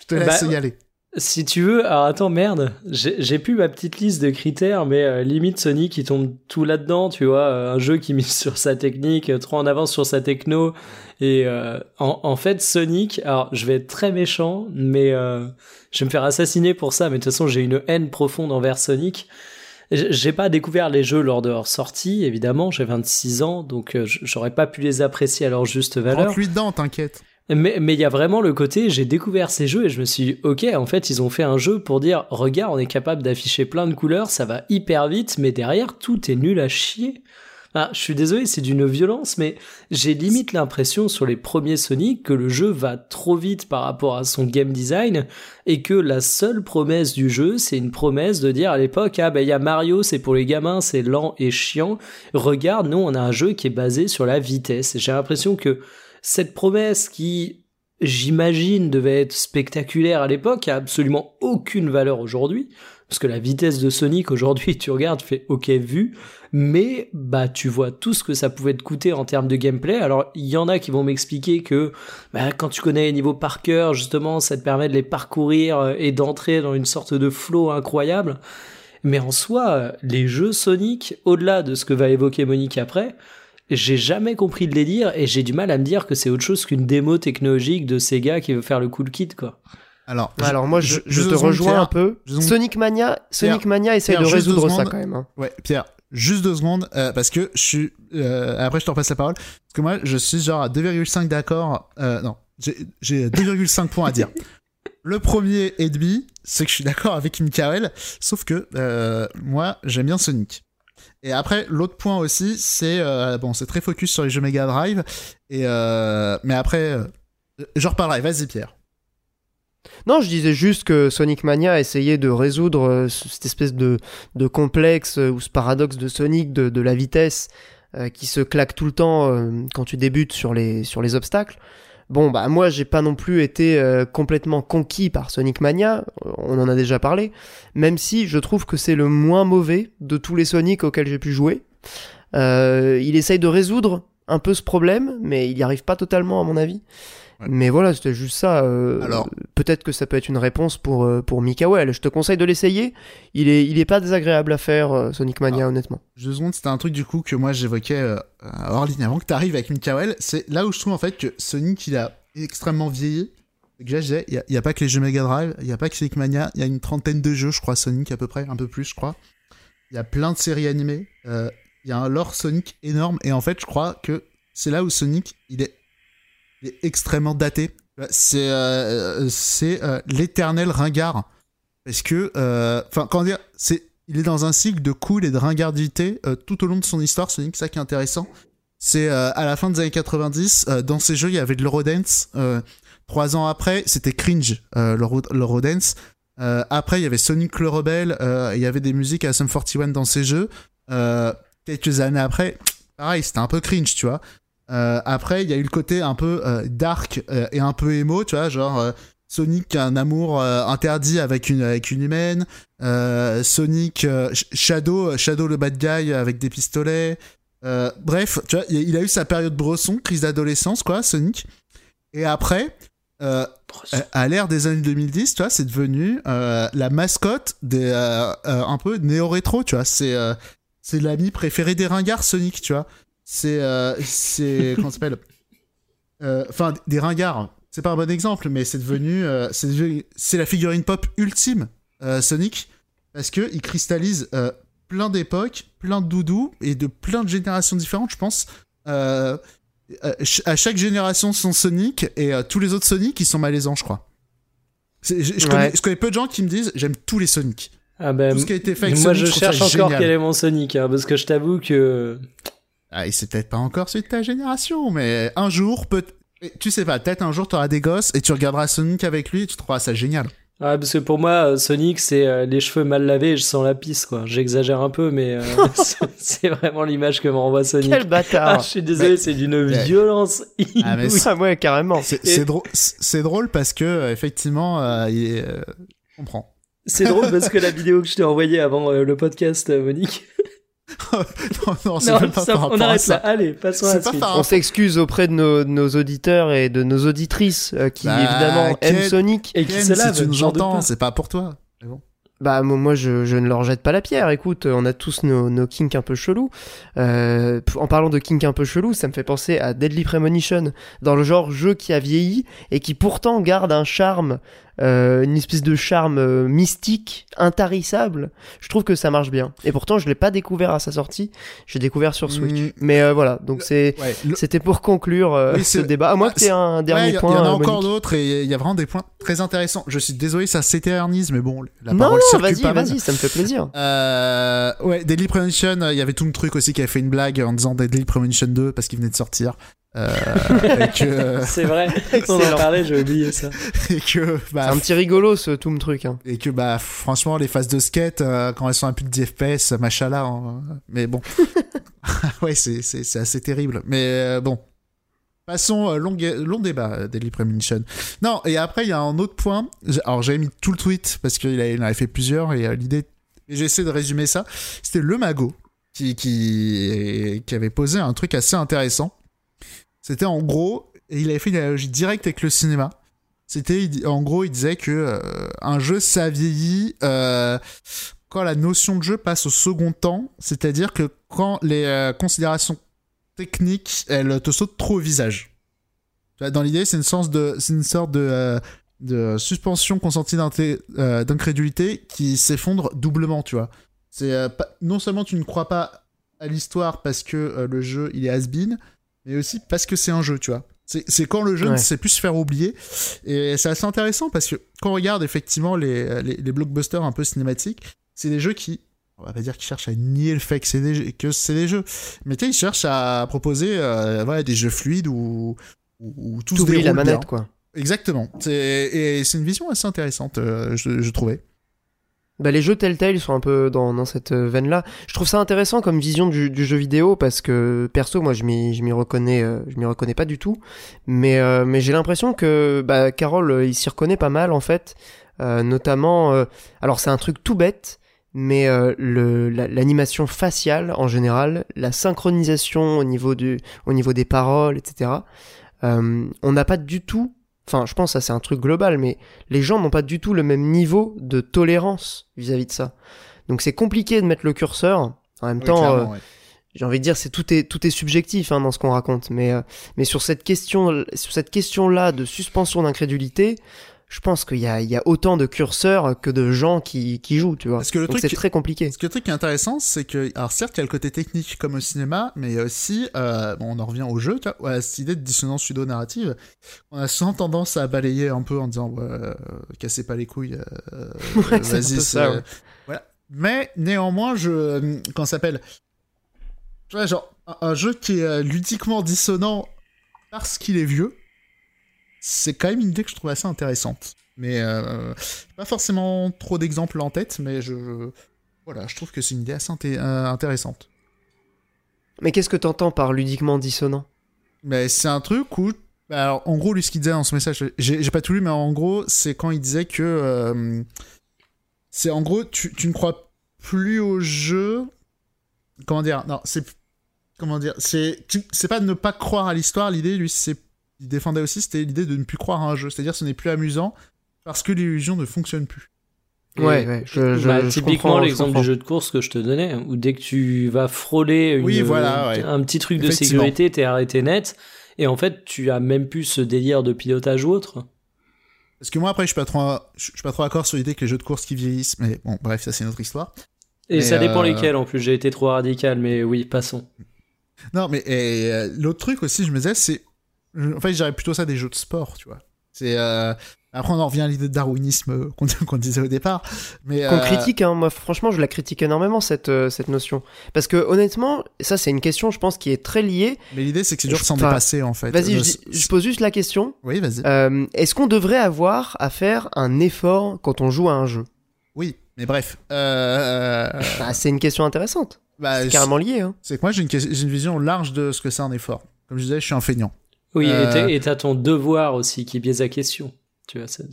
je te laisse Bah, y aller. Si tu veux, alors attends, merde, j'ai plus ma petite liste de critères, mais euh, limite Sonic il tombe tout là-dedans, tu vois, euh, un jeu qui mise sur sa technique, euh, trop en avance sur sa techno, et euh, en, en fait Sonic, alors je vais être très méchant, mais euh, je vais me faire assassiner pour ça, mais de toute façon j'ai une haine profonde envers Sonic. J'ai pas découvert les jeux lors de leur sortie, évidemment, j'ai 26 ans, donc euh, j'aurais pas pu les apprécier à leur juste valeur. Rentre-lui dedans, t'inquiète. Mais il y a vraiment le côté, j'ai découvert ces jeux et je me suis dit, ok, en fait, ils ont fait un jeu pour dire, regarde, on est capable d'afficher plein de couleurs, ça va hyper vite, mais derrière, tout est nul à chier. Ah, je suis désolé, c'est d'une violence, mais j'ai limite l'impression sur les premiers Sonic que le jeu va trop vite par rapport à son game design et que la seule promesse du jeu, c'est une promesse de dire à l'époque, ah ben il y a Mario, c'est pour les gamins, c'est lent et chiant. Regarde, nous on a un jeu qui est basé sur la vitesse. J'ai l'impression que cette promesse qui, j'imagine, devait être spectaculaire à l'époque, a absolument aucune valeur aujourd'hui. Parce que la vitesse de Sonic aujourd'hui, tu regardes, tu fais ok vu, mais bah tu vois tout ce que ça pouvait te coûter en termes de gameplay. Alors il y en a qui vont m'expliquer que bah, quand tu connais les niveaux par cœur, justement, ça te permet de les parcourir euh, et d'entrer dans une sorte de flow incroyable. Mais en soi, euh, les jeux Sonic, au-delà de ce que va évoquer Monique après, j'ai jamais compris le délire et j'ai du mal à me dire que c'est autre chose qu'une démo technologique de Sega qui veut faire le cool kit, quoi. Alors, Alors moi, je, je- je je te rejoins Pierre. un peu. Sonic Mania, Sonic Mania essaye Pierre, de résoudre ça quand même. hein. Ouais, Pierre, juste deux secondes, euh, parce que je suis. euh, après, je te repasse la parole. Parce que moi, je suis genre à 2,5 d'accord. Euh, non, j'ai- j'ai 2,5 points à dire. Le premier et demi, c'est que je suis d'accord avec Mikael, sauf que euh, moi, j'aime bien Sonic. Et après, l'autre point aussi, c'est euh, bon, c'est très focus sur les jeux Mega Drive. Et euh, mais après, euh, je reparlerai. Vas-y, Pierre. Non, je disais juste que Sonic Mania essayait de résoudre ce- cette espèce de, de complexe ou ce paradoxe de Sonic de, de la vitesse qui se claque tout le temps quand tu débutes sur les, sur les obstacles. Bon, bah moi, j'ai pas non plus été euh, complètement conquis par Sonic Mania, euh, on en a déjà parlé, même si je trouve que c'est le moins mauvais de tous les Sonic auxquels j'ai pu jouer. Euh, il essaye de résoudre un peu ce problème, mais il n'y arrive pas totalement à mon avis. Ouais. Mais voilà, c'était juste ça. euh, Alors- peut-être que ça peut être une réponse pour, euh, pour Mikael. Je te conseille de l'essayer. Il est, il est pas désagréable à faire, euh, Sonic Mania, Ah. honnêtement. Deux secondes, c'était un truc du coup que moi j'évoquais euh, hors ligne avant que t'arrives avec Mikael. C'est là où je trouve en fait que Sonic il a extrêmement vieilli. Que là, je disais, il n'y a, pas que les jeux Mega Drive, il n'y a pas que Sonic Mania, il y a une trentaine de jeux, je crois, Sonic à peu près, un peu plus, je crois. Il y a plein de séries animées, euh, il y a un lore Sonic énorme, et en fait, je crois que c'est là où Sonic il est, est extrêmement daté. C'est euh, c'est euh, l'éternel ringard. Parce que, euh, enfin, comment dire, c'est, il est dans un cycle de cool et de ringardité euh, tout au long de son histoire. Sonic, ça qui est intéressant. C'est euh, à la fin des années 90, euh, dans ces jeux, il y avait de l'Eurodance. Euh, trois ans après, c'était cringe, euh, l'Euro- l'Eurodance. Euh, après, il y avait Sonic le Rebelle, euh, il y avait des musiques à Sum 41 dans ces jeux. Euh, quelques années après, pareil, c'était un peu cringe, tu vois. Euh, après, il y a eu le côté un peu euh, dark euh, et un peu émo, tu vois, genre Sonic un amour interdit avec une, avec une humaine, Sonic, Sh- Shadow, Shadow le bad guy avec des pistolets. Bref, tu vois, il a eu sa période bresson, crise d'adolescence, quoi, Sonic. Et après, à l'ère des années 2010, tu vois, c'est devenu la mascotte des un peu néo-rétro, tu vois. C'est c'est l'ami préféré des ringards, Sonic, tu vois. C'est euh, c'est comment ça s'appelle Euh, Enfin, des ringards. C'est pas un bon exemple, mais c'est devenu euh, c'est devenu- c'est la figurine pop ultime, euh, Sonic, parce que il cristallise euh, plein d'époques, plein de doudous et de plein de générations différentes, je pense. Euh, à chaque génération son Sonic et euh, tous les autres Sonic ils sont malaisants je crois. Je, je connais, Ouais. je connais peu de gens qui me disent j'aime tous les Sonic. Ah ben, Tout ce qui a été fait avec moi Sonic, je cherche encore génial. quel est mon Sonic, hein, parce que je t'avoue que Ah, et c'est peut-être pas encore celui de ta génération, mais un jour peut tu sais pas, peut-être un jour t'auras des gosses et tu regarderas Sonic avec lui et tu trouveras ça génial. Ouais, parce que pour moi, euh, Sonic, c'est euh, les cheveux mal lavés et je sens la pisse, quoi. J'exagère un peu, mais euh, c'est- vraiment l'image que me renvoie Sonic. Quel Ah, bâtard je suis désolé, Mais- c'est d'une violence Ah, mais Ah ouais, carrément. C'est Et- drôle, parce que effectivement, euh, il est, euh, je comprends. C'est drôle parce que la vidéo que je t'ai envoyée avant euh, le podcast, euh, Monique. non, non, c'est Non, même pas ça- par on à arrête ça. là. Allez, passons à la pas suite. par On s'excuse auprès de nos, de nos auditeurs et de nos auditrices euh, qui Bah, évidemment Ken- aiment Sonic. Et qui Ken, se lave, si tu nous entends, pas. c'est pas pour toi. Mais bon. Bah moi, je, je ne leur jette pas la pierre. Écoute, on a tous nos, nos kinks un peu chelous. Euh, en parlant de kinks un peu chelous, ça me fait penser à Deadly Premonition, dans le genre jeu qui a vieilli et qui pourtant garde un charme, euh, une espèce de charme euh, mystique, intarissable. Je trouve que ça marche bien. Et pourtant, je l'ai pas découvert à sa sortie. J'ai découvert sur Switch. Mm. Mais euh, voilà, donc c'est Ouais, le- c'était pour conclure euh, Oui, ce c'est- débat. À moins Ah, que tu aies un dernier a- point. il y en a euh, encore d'autres et il y a vraiment des points très intéressants. Je suis désolé, ça s'éternise, mais bon, la Non, parole non, circule vas-y, vas-y, ça me fait plaisir. Euh, ouais, Deadly Premonition, euh, il y avait tout le truc aussi qui avait fait une blague en disant Deadly Premonition 2 parce qu'il venait de sortir. Euh, et que, C'est vrai. On en parlait, j'ai oublié ça. et que, C'est bah, un petit rigolo ce Toom truc. Hein. et que, bah, franchement, les phases de skate, euh, quand elles sont à plus de 10 FPS, machallah, hein, mais bon. ouais, c'est, c'est, c'est assez terrible. Mais euh, bon. Passons, euh, long, long débat, euh, Deadly Premonition. Non, et après, il y a un autre point. Alors, j'avais mis tout le tweet parce qu'il a- il en avait fait plusieurs et euh, l'idée. J'ai essayé de résumer ça. C'était le mago qui, qui, qui avait posé un truc assez intéressant. C'était en gros, il avait fait une analogie directe avec le cinéma. C'était, en gros, il disait que euh, un jeu, ça vieillit euh, quand la notion de jeu passe au second temps, c'est-à-dire que quand les euh, considérations techniques, elles te sautent trop au visage. Dans l'idée, c'est une, sorte de, suspension consentie d'incrédulité qui s'effondre doublement, tu vois. C'est non seulement tu ne crois pas à l'histoire parce que le jeu il est has-been, mais aussi parce que c'est un jeu, tu vois. C'est quand le jeu ne Ouais. sait plus se faire oublier. Et c'est assez intéressant parce que quand on regarde effectivement les, les, les blockbusters un peu cinématiques, c'est des jeux qui, on va pas dire qu'ils cherchent à nier le fait que c'est des, jeux- que c'est des jeux, mais tu sais, ils cherchent à proposer euh, voilà, des jeux fluides où, où, où tout se déroule la bien. manette quoi. Exactement. C'est- Et c'est une vision assez intéressante, euh, je, je trouvais. Bah, les jeux Telltale sont un peu dans, dans cette euh, veine-là. Je trouve ça intéressant comme vision du, du jeu vidéo parce que perso, moi, je m'y, reconnais, euh, je m'y reconnais pas du tout. Mais, euh, mais j'ai l'impression que bah, Carole, euh, il s'y reconnaît pas mal en fait. Notamment, alors c'est un truc tout bête, mais l'animation faciale en général, la synchronisation au niveau du, au niveau des paroles, etc. On n'a pas du tout. Enfin, je pense que ça c'est un truc global, mais les gens n'ont pas du tout le même niveau de tolérance vis-à-vis de ça. Donc c'est compliqué de mettre le curseur. En même Oui, temps, euh, ouais. j'ai envie de dire, c'est tout est tout est subjectif hein, dans ce qu'on raconte. Mais euh, mais sur cette question sur cette question là de suspension d'incrédulité, je pense qu'il y a il y a autant de curseurs que de gens qui qui jouent, tu vois. Parce que le Donc truc c'est très compliqué. Parce que le truc qui est intéressant, c'est que, alors certes, il y a le côté technique comme au cinéma, mais aussi, euh, bon, on en revient au jeu, tu vois, ouais, cette idée de dissonance pseudo-narrative, on a souvent tendance à balayer un peu en disant, ouais, euh, cassez pas les couilles, euh, Ouais, vas-y, ça, ouais. voilà. Mais néanmoins, je, euh, ça s'appelle, tu vois, genre, un, un jeu qui est euh, ludiquement dissonant parce qu'il est vieux, c'est quand même une idée que je trouve assez intéressante. Mais euh, pas forcément trop d'exemples en tête, mais je voilà, je trouve que c'est une idée assez euh, intéressante. Mais qu'est-ce que t'entends par ludiquement dissonant? Mais c'est un truc où bah, alors, en gros, lui, ce qu'il disait dans ce message, j'ai pas tout lu, mais en gros, c'est quand il disait que. Euh, c'est en gros, tu, tu, ne crois plus au jeu. Comment dire Non, c'est. Comment dire C'est c'est pas de ne pas croire à l'histoire. L'idée, lui, c'est. Il défendait aussi, c'était l'idée de ne plus croire à un jeu. C'est-à-dire, ce n'est plus amusant parce que l'illusion ne fonctionne plus. ouais, ouais, je, je, bah, typiquement l'exemple du jeu de course que je te donnais, où dès que tu vas frôler une, oui, voilà, un petit truc de sécurité, t'es arrêté net. Et en fait, tu as même plus ce délire de pilotage ou autre. Parce que moi, après, je suis pas trop, je suis pas trop d'accord sur l'idée que les jeux de course qui vieillissent, mais bon, bref, ça c'est une autre histoire. Et ça dépend euh, lesquels en plus, j'ai été trop radical, mais oui, passons. Non, mais euh, l'autre truc aussi, je me disais, c'est. En fait, j'irais plutôt ça des jeux de sport, tu vois. C'est. Euh, après, on en revient à l'idée de darwinisme qu'on disait au départ. Mais, Qu'on critique, hein. moi franchement, je la critique énormément cette, cette notion. Parce que honnêtement, ça c'est une question, je pense, qui est très liée. Mais l'idée, c'est que c'est dur de s'en dépasser en fait. Vas-y, je, je, pose juste la question. Oui, vas-y. Euh, Est-ce qu'on devrait avoir à faire un effort quand on joue à un jeu? Oui, mais bref. Euh... Bah, c'est une question intéressante. Bah, c'est carrément lié. Hein. C'est que moi, j'ai une, une, vision large de ce que c'est un effort. Comme je disais, je suis un feignant. Oui, euh... et t'as ton devoir aussi qui biaise la question. Tu vois, ça,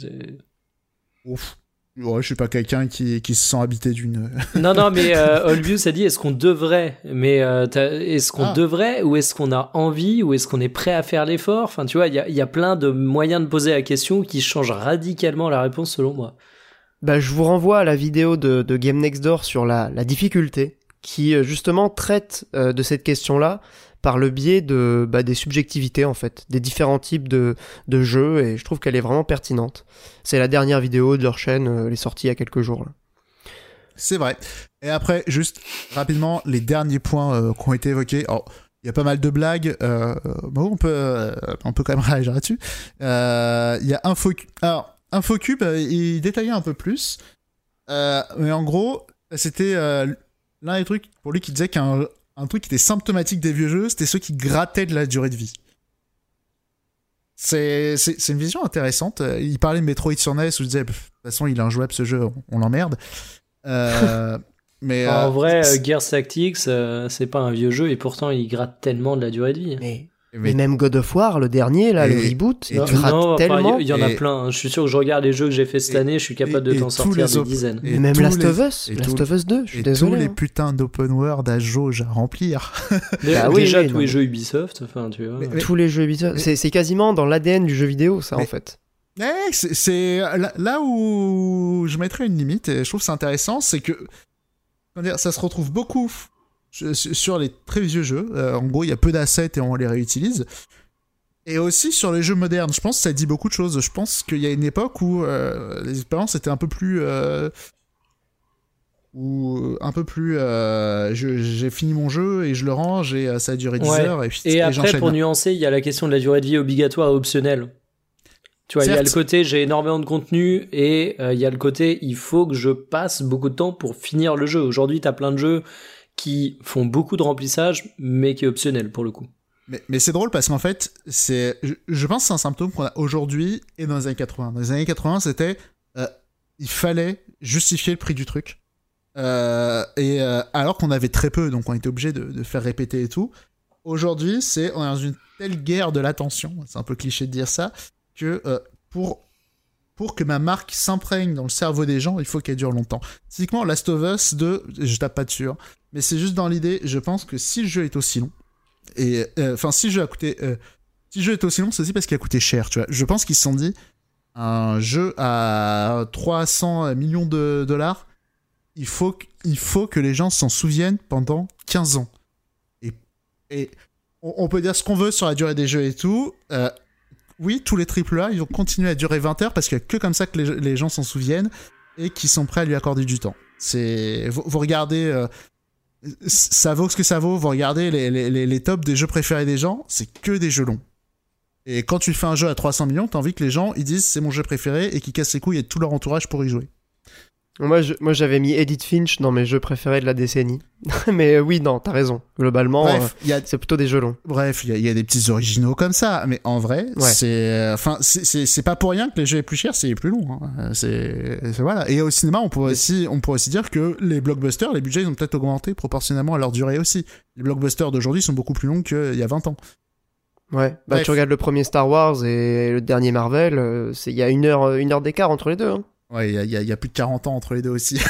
Ouf. Ouais, je suis pas quelqu'un qui, qui se sent habité d'une. non, non, mais euh, Olbius a dit est-ce qu'on devrait Mais euh, est-ce qu'on ah. devrait Ou est-ce qu'on a envie Ou est-ce qu'on est prêt à faire l'effort? Enfin, tu vois, il y a, y a, plein de moyens de poser la question qui changent radicalement la réponse selon moi. Bah, je vous renvoie à la vidéo de, de Game Next Door sur la, la difficulté, qui euh, justement traite euh, de cette question-là par le biais de bah, des subjectivités en fait, des différents types de, de jeux et je trouve qu'elle est vraiment pertinente. C'est la dernière vidéo de leur chaîne, euh, elle est sortie il y a quelques jours. C'est vrai. Et après, juste rapidement, les derniers points euh, qui ont été évoqués. Il y a pas mal de blagues. Euh, bon, on peut, on peut quand même réagir là-dessus. Il y a Infocube. Alors, Infocube, il détaillait un peu plus. mais en gros, c'était l'un des trucs pour lui qui disait qu'un un truc qui était symptomatique des vieux jeux, c'était ceux qui grattaient de la durée de vie. C'est, c'est, une vision intéressante. Il parlait de Metroid sur NES où je disais, de toute façon, il est injouable ce jeu, on, l'emmerde. Euh, mais, en euh, vrai, euh, Gears Tactics, euh, c'est pas un vieux jeu et pourtant il gratte tellement de la durée de vie. Mais mais, même God of War, le dernier, là, le reboot, il gratte tellement. Il y, en a plein. Hein. Je suis sûr que je regarde les jeux que j'ai fait cette année, je suis capable de t'en sortir des dizaines. Et même Last of Us, Last of Us 2, je suis désolé. tous les hein. putains d'open world à jauge à remplir. bah, oui, déjà, tous les jeux Ubisoft, enfin, tu vois. tous les jeux Ubisoft. C'est quasiment dans l'ADN du jeu vidéo, ça, en fait. c'est là où je mettrais une limite, et je trouve c'est intéressant, c'est que ça se retrouve beaucoup sur les très vieux jeux. Euh, en gros, il y a peu d'assets et on les réutilise. Et aussi sur les jeux modernes, je pense que ça dit beaucoup de choses. Je pense qu'il y a une époque où euh, les expériences étaient un peu plus. Euh, ou un peu plus. j'ai fini mon jeu et je le range et ça a duré 10 heures. Et, puis, et après, pour nuancer, il y a la question de la durée de vie obligatoire et optionnelle. Tu vois, il y a le côté j'ai énormément de contenu et il y a le côté il faut que je passe beaucoup de temps pour finir le jeu. Aujourd'hui, tu as plein de jeux qui font beaucoup de remplissage, mais qui est optionnel pour le coup. Mais, c'est drôle parce qu'en fait, c'est, je, pense que c'est un symptôme qu'on a aujourd'hui et dans les années 80. Dans les années 80, c'était, euh, il fallait justifier le prix du truc. Euh, et euh, alors qu'on avait très peu, donc on était obligé de, de, faire répéter et tout. Aujourd'hui, c'est on est dans une telle guerre de l'attention, c'est un peu cliché de dire ça, que pour pour que ma marque s'imprègne dans le cerveau des gens, il faut qu'elle dure longtemps. Typiquement, Last of Us 2, je tape pas dessus, hein, mais c'est juste dans l'idée, je pense que si le jeu est aussi long, et euh, enfin, si le jeu a coûté. Euh, si le jeu est aussi long, c'est aussi parce qu'il a coûté cher, tu vois. Je pense qu'ils se sont dit, un jeu à 300 millions de dollars, il faut, que les gens s'en souviennent pendant 15 ans. Et, et on, peut dire ce qu'on veut sur la durée des jeux et tout. Euh, oui, tous les AAA, ils vont continuer à durer 20 heures parce qu'il n'y a que comme ça que les, gens s'en souviennent et qui sont prêts à lui accorder du temps. C'est, vous, regardez, euh, ça vaut ce que ça vaut. Vous regardez les, les, les tops des jeux préférés des gens, c'est que des jeux longs. Et quand tu fais un jeu à 300 millions, t'as envie que les gens ils disent c'est mon jeu préféré et qu'ils cassent les couilles et tout leur entourage pour y jouer. Moi, je, moi, j'avais mis Edith Finch dans mes jeux préférés de la décennie. mais euh, oui, non, t'as raison. Globalement, Bref, euh, il y a c'est plutôt des jeux longs. Bref, il y, a- il y a des petits originaux comme ça, mais en vrai, Ouais. c'est, euh, enfin, c'est- pas pour rien que les jeux les plus chers, c'est les plus longs. hein. C'est, voilà. Et au cinéma, on pourrait aussi, on pourrait aussi dire que les blockbusters, les budgets, ils ont peut-être augmenté proportionnellement à leur durée aussi. Les blockbusters d'aujourd'hui sont beaucoup plus longs qu'il y a 20 ans. Ouais. Bah, Bref. tu regardes le premier Star Wars et le dernier Marvel, il y a une heure, une heure d'écart entre les deux. hein. Ouais, il y y y a plus de 40 ans entre les deux aussi.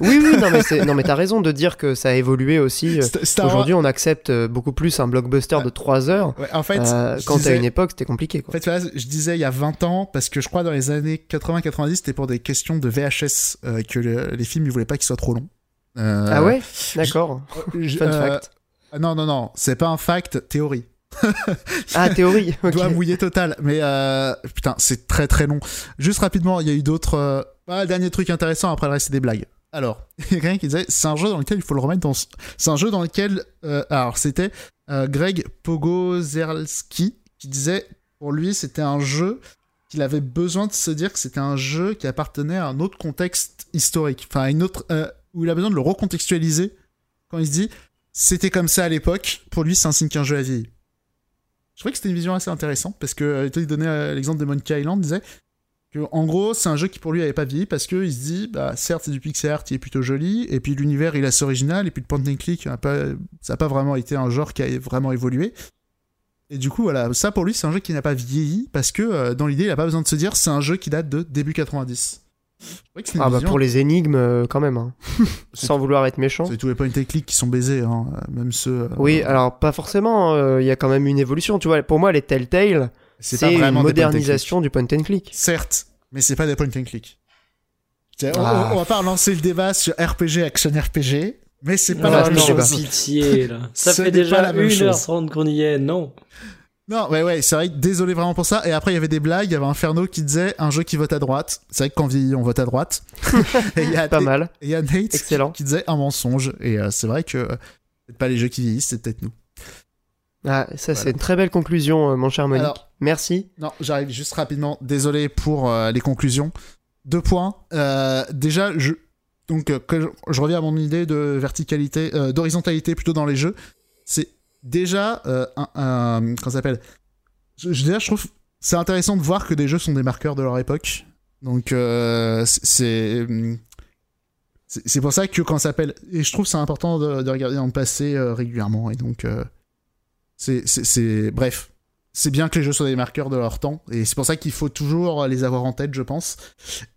Oui, oui, non, mais c'est, non, mais t'as raison de dire que ça a évolué aussi. euh, Sta- Star Aujourd'hui, on accepte euh, beaucoup plus un blockbuster de 3 heures. Ouais, en fait, Euh, quand disais- à une époque, c'était compliqué, En quoi. fait, là, je disais il y a 20 ans, parce que je crois dans les années 80-90, c'était pour des questions de VHS euh, que le- les films, ils voulaient pas qu'ils soient trop longs. Euh, Ah ouais? D'accord. Fun fact. Non, non, non, c'est pas un fact, théorie. Ah, théorie. ok. Doigt mouillé total. Mais euh, putain, c'est très très long. Juste rapidement, il y a eu d'autres. euh, Ah, dernier truc intéressant, après le reste, c'est des blagues. Alors, il y a quelqu'un qui disait c'est un jeu dans lequel il faut le remettre dans. ce- C'est un jeu dans lequel. euh, alors, c'était euh, Greg Pogozerski qui disait pour lui, c'était un jeu qu'il avait besoin de se dire que c'était un jeu qui appartenait à un autre contexte historique. Enfin, à une autre. où il a besoin de le recontextualiser quand il se dit c'était comme ça à l'époque. Pour lui, c'est un signe qu'un jeu a vieilli. Je trouvais que c'était une vision assez intéressante parce que euh, il donnait euh, l'exemple de Monkey Island, il disait que en gros c'est un jeu qui pour lui avait pas vieilli parce que il se dit bah certes c'est du pixel art qui est plutôt joli et puis l'univers il est assez original et puis le point and click ça a pas vraiment été un genre qui a vraiment évolué. Et du coup voilà ça pour lui c'est un jeu qui n'a pas vieilli parce que euh, dans l'idée il a pas besoin de se dire c'est un jeu qui date de début 90 Ah bah vision- pour les énigmes, euh, quand même. hein. Sans vouloir être méchant. c'est tous les point and click qui sont baisés hein, même ceux euh, Oui, alors pas forcément. euh, Il y a quand même une évolution. Tu vois, pour moi, les Telltale, c'est c'est pas une vraiment des point and click. modernisation du point and click. Certes, mais c'est pas des point and click. Tiens, on- Ah. On, on va pas relancer le débat sur RPG, action RPG, mais c'est pas Ah, la même chose. pitié, là. Ça fait pas déjà la même 1h30 qu'on y est, non. Non, ouais, ouais, c'est vrai, désolé vraiment pour ça. Et après, il y avait des blagues, il y avait Inferno qui disait un jeu qui vote à droite. C'est vrai que quand on vieillit, on vote à droite. et il y a, Pas mal. et il y a Nate Excellent. qui disait un mensonge. Et euh, c'est vrai que euh, c'est pas les jeux qui vieillissent, c'est peut-être nous. Ah, ça, c'est une très belle conclusion, euh, mon cher Monique. Alors- Merci. Non, j'arrive juste rapidement. Désolé pour euh, les conclusions. Deux points. Déjà, je donc que je, je reviens à mon idée de verticalité, d'horizontalité plutôt dans les jeux. C'est déjà euh, comment ça s'appelle? Déjà, je trouve c'est intéressant de voir que des jeux sont des marqueurs de leur époque. Donc euh, c'est- c'est c'est pour ça que quand ça s'appelle et je trouve c'est important de, de regarder dans le passé euh, régulièrement et donc euh, c'est bref. C'est bien que les jeux soient des marqueurs de leur temps et c'est pour ça qu'il faut toujours les avoir en tête je pense.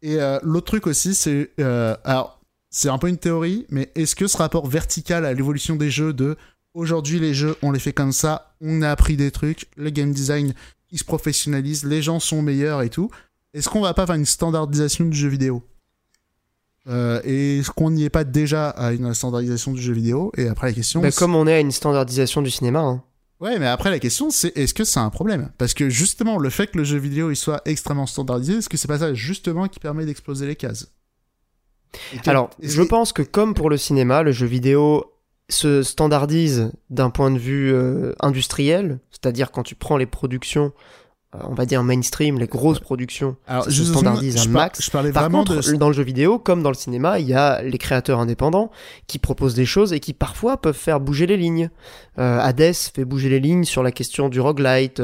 Et euh, l'autre truc aussi c'est euh, alors c'est un peu une théorie mais est-ce que ce rapport vertical à l'évolution des jeux de aujourd'hui les jeux on les fait comme ça. On a appris des trucs. Le game design il se professionnalise. Les gens sont meilleurs et tout. Est-ce qu'on va pas faire une standardisation du jeu vidéo? Euh, et est-ce qu'on n'y est pas déjà à une standardisation du jeu vidéo? Et après la question Bah, comme on est à une standardisation du cinéma. hein. Ouais, mais après la question c'est est-ce que c'est un problème? Parce que justement, le fait que le jeu vidéo il soit extrêmement standardisé, est-ce que c'est pas ça justement qui permet d'exploser les cases? Alors, je pense que comme pour le cinéma, le jeu vidéo se standardise d'un point de vue euh, industriel, c'est-à-dire quand tu prends les productions, euh, on va dire mainstream, les grosses productions, Alors, se juste standardise je un max. Je parlais Par vraiment contre, de. dans le jeu vidéo, comme dans le cinéma, il y a les créateurs indépendants qui proposent des choses et qui parfois peuvent faire bouger les lignes. Euh, Hades fait bouger les lignes sur la question du roguelite,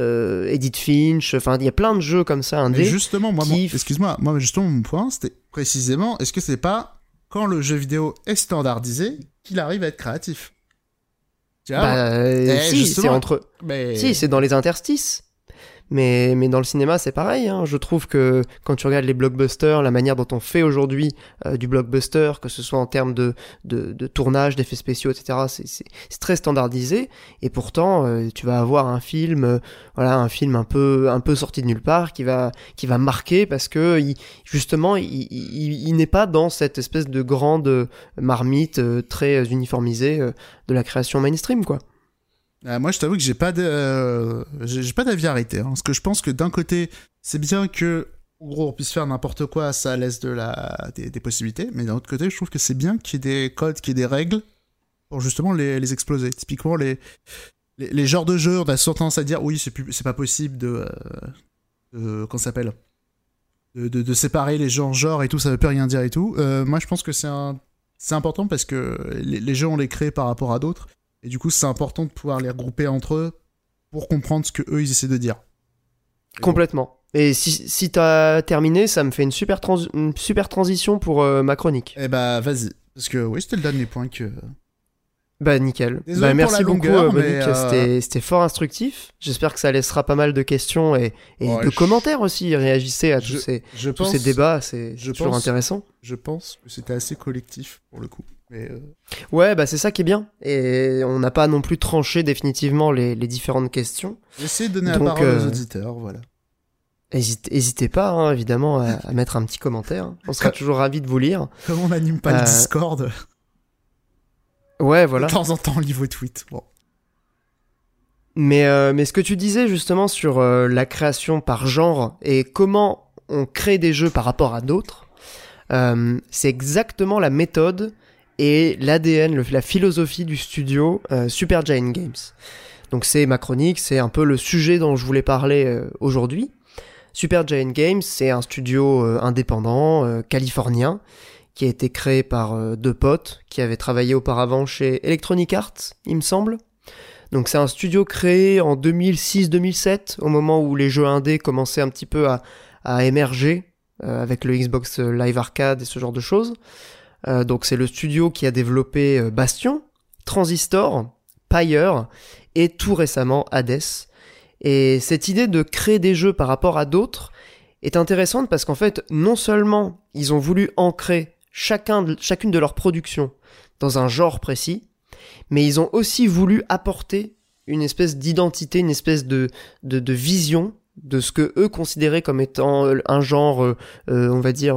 euh, Edith Finch, enfin il y a plein de jeux comme ça Mais justement, moi, qui excuse-moi, moi justement mon point c'était précisément est-ce que c'est pas quand le jeu vidéo est standardisé qu'il arrive à être créatif Tu vois, Bah, Eh, si, c'est entre mais Si, c'est dans les interstices. Mais, mais dans le cinéma, c'est pareil. hein. Je trouve que quand tu regardes les blockbusters, la manière dont on fait aujourd'hui euh, du blockbuster, que ce soit en termes de, de, de tournage, d'effets spéciaux, etc., c'est- très standardisé. Et pourtant, euh, tu vas avoir un film, euh, voilà, un film un peu, un peu sorti de nulle part, qui va, qui va marquer parce que il- justement, il, il, il n'est pas dans cette espèce de grande marmite très uniformisée de la création mainstream, quoi. Euh, moi, je t'avoue que j'ai pas de, euh, j'ai pas d'avis arrêté. Hein, parce que je pense que d'un côté, c'est bien que, gros, on puisse faire n'importe quoi, ça laisse de la, des, possibilités. Mais d'un autre côté, je trouve que c'est bien qu'il y ait des codes, qu'il y ait des règles pour justement les, les exploser. Typiquement, les, les, genres de jeux, on a souvent tendance à dire, oui, c'est pas possible de, euh, comment ça s'appelle? De, de, séparer les jeux en genre et tout, ça veut plus rien dire et tout. Euh, moi, je pense que c'est un, c'est important parce que les, jeux on les crée par rapport à d'autres et du coup, c'est important de pouvoir les regrouper entre eux pour comprendre ce que eux ils essaient de dire. Complètement. Et si, si t'as terminé, ça me fait une super, une super transition pour euh, ma chronique. Eh bah, vas-y. Parce que oui, c'était le dernier point que. Bah nickel. bah, merci beaucoup euh, Monique, euh, c'était fort instructif. J'espère que ça laissera pas mal de questions et, et de commentaires aussi. Réagissez à tous, ces, tous ces débats, c'est toujours intéressant. Je pense que c'était assez collectif pour le coup. Mais euh, Ouais, bah c'est ça qui est bien. Et on n'a pas non plus tranché définitivement les, les différentes questions. J'essaie de donner la parole aux auditeurs, voilà. Hésitez, pas, hein, évidemment, à, mettre un petit commentaire. On sera toujours ravis de vous lire. Comme on n'anime pas le Discord. Ouais, voilà. De temps en temps, on lit vos tweets. Bon. Mais, euh, mais ce que tu disais justement sur euh, la création par genre et comment on crée des jeux par rapport à d'autres, euh, c'est exactement la méthode et l'ADN, la philosophie du studio Super Giant Games. Donc c'est ma chronique, c'est un peu le sujet dont je voulais parler aujourd'hui. Super Giant Games, c'est un studio indépendant californien qui a été créé par euh, deux potes qui avaient travaillé auparavant chez Electronic Arts, il me semble. Donc c'est un studio créé en 2006-2007, au moment où les jeux indés commençaient un petit peu à, émerger euh, avec le Xbox Live Arcade et ce genre de choses. Euh, donc c'est le studio qui a développé Bastion, Transistor, Pyre et tout récemment Hades. Et cette idée de créer des jeux par rapport à d'autres est intéressante parce qu'en fait, non seulement ils ont voulu ancrer chacun chacune de leurs productions dans un genre précis, mais ils ont aussi voulu apporter une espèce d'identité, une espèce de, vision de ce que eux considéraient comme étant euh, un genre, euh, euh, on va dire,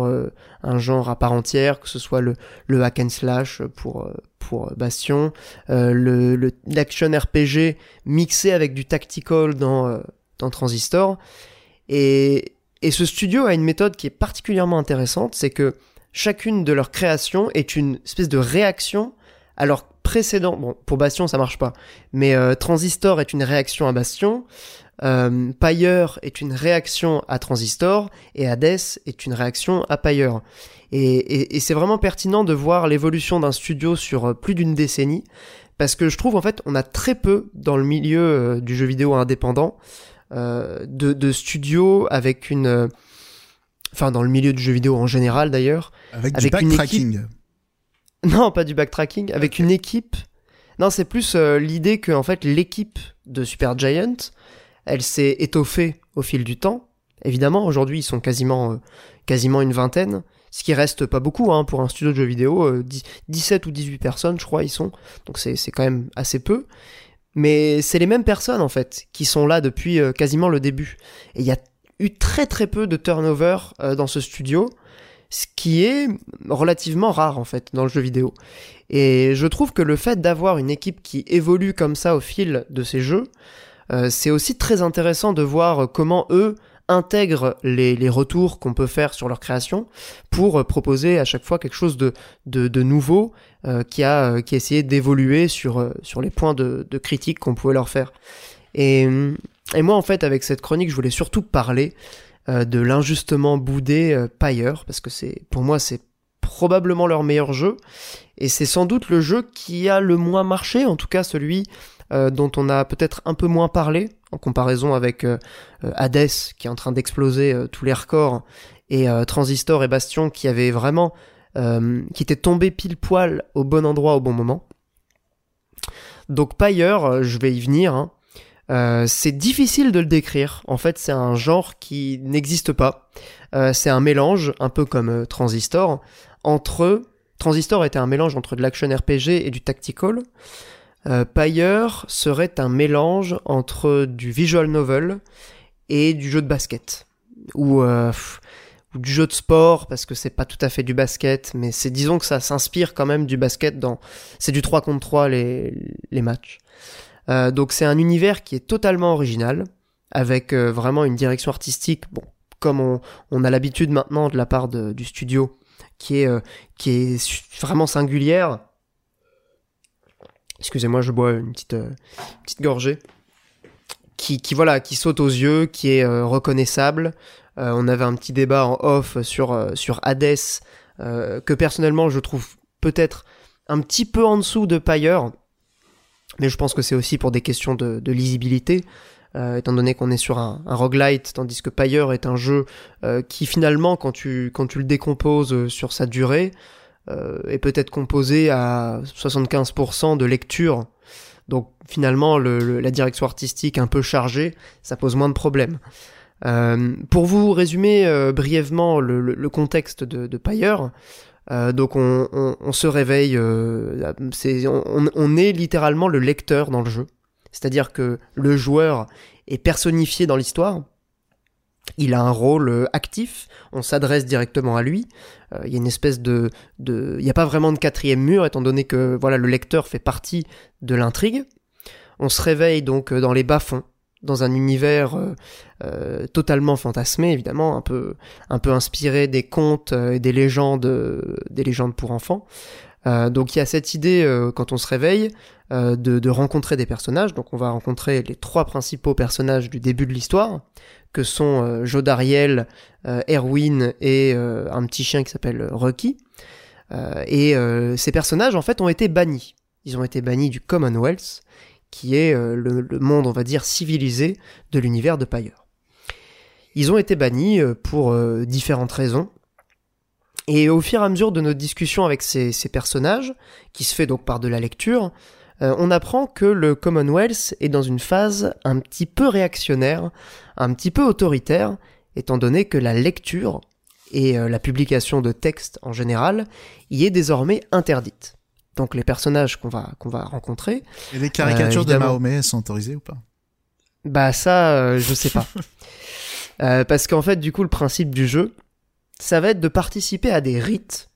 un genre à part entière, que ce soit le, le hack and slash pour, pour Bastion, le l'action RPG mixé avec du tactical dans, dans Transistor. Et, et ce studio a une méthode qui est particulièrement intéressante, c'est que chacune de leurs créations est une espèce de réaction à leur précédent. Bon, pour Bastion, ça marche pas. Mais euh, Transistor est une réaction à Bastion. Euh, Pyre est une réaction à Transistor. Et Hades est une réaction à Pyre. Et, et, c'est vraiment pertinent de voir l'évolution d'un studio sur euh, plus d'une décennie. Parce que je trouve, en fait, on a très peu dans le milieu euh, du jeu vidéo indépendant de, de studios avec une enfin dans le milieu du jeu vidéo en général d'ailleurs. Avec, du backtracking. Non, pas du backtracking, avec une équipe. Non, c'est plus euh, l'idée que en fait l'équipe de Super Giant, elle s'est étoffée au fil du temps. Évidemment, aujourd'hui ils sont quasiment euh, une vingtaine, ce qui reste pas beaucoup hein, pour un studio de jeux vidéo. 17 euh, ou 18 personnes, je crois, ils sont. Donc c'est quand même assez peu. Mais c'est les mêmes personnes en fait qui sont là depuis quasiment le début. Et il y a eu très très peu de turnover euh, dans ce studio, ce qui est relativement rare en fait dans le jeu vidéo. Et je trouve que le fait d'avoir une équipe qui évolue comme ça au fil de ces jeux, euh, c'est aussi très intéressant de voir comment eux intègrent les, retours qu'on peut faire sur leur création pour proposer à chaque fois quelque chose de, de, nouveau euh, qui, a, qui a essayé d'évoluer sur, sur les points de, de critique qu'on pouvait leur faire. Et et moi, en fait, avec cette chronique, je voulais surtout parler euh, de l'injustement boudé euh, parce que c'est, pour moi, c'est probablement leur meilleur jeu, et c'est sans doute le jeu qui a le moins marché, en tout cas celui euh, dont on a peut-être un peu moins parlé, en comparaison avec euh, Hades, qui est en train d'exploser tous les records, et Transistor et Bastion, qui avaient vraiment, qui étaient tombés pile poil au bon endroit au bon moment. Donc Pyre, je vais y venir, hein, euh, c'est difficile de le décrire. En fait, c'est un genre qui n'existe pas. Euh, c'est un mélange, un peu comme euh, Transistor, entre... Transistor était un mélange entre de l'action RPG et du tactical. Pyre serait un mélange entre du visual novel et du jeu de basket. Ou, du jeu de sport, parce que c'est pas tout à fait du basket, mais c'est disons que ça s'inspire quand même du basket dans... C'est du 3 contre 3 les, les matchs. Euh, donc c'est un univers qui est totalement original, avec euh, vraiment une direction artistique, bon, comme on, a l'habitude maintenant de la part du studio, qui est, euh, qui est vraiment singulière. Excusez-moi, je bois une petite, petite gorgée. Qui, voilà, qui saute aux yeux, qui est reconnaissable, on avait un petit débat en off sur, sur Hades, que personnellement je trouve peut-être un petit peu en dessous de Pyre, mais je pense que c'est aussi pour des questions de, lisibilité. étant donné qu'on est sur un, un, roguelite, tandis que Pyre est un jeu qui finalement, quand tu, quand tu le décomposes sur sa durée, est peut-être composé à 75% de lecture donc finalement, la direction artistique un peu chargée, ça pose moins de problèmes. Euh, pour vous résumer euh, brièvement le, contexte de, de euh, donc on, se réveille, on, est littéralement le lecteur dans le jeu. C'est-à-dire que le joueur est personnifié dans l'histoire, il a un rôle euh, actif, on s'adresse directement à lui. Euh, il y a une espèce de, il n'y a pas vraiment de quatrième mur étant donné que voilà le lecteur fait partie de l'intrigue. On se réveille donc euh, dans les bas-fonds, dans un univers totalement fantasmé évidemment, un peu inspiré des contes et des légendes pour enfants. Donc il y a cette idée quand on se réveille de, de, rencontrer des personnages. Donc on va rencontrer les trois principaux personnages du début de l'histoire que sont euh, Jodariel, euh, Erwin et euh, un petit chien qui s'appelle Rocky. et ces personnages, en fait, ont été bannis. Ils ont été bannis du Commonwealth, qui est le, monde, on va dire, civilisé de l'univers de Pyre. Ils ont été bannis pour différentes raisons. Et au fur et à mesure de notre discussion avec ces, ces personnages, qui se fait donc par de la lecture, euh, on apprend que le Commonwealth est dans une phase un petit peu réactionnaire, un petit peu autoritaire, étant donné que la lecture et euh, la publication de textes en général y est désormais interdite. Donc les personnages qu'on va qu'on va rencontrer. Et les caricatures de Mahomet sont autorisées ou pas? Bah ça, euh, je sais pas. parce qu'en fait, du coup, le principe du jeu, ça va être de participer à des rites.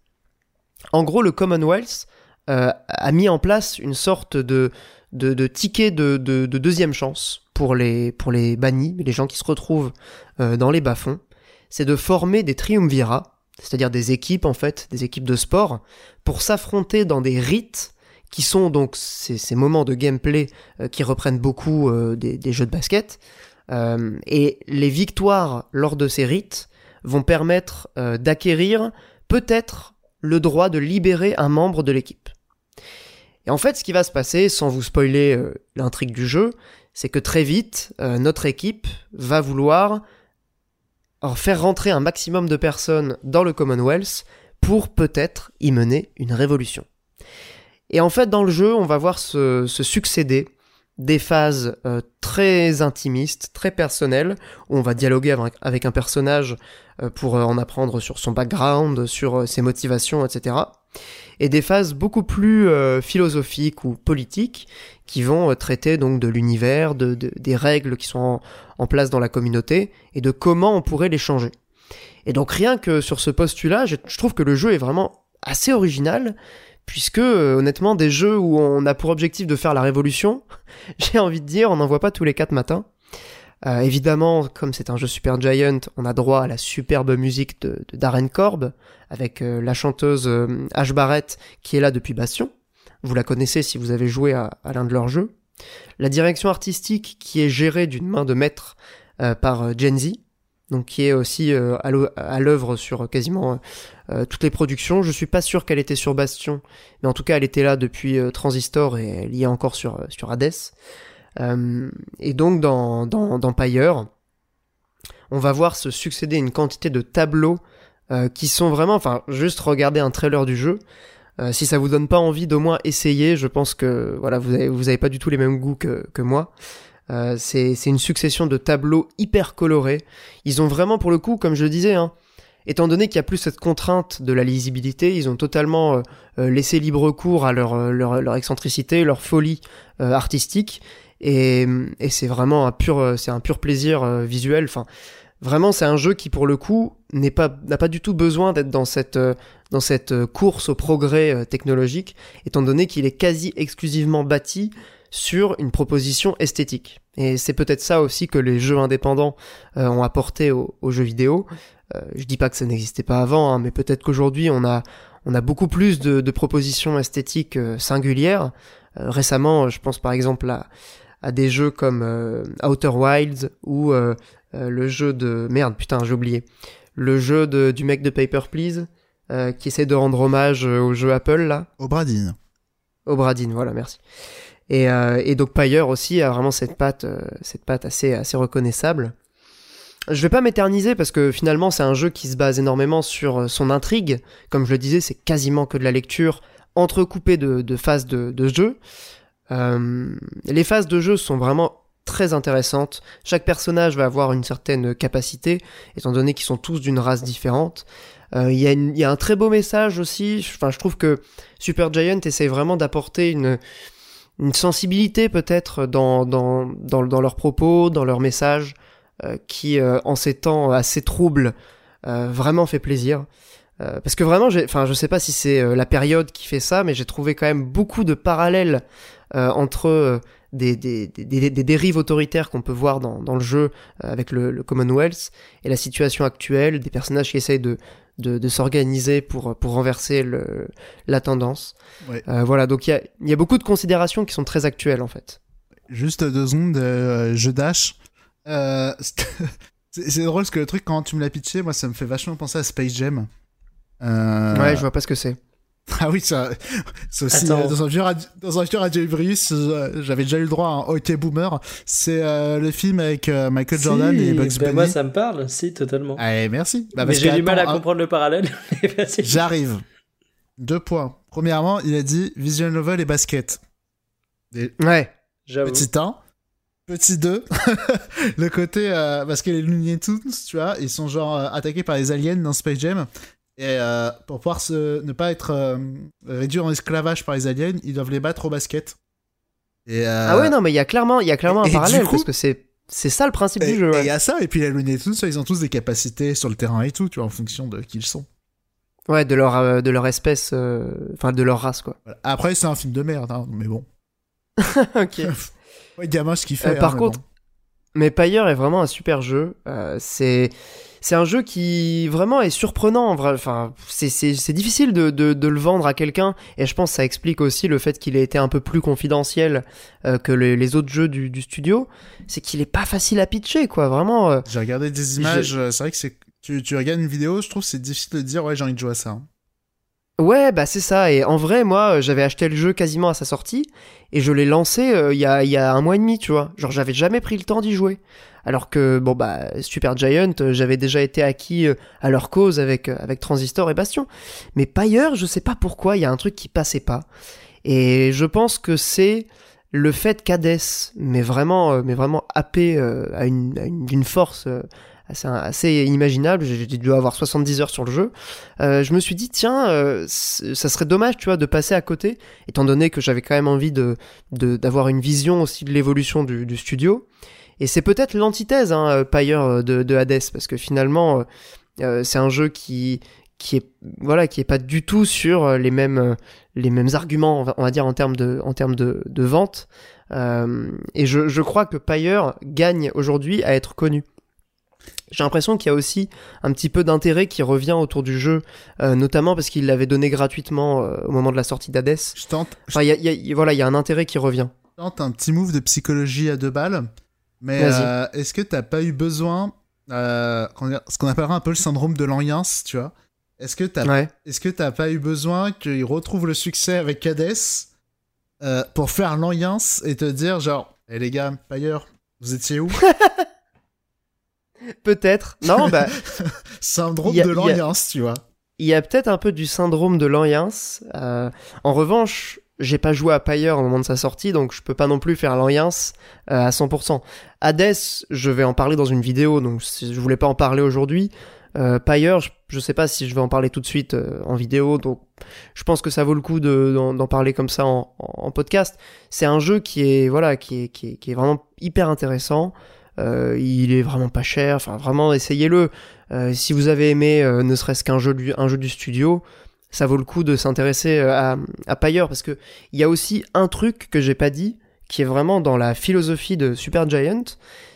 En gros, le Commonwealth euh, a mis en place une sorte de, de, ticket de, de, de, deuxième chance pour les, pour les bannis, les gens qui se retrouvent euh, dans les bas-fonds. C'est de former des triumvirats, c'est-à-dire des équipes en fait, des équipes de sport, pour s'affronter dans des rites qui sont donc ces, moments de gameplay euh, qui reprennent beaucoup des, jeux de basket. et les victoires lors de ces rites vont permettre d'acquérir peut-être le droit de libérer un membre de l'équipe. Et en fait, ce qui va se passer, sans vous spoiler euh, l'intrigue du jeu, c'est que très vite, euh, notre équipe va vouloir faire rentrer un maximum de personnes dans le Commonwealth pour peut-être y mener une révolution. Et en fait, dans le jeu, on va voir se, succéder des phases euh, très intimistes, très personnelles, où on va dialoguer avec un personnage pour en apprendre sur son background, sur ses motivations, etc et des phases beaucoup plus euh, philosophiques ou politiques qui vont euh, traiter donc de l'univers, de, des règles qui sont en, place dans la communauté et de comment on pourrait les changer. Et donc rien que sur ce postulat, je, trouve que le jeu est vraiment assez original puisque euh, honnêtement des jeux où on a pour objectif de faire la révolution, j'ai envie de dire, on n'en voit pas tous les quatre matins. Euh, évidemment, comme c'est un jeu Super Giant, on a droit à la superbe musique de, Darren Korb, avec euh, la chanteuse euh, Ash Barrett qui est là depuis Bastion. Vous la connaissez si vous avez joué à, l'un de leurs jeux. La direction artistique qui est gérée d'une main de maître par Gen Z, donc qui est aussi à l'œuvre sur quasiment toutes les productions. Je suis pas sûr qu'elle était sur Bastion, mais en tout cas elle était là depuis Transistor et elle y est encore sur, sur Hades. Euh, et donc dans, dans, dans Pyre, on va voir se succéder une quantité de tableaux euh, qui sont vraiment, enfin, juste regarder un trailer du jeu. Euh, si ça vous donne pas envie d'au moins essayer, je pense que voilà, vous avez, vous avez pas du tout les mêmes goûts que, que moi. Euh, c'est une succession de tableaux hyper colorés. Ils ont vraiment, pour le coup, comme je le disais, hein, étant donné qu'il y a plus cette contrainte de la lisibilité, ils ont totalement laissé libre cours à leur, leur, leur excentricité, leur folie artistique, et, et c'est vraiment un pur, c'est un pur plaisir euh, visuel. Enfin, vraiment, c'est un jeu qui, pour le coup, n'est pas, n'a pas du tout besoin d'être dans cette, euh, dans cette euh, course au progrès technologique, étant donné qu'il est quasi exclusivement bâti sur une proposition esthétique. Et c'est peut-être ça aussi que les jeux indépendants ont apporté aux, jeux vidéo. Euh, je dis pas que ça n'existait pas avant, hein, mais peut-être qu'aujourd'hui on a on a beaucoup plus de, de propositions esthétiques singulières. récemment, je pense par exemple à à des jeux comme Outer Wilds ou le jeu de merde putain j'ai oublié le jeu de, du mec de Paper Please qui essaie de rendre hommage au jeu Apple là. Obradine. Obradine, voilà merci. Et, et donc Pyre aussi a vraiment cette patte cette patte assez assez reconnaissable. Je vais pas m'éterniser parce que finalement c'est un jeu qui se base énormément sur euh, son intrigue. Comme je le disais, c'est quasiment que de la lecture entrecoupée de, de phases de, de jeu. Euh, les phases de jeu sont vraiment très intéressantes. Chaque personnage va avoir une certaine capacité, étant donné qu'ils sont tous d'une race différente. Euh, il y, a un très beau message aussi. Enfin, je trouve que Super Giant essaie vraiment d'apporter une, sensibilité peut-être dans, leurs propos, dans leurs messages. Euh, qui, en ces temps assez troubles, vraiment fait plaisir. parce que vraiment, enfin, je sais pas si c'est la période qui fait ça, mais j'ai trouvé quand même beaucoup de parallèles entre des, des, des, des, dérives autoritaires qu'on peut voir dans, dans le jeu avec le, le, Commonwealth et la situation actuelle, des personnages qui essayent de, de, de s'organiser pour, pour renverser le, la tendance. Ouais. voilà, donc il y a, y a beaucoup de considérations qui sont très actuelles en fait. Juste deux secondes, je dash. Euh, c'est drôle parce que le truc, quand tu me l'as pitché, moi, ça me fait vachement penser à Space Jam. Euh... Ouais, je vois pas ce que c'est. Ah oui, ça, c'est aussi euh, dans un vieux radio, dans un vieux radio Ibrius, euh, j'avais déjà eu le droit à un OK Boomer. C'est euh, le film avec Michael Jordan et Bugs ben Bunny. Moi, ça me parle, si, totalement. Allez, merci. Bah, Mais j'ai du mal à comprendre le parallèle. J'arrive. Deux points. Premièrement, il a dit visual novel et basket. Et... Ouais. Petit 1. Petit 2, le côté, euh, parce que les Looney Tunes, tu vois, ils sont genre euh, attaqués par les aliens dans Space Jam, et euh, pour pouvoir se, ne pas être euh, réduits en esclavage par les aliens, ils doivent les battre au basket. Et, ah ouais, non, mais il y a clairement, il y a clairement un parallèle, parce que c'est, c'est ça le principe et, du jeu. Et il y a ça, et puis les Looney Tunes, ils ont tous des capacités sur le terrain et tout, tu vois, en fonction de qui ils sont. Ouais, de leur, de leur espèce, enfin de leur race, quoi. Après, c'est un film de merde, hein, mais bon. ok. Ouais, gamin, ce qu'il fait. Euh, par hein, contre, mais Pyre est vraiment un super jeu. Euh, c'est c'est un jeu qui vraiment est surprenant. Enfin, c'est c'est difficile de, de, de le vendre à quelqu'un et je pense que ça explique aussi le fait qu'il ait été un peu plus confidentiel euh, que les, les, autres jeux du, du studio. C'est qu'il est pas facile à pitcher, quoi. Vraiment. Euh, j'ai regardé des images. C'est vrai que c'est tu, tu regardes une vidéo, je trouve c'est difficile de dire ouais j'ai envie de jouer à ça. Hein. Ouais, bah c'est ça. Et en vrai, moi, j'avais acheté le jeu quasiment à sa sortie et je l'ai lancé euh, il y, a, y a un mois et demi, tu vois. Genre, j'avais jamais pris le temps d'y jouer. Alors que, bon, bah, Super Giant, euh, j'avais déjà été acquis euh, à leur cause avec, avec Transistor et Bastion. Mais Pyre, je sais pas pourquoi, il y a un truc qui passait pas. Et je pense que c'est le fait qu'Hades mais vraiment, mais vraiment happé à une, à une, d'une force assez, assez inimaginable. J'ai dû avoir 70 heures sur le jeu. Euh, je me suis dit, tiens, euh, ça serait dommage, tu vois, de passer à côté, étant donné que j'avais quand même envie de d'avoir une vision aussi de l'évolution du, du, studio. Et c'est peut-être l'antithèse, hein, euh, Pyre euh, de, de Hades, parce que finalement, euh, c'est un jeu qui qui est voilà qui est pas du tout sur les mêmes les mêmes arguments on va, dire en termes de en termes de, de vente euh, et je, je crois que Pyre gagne aujourd'hui à être connu j'ai l'impression qu'il y a aussi un petit peu d'intérêt qui revient autour du jeu, euh, notamment parce qu'il l'avait donné gratuitement euh, au moment de la sortie d'Hades. Je tente. Enfin, y a, y a, voilà, il y a un intérêt qui revient. Je tente un petit move de psychologie à deux balles, mais euh, est-ce que t'as pas eu besoin, ce qu'on appellera un peu le syndrome de l'alliance, tu vois? Est-ce que t'as, ouais. est-ce que t'as pas eu besoin qu'il retrouve le succès avec Hades pour faire l'alliance et te dire genre, hé hey, les gars, ailleurs, vous étiez où? Peut-être. Non, bah. syndrome de l'alliance, tu vois. Il y a peut-être un peu du syndrome de l'alliance. Euh, en revanche, j'ai pas joué à Pyre au moment de sa sortie, donc je peux pas non plus faire l'alliance euh, à 100%. Hades, je vais en parler dans une vidéo, donc je voulais pas en parler aujourd'hui. Euh, Pyre, je, je, sais pas si je vais en parler tout de suite euh, en vidéo, donc je pense que ça vaut le coup d'en de, parler comme ça en, en podcast. C'est un jeu qui est voilà, qui est, qui est, qui est vraiment hyper intéressant. Euh, il est vraiment pas cher. Enfin, vraiment, essayez-le. Euh, si vous avez aimé euh, ne serait-ce qu'un jeu, du, jeu du studio, ça vaut le coup de s'intéresser à, à parce que il y a aussi un truc que j'ai pas dit qui est vraiment dans la philosophie de Super Giant,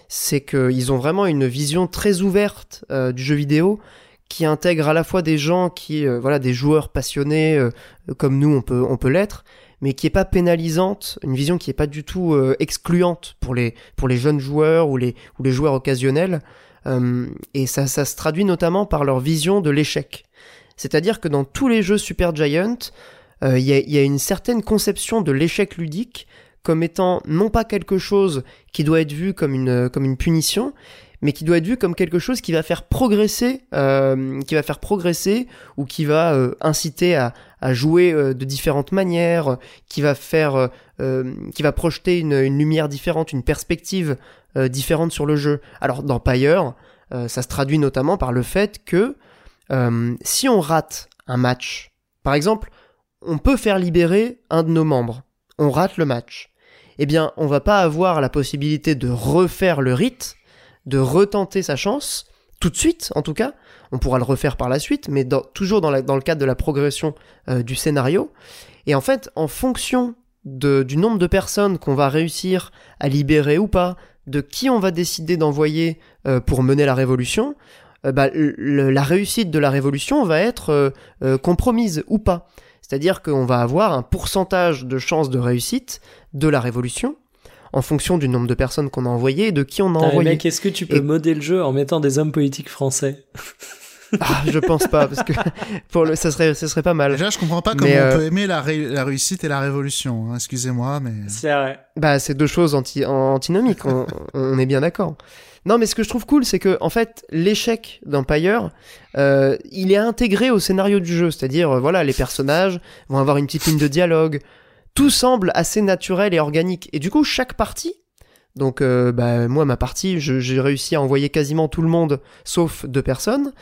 c'est qu'ils ont vraiment une vision très ouverte du jeu vidéo qui intègre à la fois des gens qui, voilà, des joueurs passionnés comme nous, on peut, on peut l'être, mais qui est pas pénalisante, une vision qui est pas du tout euh, excluante pour les pour les jeunes joueurs ou les ou les joueurs occasionnels. Euh, et ça ça se traduit notamment par leur vision de l'échec. C'est-à-dire que dans tous les jeux Super Giant, il y, a, une certaine conception de l'échec ludique comme étant non pas quelque chose qui doit être vu comme une comme une punition, mais qui doit être vu comme quelque chose qui va faire progresser, euh, qui va faire progresser ou qui va euh, inciter à, à jouer euh, de différentes manières, qui va faire, euh, qui va projeter une, lumière différente, une perspective euh, différente sur le jeu. Alors dans Pyre, ça se traduit notamment par le fait que si on rate un match, par exemple, on peut faire libérer un de nos membres, on rate le match. Eh bien, on va pas avoir la possibilité de refaire le rite de retenter sa chance, tout de suite en tout cas, on pourra le refaire par la suite, mais dans, toujours dans, la, dans, le cadre de la progression euh, du scénario. Et en fait, en fonction de, du nombre de personnes qu'on va réussir à libérer ou pas, de qui on va décider d'envoyer euh, pour mener la révolution, euh, bah, le, la réussite de la révolution va être compromise ou pas. C'est-à-dire qu'on va avoir un pourcentage de chances de réussite de la révolution, en fonction du nombre de personnes qu'on a envoyées et de qui on a envoyé. Mec, est-ce que tu peux et... modder le jeu en mettant des hommes politiques français? ah, je pense pas parce que pour le ça serait ça serait pas mal. Déjà, je comprends pas comment on peut aimer la, ré... la réussite et la révolution. Hein. Excusez-moi, mais c'est vrai. Bah, c'est deux choses anti antinomiques. on, on est bien d'accord. Non, mais ce que je trouve cool, c'est que en fait, l'échec d'Empire, euh, il est intégré au scénario du jeu. C'est-à-dire, euh, voilà, les personnages vont avoir une petite ligne de dialogue. Tout semble assez naturel et organique. Et du coup, chaque partie, donc euh, bah, moi ma partie, j'ai réussi à envoyer quasiment tout le monde, sauf deux personnes.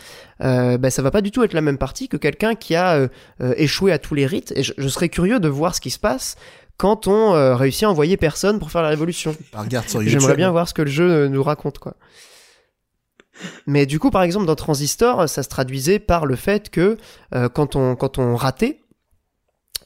Euh, bah, ça va pas du tout être la même partie que quelqu'un qui a euh, échoué à tous les rites. Et je, je, serais curieux de voir ce qui se passe quand on euh, réussit à envoyer personne pour faire la révolution. J'aimerais bien voir ce que le jeu nous raconte, quoi. Mais du coup, par exemple, dans Transistor, ça se traduisait par le fait que euh, quand on quand on ratait,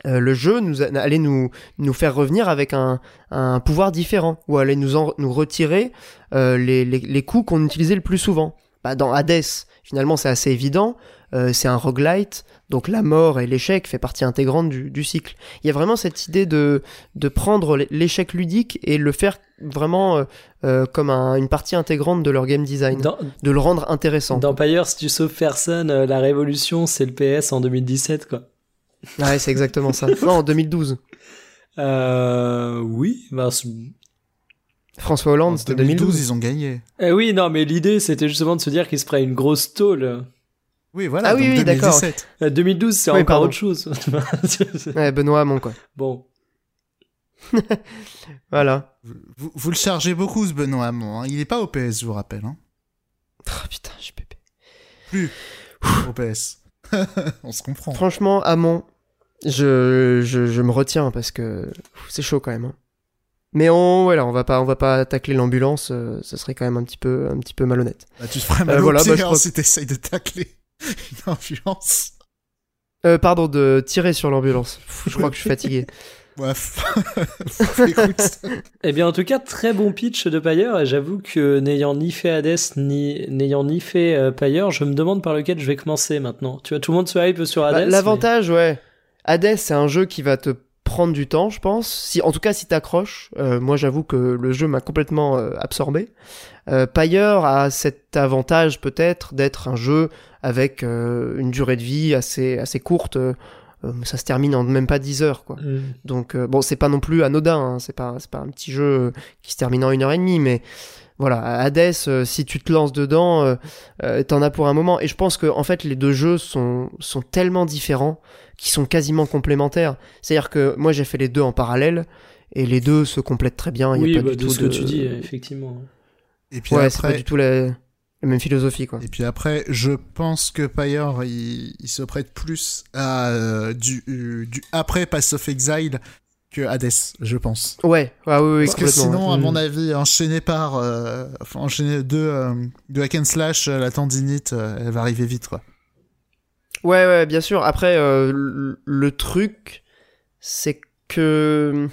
euh, le jeu nous allait nous nous faire revenir avec un, un pouvoir différent ou allait nous en, nous retirer euh, les, les, les coups qu'on utilisait le plus souvent. Bah, dans Hades, finalement, c'est assez évident. Euh, c'est un roguelite, donc la mort et l'échec fait partie intégrante du, du, cycle. Il y a vraiment cette idée de, de prendre l'échec ludique et le faire vraiment euh, euh, comme un, une partie intégrante de leur game design, dans, de le rendre intéressant. Dans Pyre, si tu sauves personne, la révolution, c'est le PS en 2017, quoi. Ouais, c'est exactement ça. non, en 2012. Euh, oui, bah, François Hollande, c'était 2012, 2012, ils ont gagné. Eh oui, non, mais l'idée, c'était justement de se dire qu'il se ferait une grosse tôle. Oui, voilà. Ah oui, oui, d'accord. 2012, c'est oui, encore pardon. autre chose. ouais, Benoît Hamon, quoi. Bon. voilà. Vous, vous, le chargez beaucoup, ce Benoît Hamon. Hein. Il est pas au PS, je vous rappelle. Hein. Oh putain, j'ai pépé. Plus au PS. On se comprend. Franchement, Hamon, je, je, je me retiens parce que c'est chaud quand même. Hein. Mais on, voilà, on va pas, on va pas tacler l'ambulance. Euh, ça serait quand même un petit peu, un petit peu malhonnête. Bah, tu te ferais mal euh, voilà, bah, je crois... si t'essayes de tacler une ambulance. Euh, pardon, de tirer sur l'ambulance. Je crois que je suis fatigué. Bref. eh bien, en tout cas, très bon pitch de Payer. Et j'avoue que n'ayant ni fait Hades, ni n'ayant ni fait euh, Payer, je me demande par lequel je vais commencer maintenant. Tu vois, tout le monde se hype sur Hades. Bah, L'avantage, mais... ouais. Hades, c'est un jeu qui va te prendre du temps, je pense. Si, en tout cas, si t'accroches. Euh, moi, j'avoue que le jeu m'a complètement euh, absorbé. Euh, Pyre a cet avantage peut-être d'être un jeu avec euh, une durée de vie assez assez courte. Ça se termine en même pas 10 heures, quoi. Mm. Donc bon, c'est pas non plus anodin. Hein, c'est pas c'est pas un petit jeu qui se termine en une heure et demie, mais voilà, Hades, euh, si tu te lances dedans, euh, euh, t'en as pour un moment. Et je pense que en fait, les deux jeux sont sont tellement différents qu'ils sont quasiment complémentaires. C'est-à-dire que moi, j'ai fait les deux en parallèle et les deux se complètent très bien. Il oui, y a pas bah, du de tout ce que tu dis, effectivement. Et puis ouais, après, c'est pas du tout la, la, même philosophie, quoi. Et puis après, je pense que Pyre, il, il se prête plus à euh, du, euh, du après Pass of Exile que Hades, je pense. Ouais, ah oui, oui, Parce que sinon, à mon avis, enchaîné par, euh, enfin, enchaîné deux, euh, deux hack and slash, la tendinite, euh, elle va arriver vite, quoi. Ouais, ouais, bien sûr. Après, euh, le, le truc, c'est que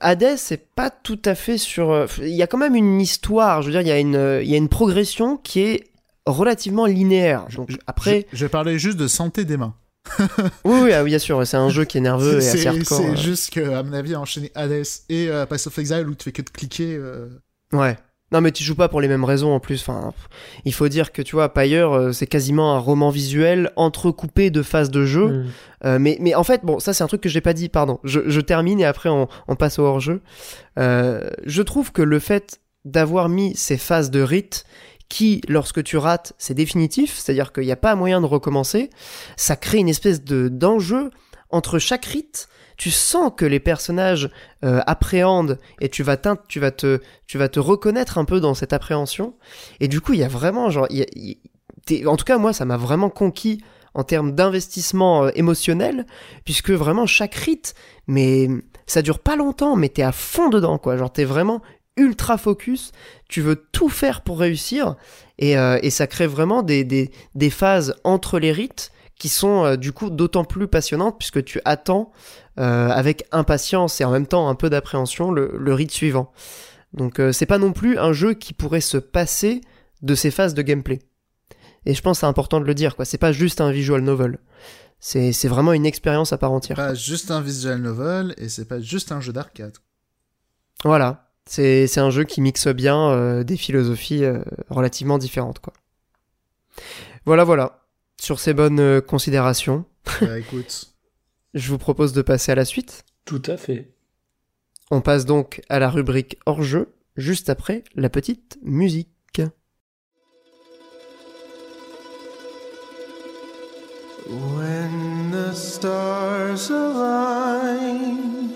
Hades, c'est pas tout à fait sur. Il y a quand même une histoire. Je veux dire, il y a une, il y a une progression qui est relativement linéaire. Donc je, après, je, je parlais juste de santé des mains. oui, oui, ah, bien sûr, c'est un jeu qui est nerveux et assez hardcore. C'est juste que, à mon avis, enchaîner Hades et Pass of Exile où tu fais que de cliquer. Ouais. Non, mais tu joues pas pour les mêmes raisons en plus. Enfin, il faut dire que tu vois, Pyre, euh, c'est quasiment un roman visuel entrecoupé de phases de jeu. Mm. Euh, mais, mais en fait, bon, ça c'est un truc que j'ai pas dit. Pardon. Je, termine et après on, passe au hors jeu. Euh, je trouve que le fait d'avoir mis ces phases de rite qui, lorsque tu rates, c'est définitif, c'est-à-dire qu'il n'y a pas moyen de recommencer, ça crée une espèce de d'enjeu entre chaque rite tu sens que les personnages euh, appréhendent et tu vas, tu, vas te, tu vas te reconnaître un peu dans cette appréhension. Et du coup, il y a vraiment, genre, en tout cas, moi, ça m'a vraiment conquis en termes d'investissement euh, émotionnel, puisque vraiment chaque rite, mais ça dure pas longtemps, mais t'es à fond dedans, quoi. Genre, t'es vraiment ultra focus, tu veux tout faire pour réussir, et, euh, ça crée vraiment des, phases entre les rites qui sont du coup d'autant plus passionnantes puisque tu attends euh, avec impatience et en même temps un peu d'appréhension le, le rite suivant. Donc euh, c'est pas non plus un jeu qui pourrait se passer de ces phases de gameplay. Et je pense c'est important de le dire, quoi. C'est pas juste un visual novel. C'est, c'est vraiment une expérience à part entière. Pas juste un visual novel et c'est pas juste un jeu d'arcade. Voilà. C'est, c'est un jeu qui mixe bien euh, des philosophies relativement différentes, quoi. Voilà, voilà. Sur ces bonnes considérations. Bah, écoute. Je vous propose de passer à la suite. Tout à fait. On passe donc à la rubrique hors jeu, juste après la petite musique. When the stars align,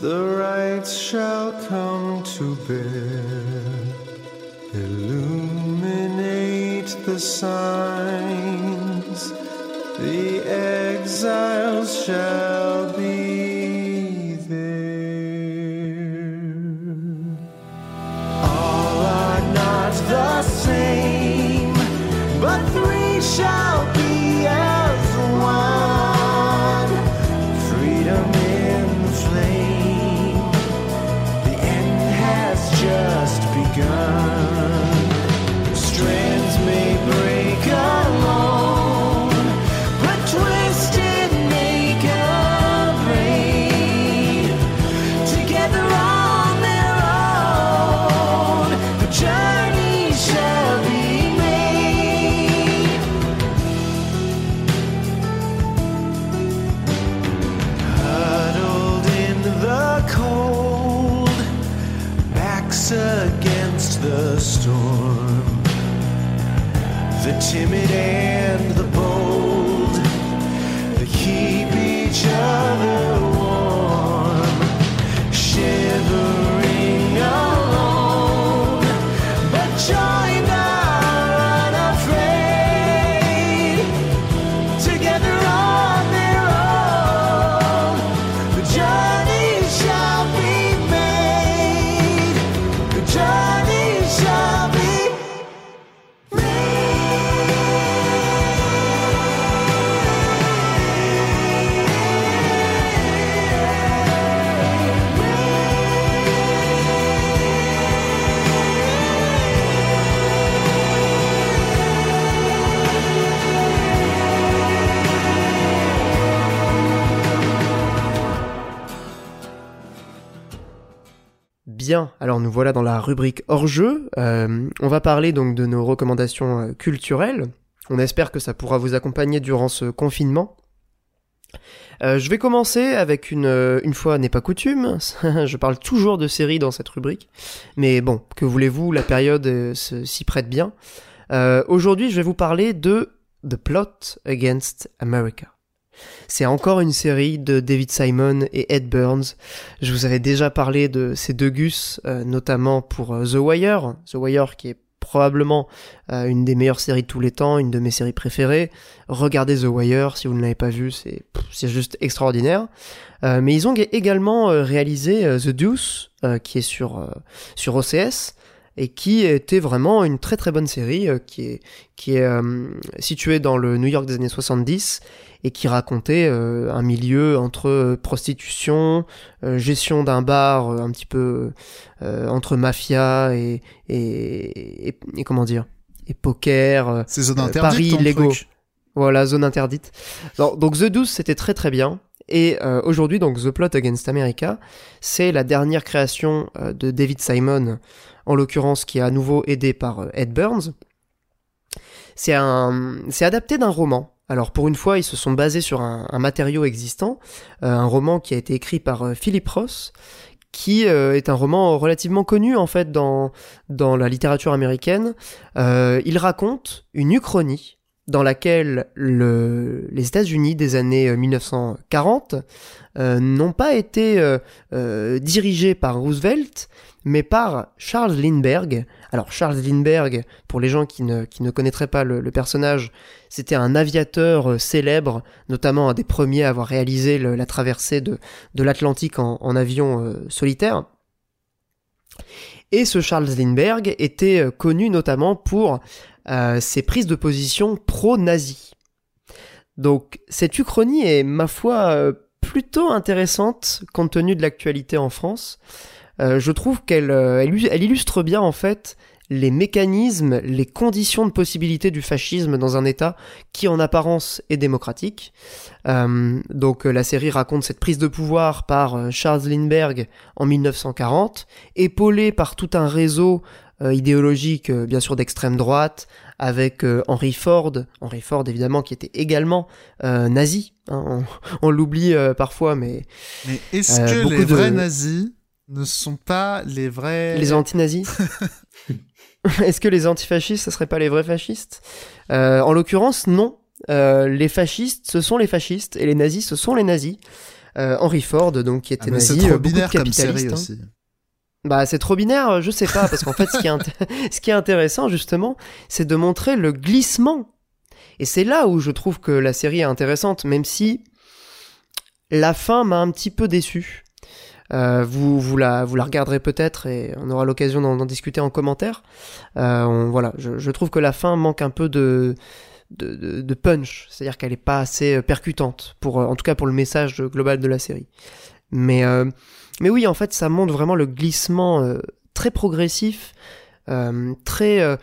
the rights shall come to bear, the signs. the exiles shall Alors nous voilà dans la rubrique hors-jeu. Euh, on va parler donc de nos recommandations euh, culturelles. On espère que ça pourra vous accompagner durant ce confinement. Euh, je vais commencer avec une, une fois n'est pas coutume. je parle toujours de séries dans cette rubrique. Mais bon, que voulez-vous, la période s'y prête bien. Aujourd'hui, je vais vous parler de The Plot Against America. C'est encore une série de David Simon et Ed Burns. Je vous avais déjà parlé de ces deux gus, euh, notamment pour euh, The Wire. The Wire qui est probablement euh, une des meilleures séries de tous les temps, une de mes séries préférées. Regardez The Wire si vous ne l'avez pas vu, c'est juste extraordinaire. mais ils ont également réalisé The Deuce, qui est sur sur OCS et qui était vraiment une très très bonne série qui est qui est située dans le New York des années 70 et qui racontait euh, un milieu entre euh, prostitution, euh, gestion d'un bar un petit peu entre mafia et, et, et, comment dire et poker, Paris, Lego. Voilà, zone interdite. donc The 12, c'était très très bien. Et euh, aujourd'hui, donc The Plot Against America, c'est la dernière création euh, de David Simon, en l'occurrence qui est à nouveau aidé par euh, Ed Burns. C'est adapté d'un roman. Alors pour une fois, ils se sont basés sur un, matériau existant, un roman qui a été écrit par Philip Ross, qui est un roman relativement connu en fait dans la littérature américaine. il raconte une uchronie dans laquelle le, les États-Unis des années 1940 euh, euh, n'ont pas été euh, dirigés par Roosevelt, mais par Charles Lindbergh. Alors Charles Lindbergh, pour les gens qui ne, connaîtraient pas le, personnage, c'était un aviateur célèbre, notamment un des premiers à avoir réalisé la traversée de, l'Atlantique en, avion solitaire. Et ce Charles Lindbergh était connu notamment pour euh, ses prises de position pro-nazi. Donc cette uchronie est, ma foi, euh, plutôt intéressante compte tenu de l'actualité en France. Euh, je trouve qu'elle elle illustre bien en fait les mécanismes, les conditions de possibilité du fascisme dans un État qui en apparence est démocratique. donc la série raconte cette prise de pouvoir par Charles Lindbergh en 1940, épaulé par tout un réseau euh, idéologique, euh, bien sûr d'extrême droite, avec euh, Henry Ford, Henry Ford évidemment qui était également nazi. Hein, on, l'oublie parfois, mais. Mais est-ce que les vrais nazis ne sont pas les vrais. Les anti-nazis Est-ce que les antifascistes, ce serait pas les vrais fascistes? En l'occurrence, non. les fascistes, ce sont les fascistes, et les nazis, ce sont les nazis. Henry Ford, donc qui était ah, nazi, beaucoup de capitalistes. Hein. Aussi. Bah c'est trop binaire, je sais pas, parce qu'en fait ce qui, est ce qui est intéressant justement, c'est de montrer le glissement. Et c'est là où je trouve que la série est intéressante, même si la fin m'a un petit peu déçu. Euh, vous, vous, la, vous la regarderez peut-être et on aura l'occasion d'en discuter en commentaire. Euh, voilà, je, trouve que la fin manque un peu de, de, punch, c'est-à-dire qu'elle est pas assez euh, percutante, pour, en tout cas pour le message global de la série. Mais mais oui, en fait, ça montre vraiment le glissement très progressif, très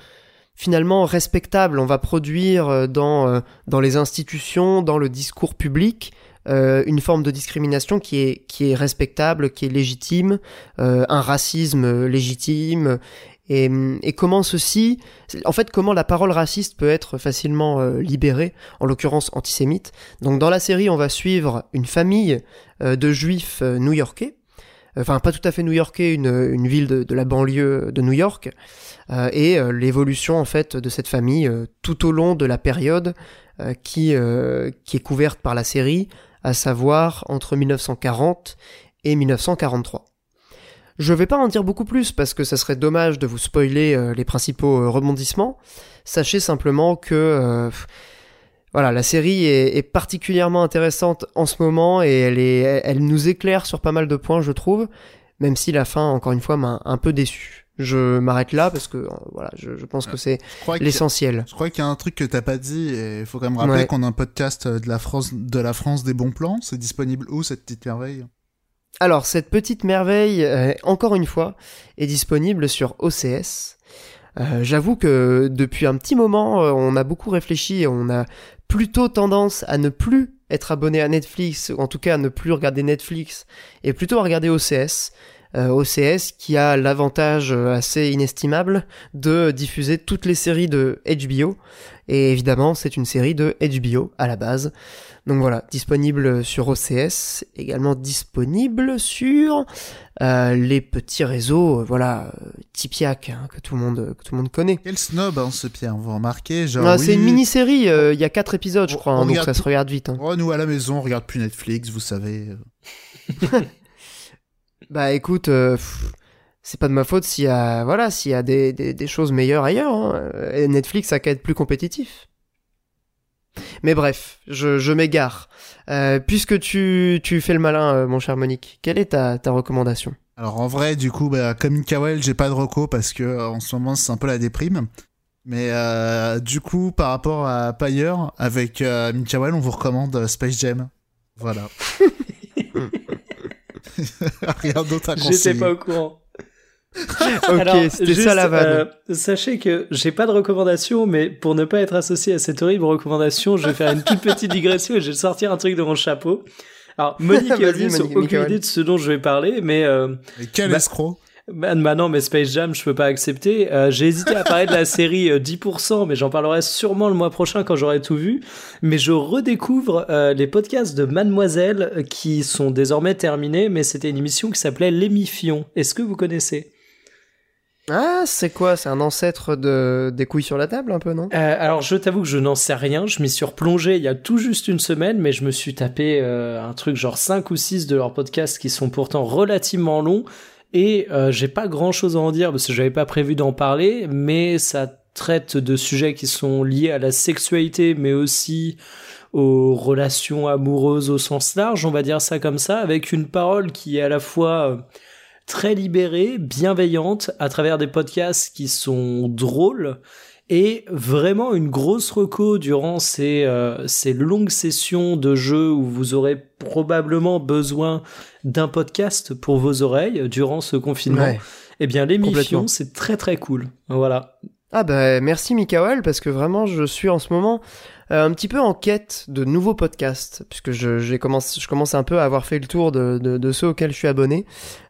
finalement respectable. On va produire dans, dans les institutions, dans le discours public, une forme de discrimination qui est, qui est respectable, qui est légitime, un racisme légitime. Et, comment ceci, en fait, comment la parole raciste peut être facilement libérée, en l'occurrence antisémite. Donc dans la série, on va suivre une famille de juifs new-yorkais enfin pas tout à fait new-yorkais, une, une ville de, de, la banlieue de New York, euh, et euh, l'évolution en fait de cette famille euh, tout au long de la période qui, qui est couverte par la série, à savoir entre 1940 et 1943. Je vais pas en dire beaucoup plus parce que ça serait dommage de vous spoiler les principaux rebondissements. Sachez simplement que voilà, la série est, particulièrement intéressante en ce moment et elle, elle nous éclaire sur pas mal de points, je trouve, même si la fin, encore une fois, m'a un peu déçu. Je m'arrête là parce que voilà, je, pense que c'est l'essentiel. Je crois qu'il y a un truc que t'as pas dit et il faut quand même rappeler qu'on a un podcast de la France, de la France des bons plans. C'est disponible où cette petite merveille? Alors cette petite merveille, euh, encore une fois, est disponible sur OCS. Euh, j'avoue que depuis un petit moment, euh, on a beaucoup réfléchi et on a plutôt tendance à ne plus être abonné à Netflix, ou en tout cas à ne plus regarder Netflix, et plutôt à regarder OCS. Euh, OCS qui a l'avantage euh, assez inestimable de diffuser toutes les séries de HBO. Et évidemment, c'est une série de HBO à la base. Donc voilà, disponible sur OCS, également disponible sur euh, les petits réseaux, voilà, Tipiak, hein, que tout le monde que tout le monde connaît. Quel snob hein, ce Pierre, vous remarquez genre, C'est une mini-série, il y a quatre épisodes je crois, hein, donc ça se regarde vite. Hein. Oh, nous à la maison, on regarde plus Netflix, vous savez. Bah écoute, euh, c'est pas de ma faute s'il y a, voilà, s'il y a des, des, choses meilleures ailleurs. Hein. Et Netflix a qu'à être plus compétitif. Mais bref, je, je m'égare. Euh, puisque tu, tu fais le malin, euh, mon cher Monique, quelle est ta, ta recommandation? Alors en vrai, du coup, bah, comme Kawel, j'ai pas de reco parce que en ce moment c'est un peu la déprime. Mais du coup, par rapport à Pyre, avec euh, on vous recommande Space Jam. Voilà. Rien d'autre à conseiller. J'étais pas au courant. ok, c'était ça la vanne. euh, sachez que j'ai pas de recommandation, mais pour ne pas être associé à cette horrible recommandation, je vais faire une toute petite digression et je vais sortir un truc de mon chapeau. Alors, Monique et Olivier n'ont aucune idée de ce dont je vais parler, mais euh, Mais quel Bah- escroc bah, bah non, mais Space Jam, je peux pas accepter. Euh, j'ai hésité à parler de la série euh, 10%, mais j'en parlerai sûrement le mois prochain quand j'aurai tout vu. Mais je redécouvre euh, les podcasts de Mademoiselle euh, qui sont désormais terminés, mais c'était une émission qui s'appelait L'émission. Est-ce que vous connaissez? Ah, c'est quoi? C'est un ancêtre de des couilles sur la table, un peu, non? Euh, alors je t'avoue que je n'en sais rien, je m'y suis replongé il y a tout juste une semaine, mais je me suis tapé euh, un truc genre 5 ou 6 de leurs podcasts qui sont pourtant relativement longs, et euh, j'ai pas grand chose à en dire parce que j'avais pas prévu d'en parler, mais ça traite de sujets qui sont liés à la sexualité, mais aussi aux relations amoureuses au sens large, on va dire ça comme ça, avec une parole qui est à la fois euh, très libérée, bienveillante, à travers des podcasts qui sont drôles, et vraiment une grosse reco durant ces, euh, ces longues sessions de jeu où vous aurez probablement besoin d'un podcast pour vos oreilles durant ce confinement. Ouais. Eh bien, l'émission, c'est très très cool. Voilà. Ah bah merci Mikael parce que vraiment je suis en ce moment euh, un petit peu en quête de nouveaux podcasts puisque je, j'ai commencé, je commence un peu à avoir fait le tour de, de, de ceux auxquels je suis abonné.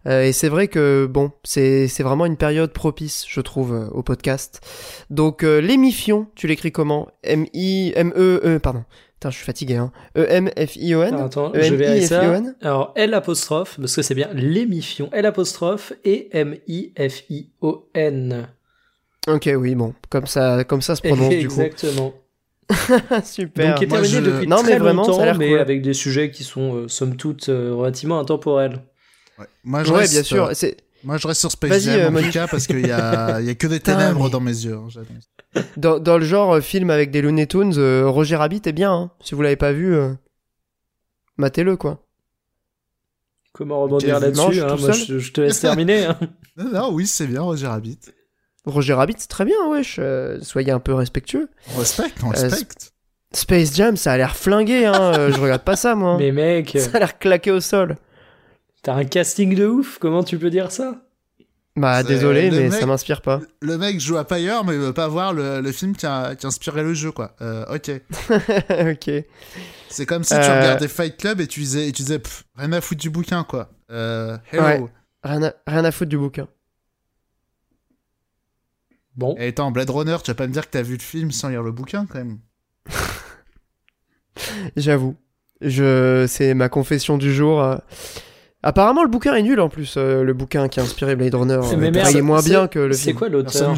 Euh, et c'est vrai que bon c'est, c'est vraiment une période propice je trouve euh, au podcast. Donc l'émission tu l'écris comment? M-I M-E E pardon. Putain, je suis fatigué hein. E-M-F-I-O-N attends, E je vais ça. Alors, L apostrophe, parce que c'est bien l'émission, L apostrophe et M-I-F-I-O-N. Ok oui bon comme ça comme ça se prononce du coup. Exactement. super Donc, qui est terminé je- depuis Non, mais très vraiment, ça a longtemps, mais cool. avec des sujets qui sont, euh, somme toute, euh, relativement intemporels. Ouais. Moi, je ouais reste, bien sûr euh, c'est moi, je reste sur Space Vas-y, Jam euh, en Monique. tout cas parce qu'il y a, il y a que des ténèbres mais- dans mes yeux. hein. Dans, dans le genre euh, film avec des Looney Tunes, euh, Roger Rabbit est bien. hein. Si vous l'avez pas vu, euh, matez-le quoi. Comment rebondir Non, là-dessus hein, je te laisse terminer. hein. Non, non, oui, c'est bien, Roger Rabbit. Roger Rabbit, c'est très bien, wesh. euh, soyez un peu respectueux. On respecte, on Euh, respecte. Space Jam, ça a l'air flingué, hein. euh, je regarde pas ça, moi. Mais mec, Ça a l'air claqué au sol. t'as un casting de ouf, comment tu peux dire ça? Bah, désolé, mais mec- ça m'inspire pas. Le mec joue à Pyre, mais il veut pas voir le, le film qui a, qui a inspiré le jeu, quoi. Euh, ok. ok. C'est comme si tu regardais Fight Club et tu disais, et tu disais pff, rien à foutre du bouquin, quoi. Euh, hello. Ouais. Rien à, rien à foutre du bouquin. Bon, Et attends, Blade Runner, tu vas pas me dire que t'as vu le film sans lire le bouquin, quand même. J'avoue. Je, c'est ma confession du jour. Apparemment, le bouquin est nul en plus. euh, le bouquin qui a inspiré Blade Runner. Mais euh, merde, il est moins c'est- bien que le c'est film. quoi l'auteur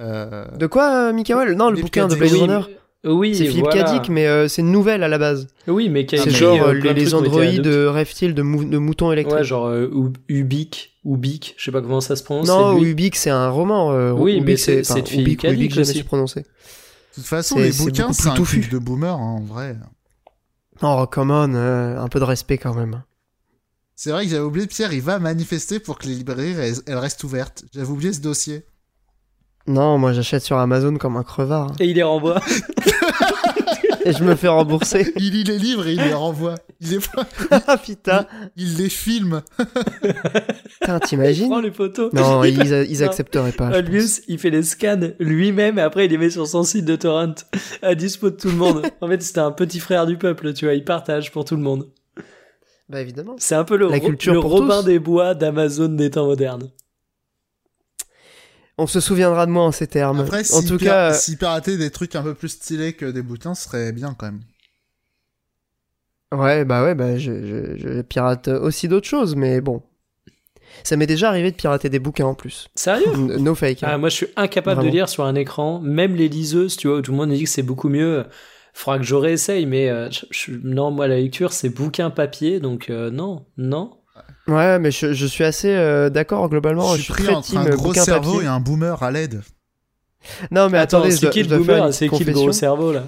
Euh, De quoi, euh, Mikael Non, le bouquin de. Blade oui, Runner. Oui, C'est Philippe voilà. Mais euh, c'est une nouvelle à la base. Oui, mais C'est genre euh, les, les androïdes euh, reptiles de, mou- de moutons électriques. Ouais, genre euh, Ub- Ubik, Ubik, je sais pas comment ça se prononce. non. Ubik, c'est un roman. euh, Oui, Ubik, mais c'est- enfin, c'est de Philippe Ubik, Ubik, je sais prononcer. De toute façon, C'est- les bouquins, beaucoup c'est plus un touffu. truc de boomer, hein, en vrai. Oh, come on, euh, un peu de respect quand même. C'est vrai que j'avais oublié, Pierre, il va manifester pour que les librairies, elles, elles restent ouvertes. J'avais oublié ce dossier. Non, moi j'achète sur Amazon comme un crevard. Et il les renvoie. et je me fais rembourser. Il lit les livres et il les renvoie. Il les, ah putain, il les filme. putain Il t'imagines prend les photos. Non, Il ils, ils Non. accepteraient pas. Olius, il fait les scans lui-même et après il les met sur son site de torrent à dispo de tout le monde. En fait, c'était un petit frère du peuple, tu vois, il partage pour tout le monde. Bah évidemment. C'est un peu le, La Ro- culture le Robin tous. des Bois d'Amazon des temps modernes. On se souviendra de moi en ces termes. Après, en si, tout cas, euh, si pirater des trucs un peu plus stylés que des bouquins, ce serait bien quand même. ouais, bah ouais, bah je, je, je pirate aussi d'autres choses, mais bon. Ça m'est déjà arrivé de pirater des bouquins en plus. Sérieux No fake. hein. ah, Moi, je suis incapable Vraiment. de lire sur un écran. Même les liseuses, tu vois, où tout le monde dit que c'est beaucoup mieux. Faudra que je réessaye, mais euh, je- je- non, moi, la lecture, c'est bouquin papier, donc euh, non, non. Ouais, mais je, je suis assez euh, d'accord globalement. je suis pris très entre team un gros cerveau papier. et un boomer à l'aide. Non, mais Attends, attendez, c'est qui le boomer C'est qui le gros cerveau, là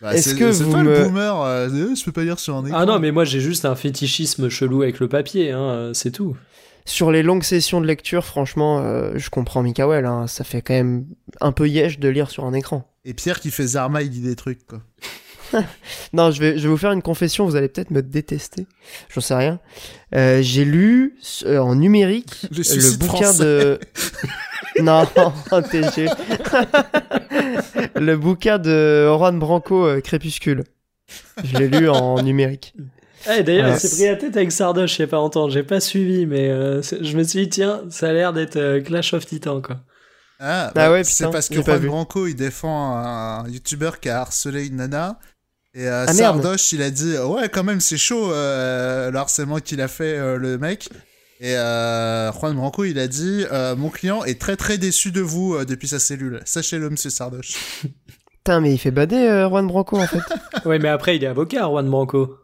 Bah, Est-ce c'est- que c'est vous toi me- le boomer euh, euh, Je peux pas lire sur un écran. Ah non, mais moi, j'ai juste un fétichisme chelou avec le papier, hein, euh, c'est tout. Sur les longues sessions de lecture, franchement, euh, je comprends Mikael. Hein, ça fait quand même un peu yèche de lire sur un écran. Et Pierre qui fait Zarma, il dit des trucs, quoi. non, je vais, je vais vous faire une confession, vous allez peut-être me détester. J'en sais rien. Euh, j'ai lu euh, en numérique Le le bouquin français. de. non, TG. le bouquin de Juan Branco, euh, Crépuscule. Je l'ai lu en numérique. Eh, D'ailleurs, Ouais. il s'est pris la tête avec Sardoche il y a pas longtemps. J'ai pas suivi, mais euh, je me suis dit, tiens, ça a l'air d'être euh, Clash of Titans, quoi. Ah, Ah bah, ouais, c'est parce que Juan. Branco il défend un youtubeur qui a harcelé une nana. Et euh, Ah. Sardoche il a dit Ouais, quand même, c'est chaud euh, le harcèlement qu'il a fait euh, le mec. Et euh, Juan Branco il a dit euh, Mon client est très très déçu de vous euh, depuis sa cellule. Sachez-le, monsieur Sardoche. Putain, mais il fait bader euh, Juan Branco en fait. Ouais, mais après, il est avocat, Juan Branco.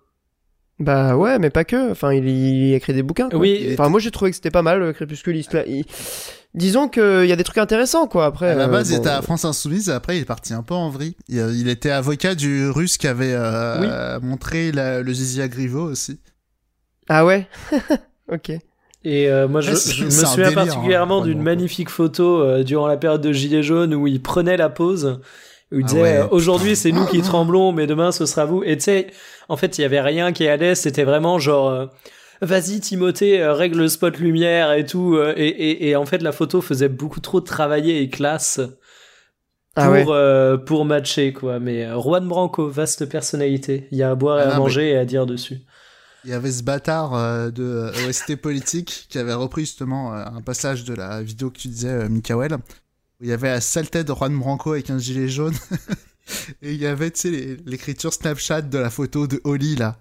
bah ouais, mais pas que. Enfin, il, il écrit des bouquins. Quoi. Oui. Enfin, moi j'ai trouvé que c'était pas mal, euh, Crépuscule. Il- Disons qu'il y a des trucs intéressants quoi. Après, À la euh, base, il était à France Insoumise, et après, il est parti un peu en vrille. Il, euh, il était avocat du russe qui avait euh, montré la- le zizi à Griveaux aussi. Ah ouais? Ok. Et euh, moi, je, me souviens délire, particulièrement hein, d'une magnifique photo euh, durant la période de Gilets jaunes où il prenait la pause. Où il Ah disait ouais, euh, aujourd'hui c'est nous qui tremblons mais demain ce sera vous et tu sais en fait il y avait rien qui allait c'était vraiment genre euh, vas-y Timothée euh, règle le spot lumière et tout euh, et, et, et en fait la photo faisait beaucoup trop travailler et classe pour Ah ouais. euh, pour matcher quoi mais Juan Branco vaste personnalité il y a à boire et Ah à non, manger et à dire dessus Il y avait ce bâtard euh, de euh, OST politique qui avait repris justement euh, un passage de la vidéo que tu disais, euh, Mikael, où il y avait la sale tête de Juan Branco avec un gilet jaune. Et il y avait, tu sais, l'écriture Snapchat de la photo de Oli, là.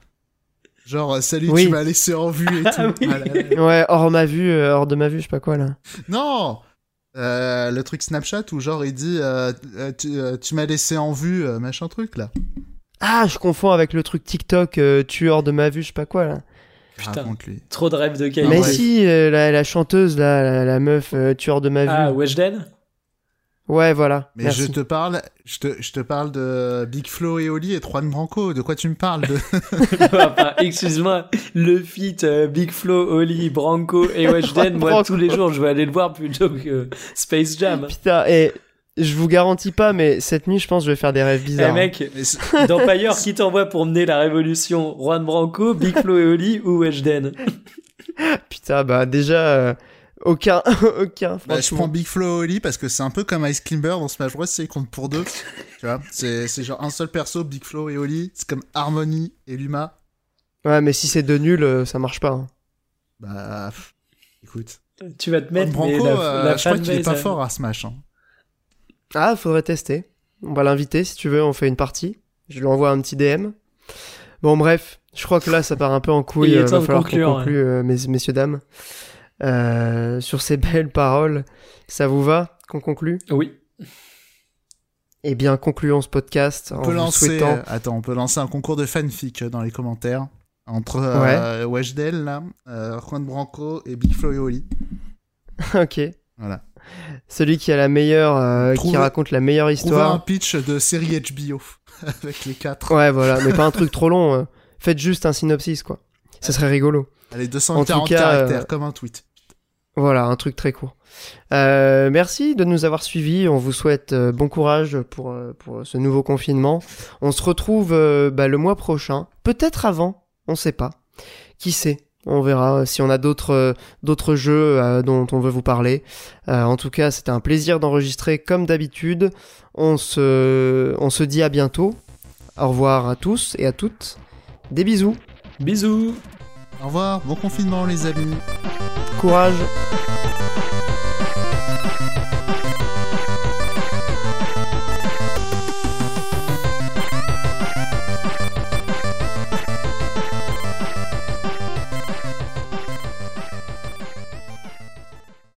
Genre, euh, salut, Oui. tu m'as laissé en vue et tout. Ah oui. Ah là là. Ouais, hors ma vue, euh, hors de ma vue, je sais pas quoi là. Non Euh, Le truc Snapchat où genre il dit euh, tu, euh, tu m'as laissé en vue, euh, machin truc, là. Ah, je confonds avec le truc TikTok, euh, tu hors de ma vue, je sais pas quoi là. Putain. Lui. trop de rêves de qualité Mais ouais. si, euh, la, la chanteuse là, la, la meuf, euh, tu hors de ma vue. ah Weshden? Ouais, voilà. Mais Merci. je te parle, je te, je te parle de Big Flo et Oli et Juan Branco. De quoi tu me parles de... Enfin, excuse-moi, le feat euh, Big Flo, Oli, Branco et Weshden, moi Branco. tous les jours je vais aller le voir plutôt que Space Jam. Putain, et je vous garantis pas, mais cette nuit, je pense que je vais faire des rêves Eh bizarres. mec, Mais c'est- dans Payer, qui t'envoie pour mener la révolution? Juan Branco, Big Flo et Oli ou Weshden? Putain, bah déjà, euh, aucun, aucun, Bah, je prends Big Flo et Oli parce que c'est un peu comme Ice Climber dans Smash Bros. C'est ils comptent pour deux. tu vois, c'est c'est genre un seul perso, Big Flo et Oli. C'est comme Harmony et Luma. Ouais, mais si c'est de nul, euh, ça marche pas. hein. Bah, pff, écoute. Tu vas te mettre Branco, mais la, euh, la je crois qu'il est pas euh, fort à Smash. hein. Ah, faudrait tester. On va l'inviter si tu veux, on fait une partie. Je lui envoie un petit DM. Bon, bref, je crois que là, ça part un peu en couille. Il est euh, temps va de falloir conclure, conclue, euh, mes- messieurs, dames. Euh, sur ces belles paroles, ça vous va qu'on conclue? Oui. Eh bien, concluons ce podcast en On peut vous lancer. souhaitant... euh, Attends, on peut lancer un concours de fanfic euh, dans les commentaires entre euh, là, euh, Juan Branco et Big Flo et Oli. ok. Voilà. Celui qui a la meilleure, euh, qui raconte la meilleure Trouver un histoire. pitch de série HBO avec les quatre. Ouais, voilà, mais pas un truc trop long. euh. Faites juste un synopsis, quoi. Ça serait rigolo. Allez, 240 En tout cas, caractères euh, comme un tweet. Voilà, un truc très court. Euh, merci de nous avoir suivis. On vous souhaite euh, bon courage pour, euh, pour ce nouveau confinement. On se retrouve euh, bah, le mois prochain, peut-être avant, on sait pas. Qui sait? On verra si on a d'autres euh, d'autres jeux euh, dont on veut vous parler. Euh, en tout cas, c'était un plaisir d'enregistrer comme d'habitude. On se on se dit à bientôt. Au revoir à tous et à toutes. Des bisous. Bisous Au revoir, bon confinement les amis. Courage.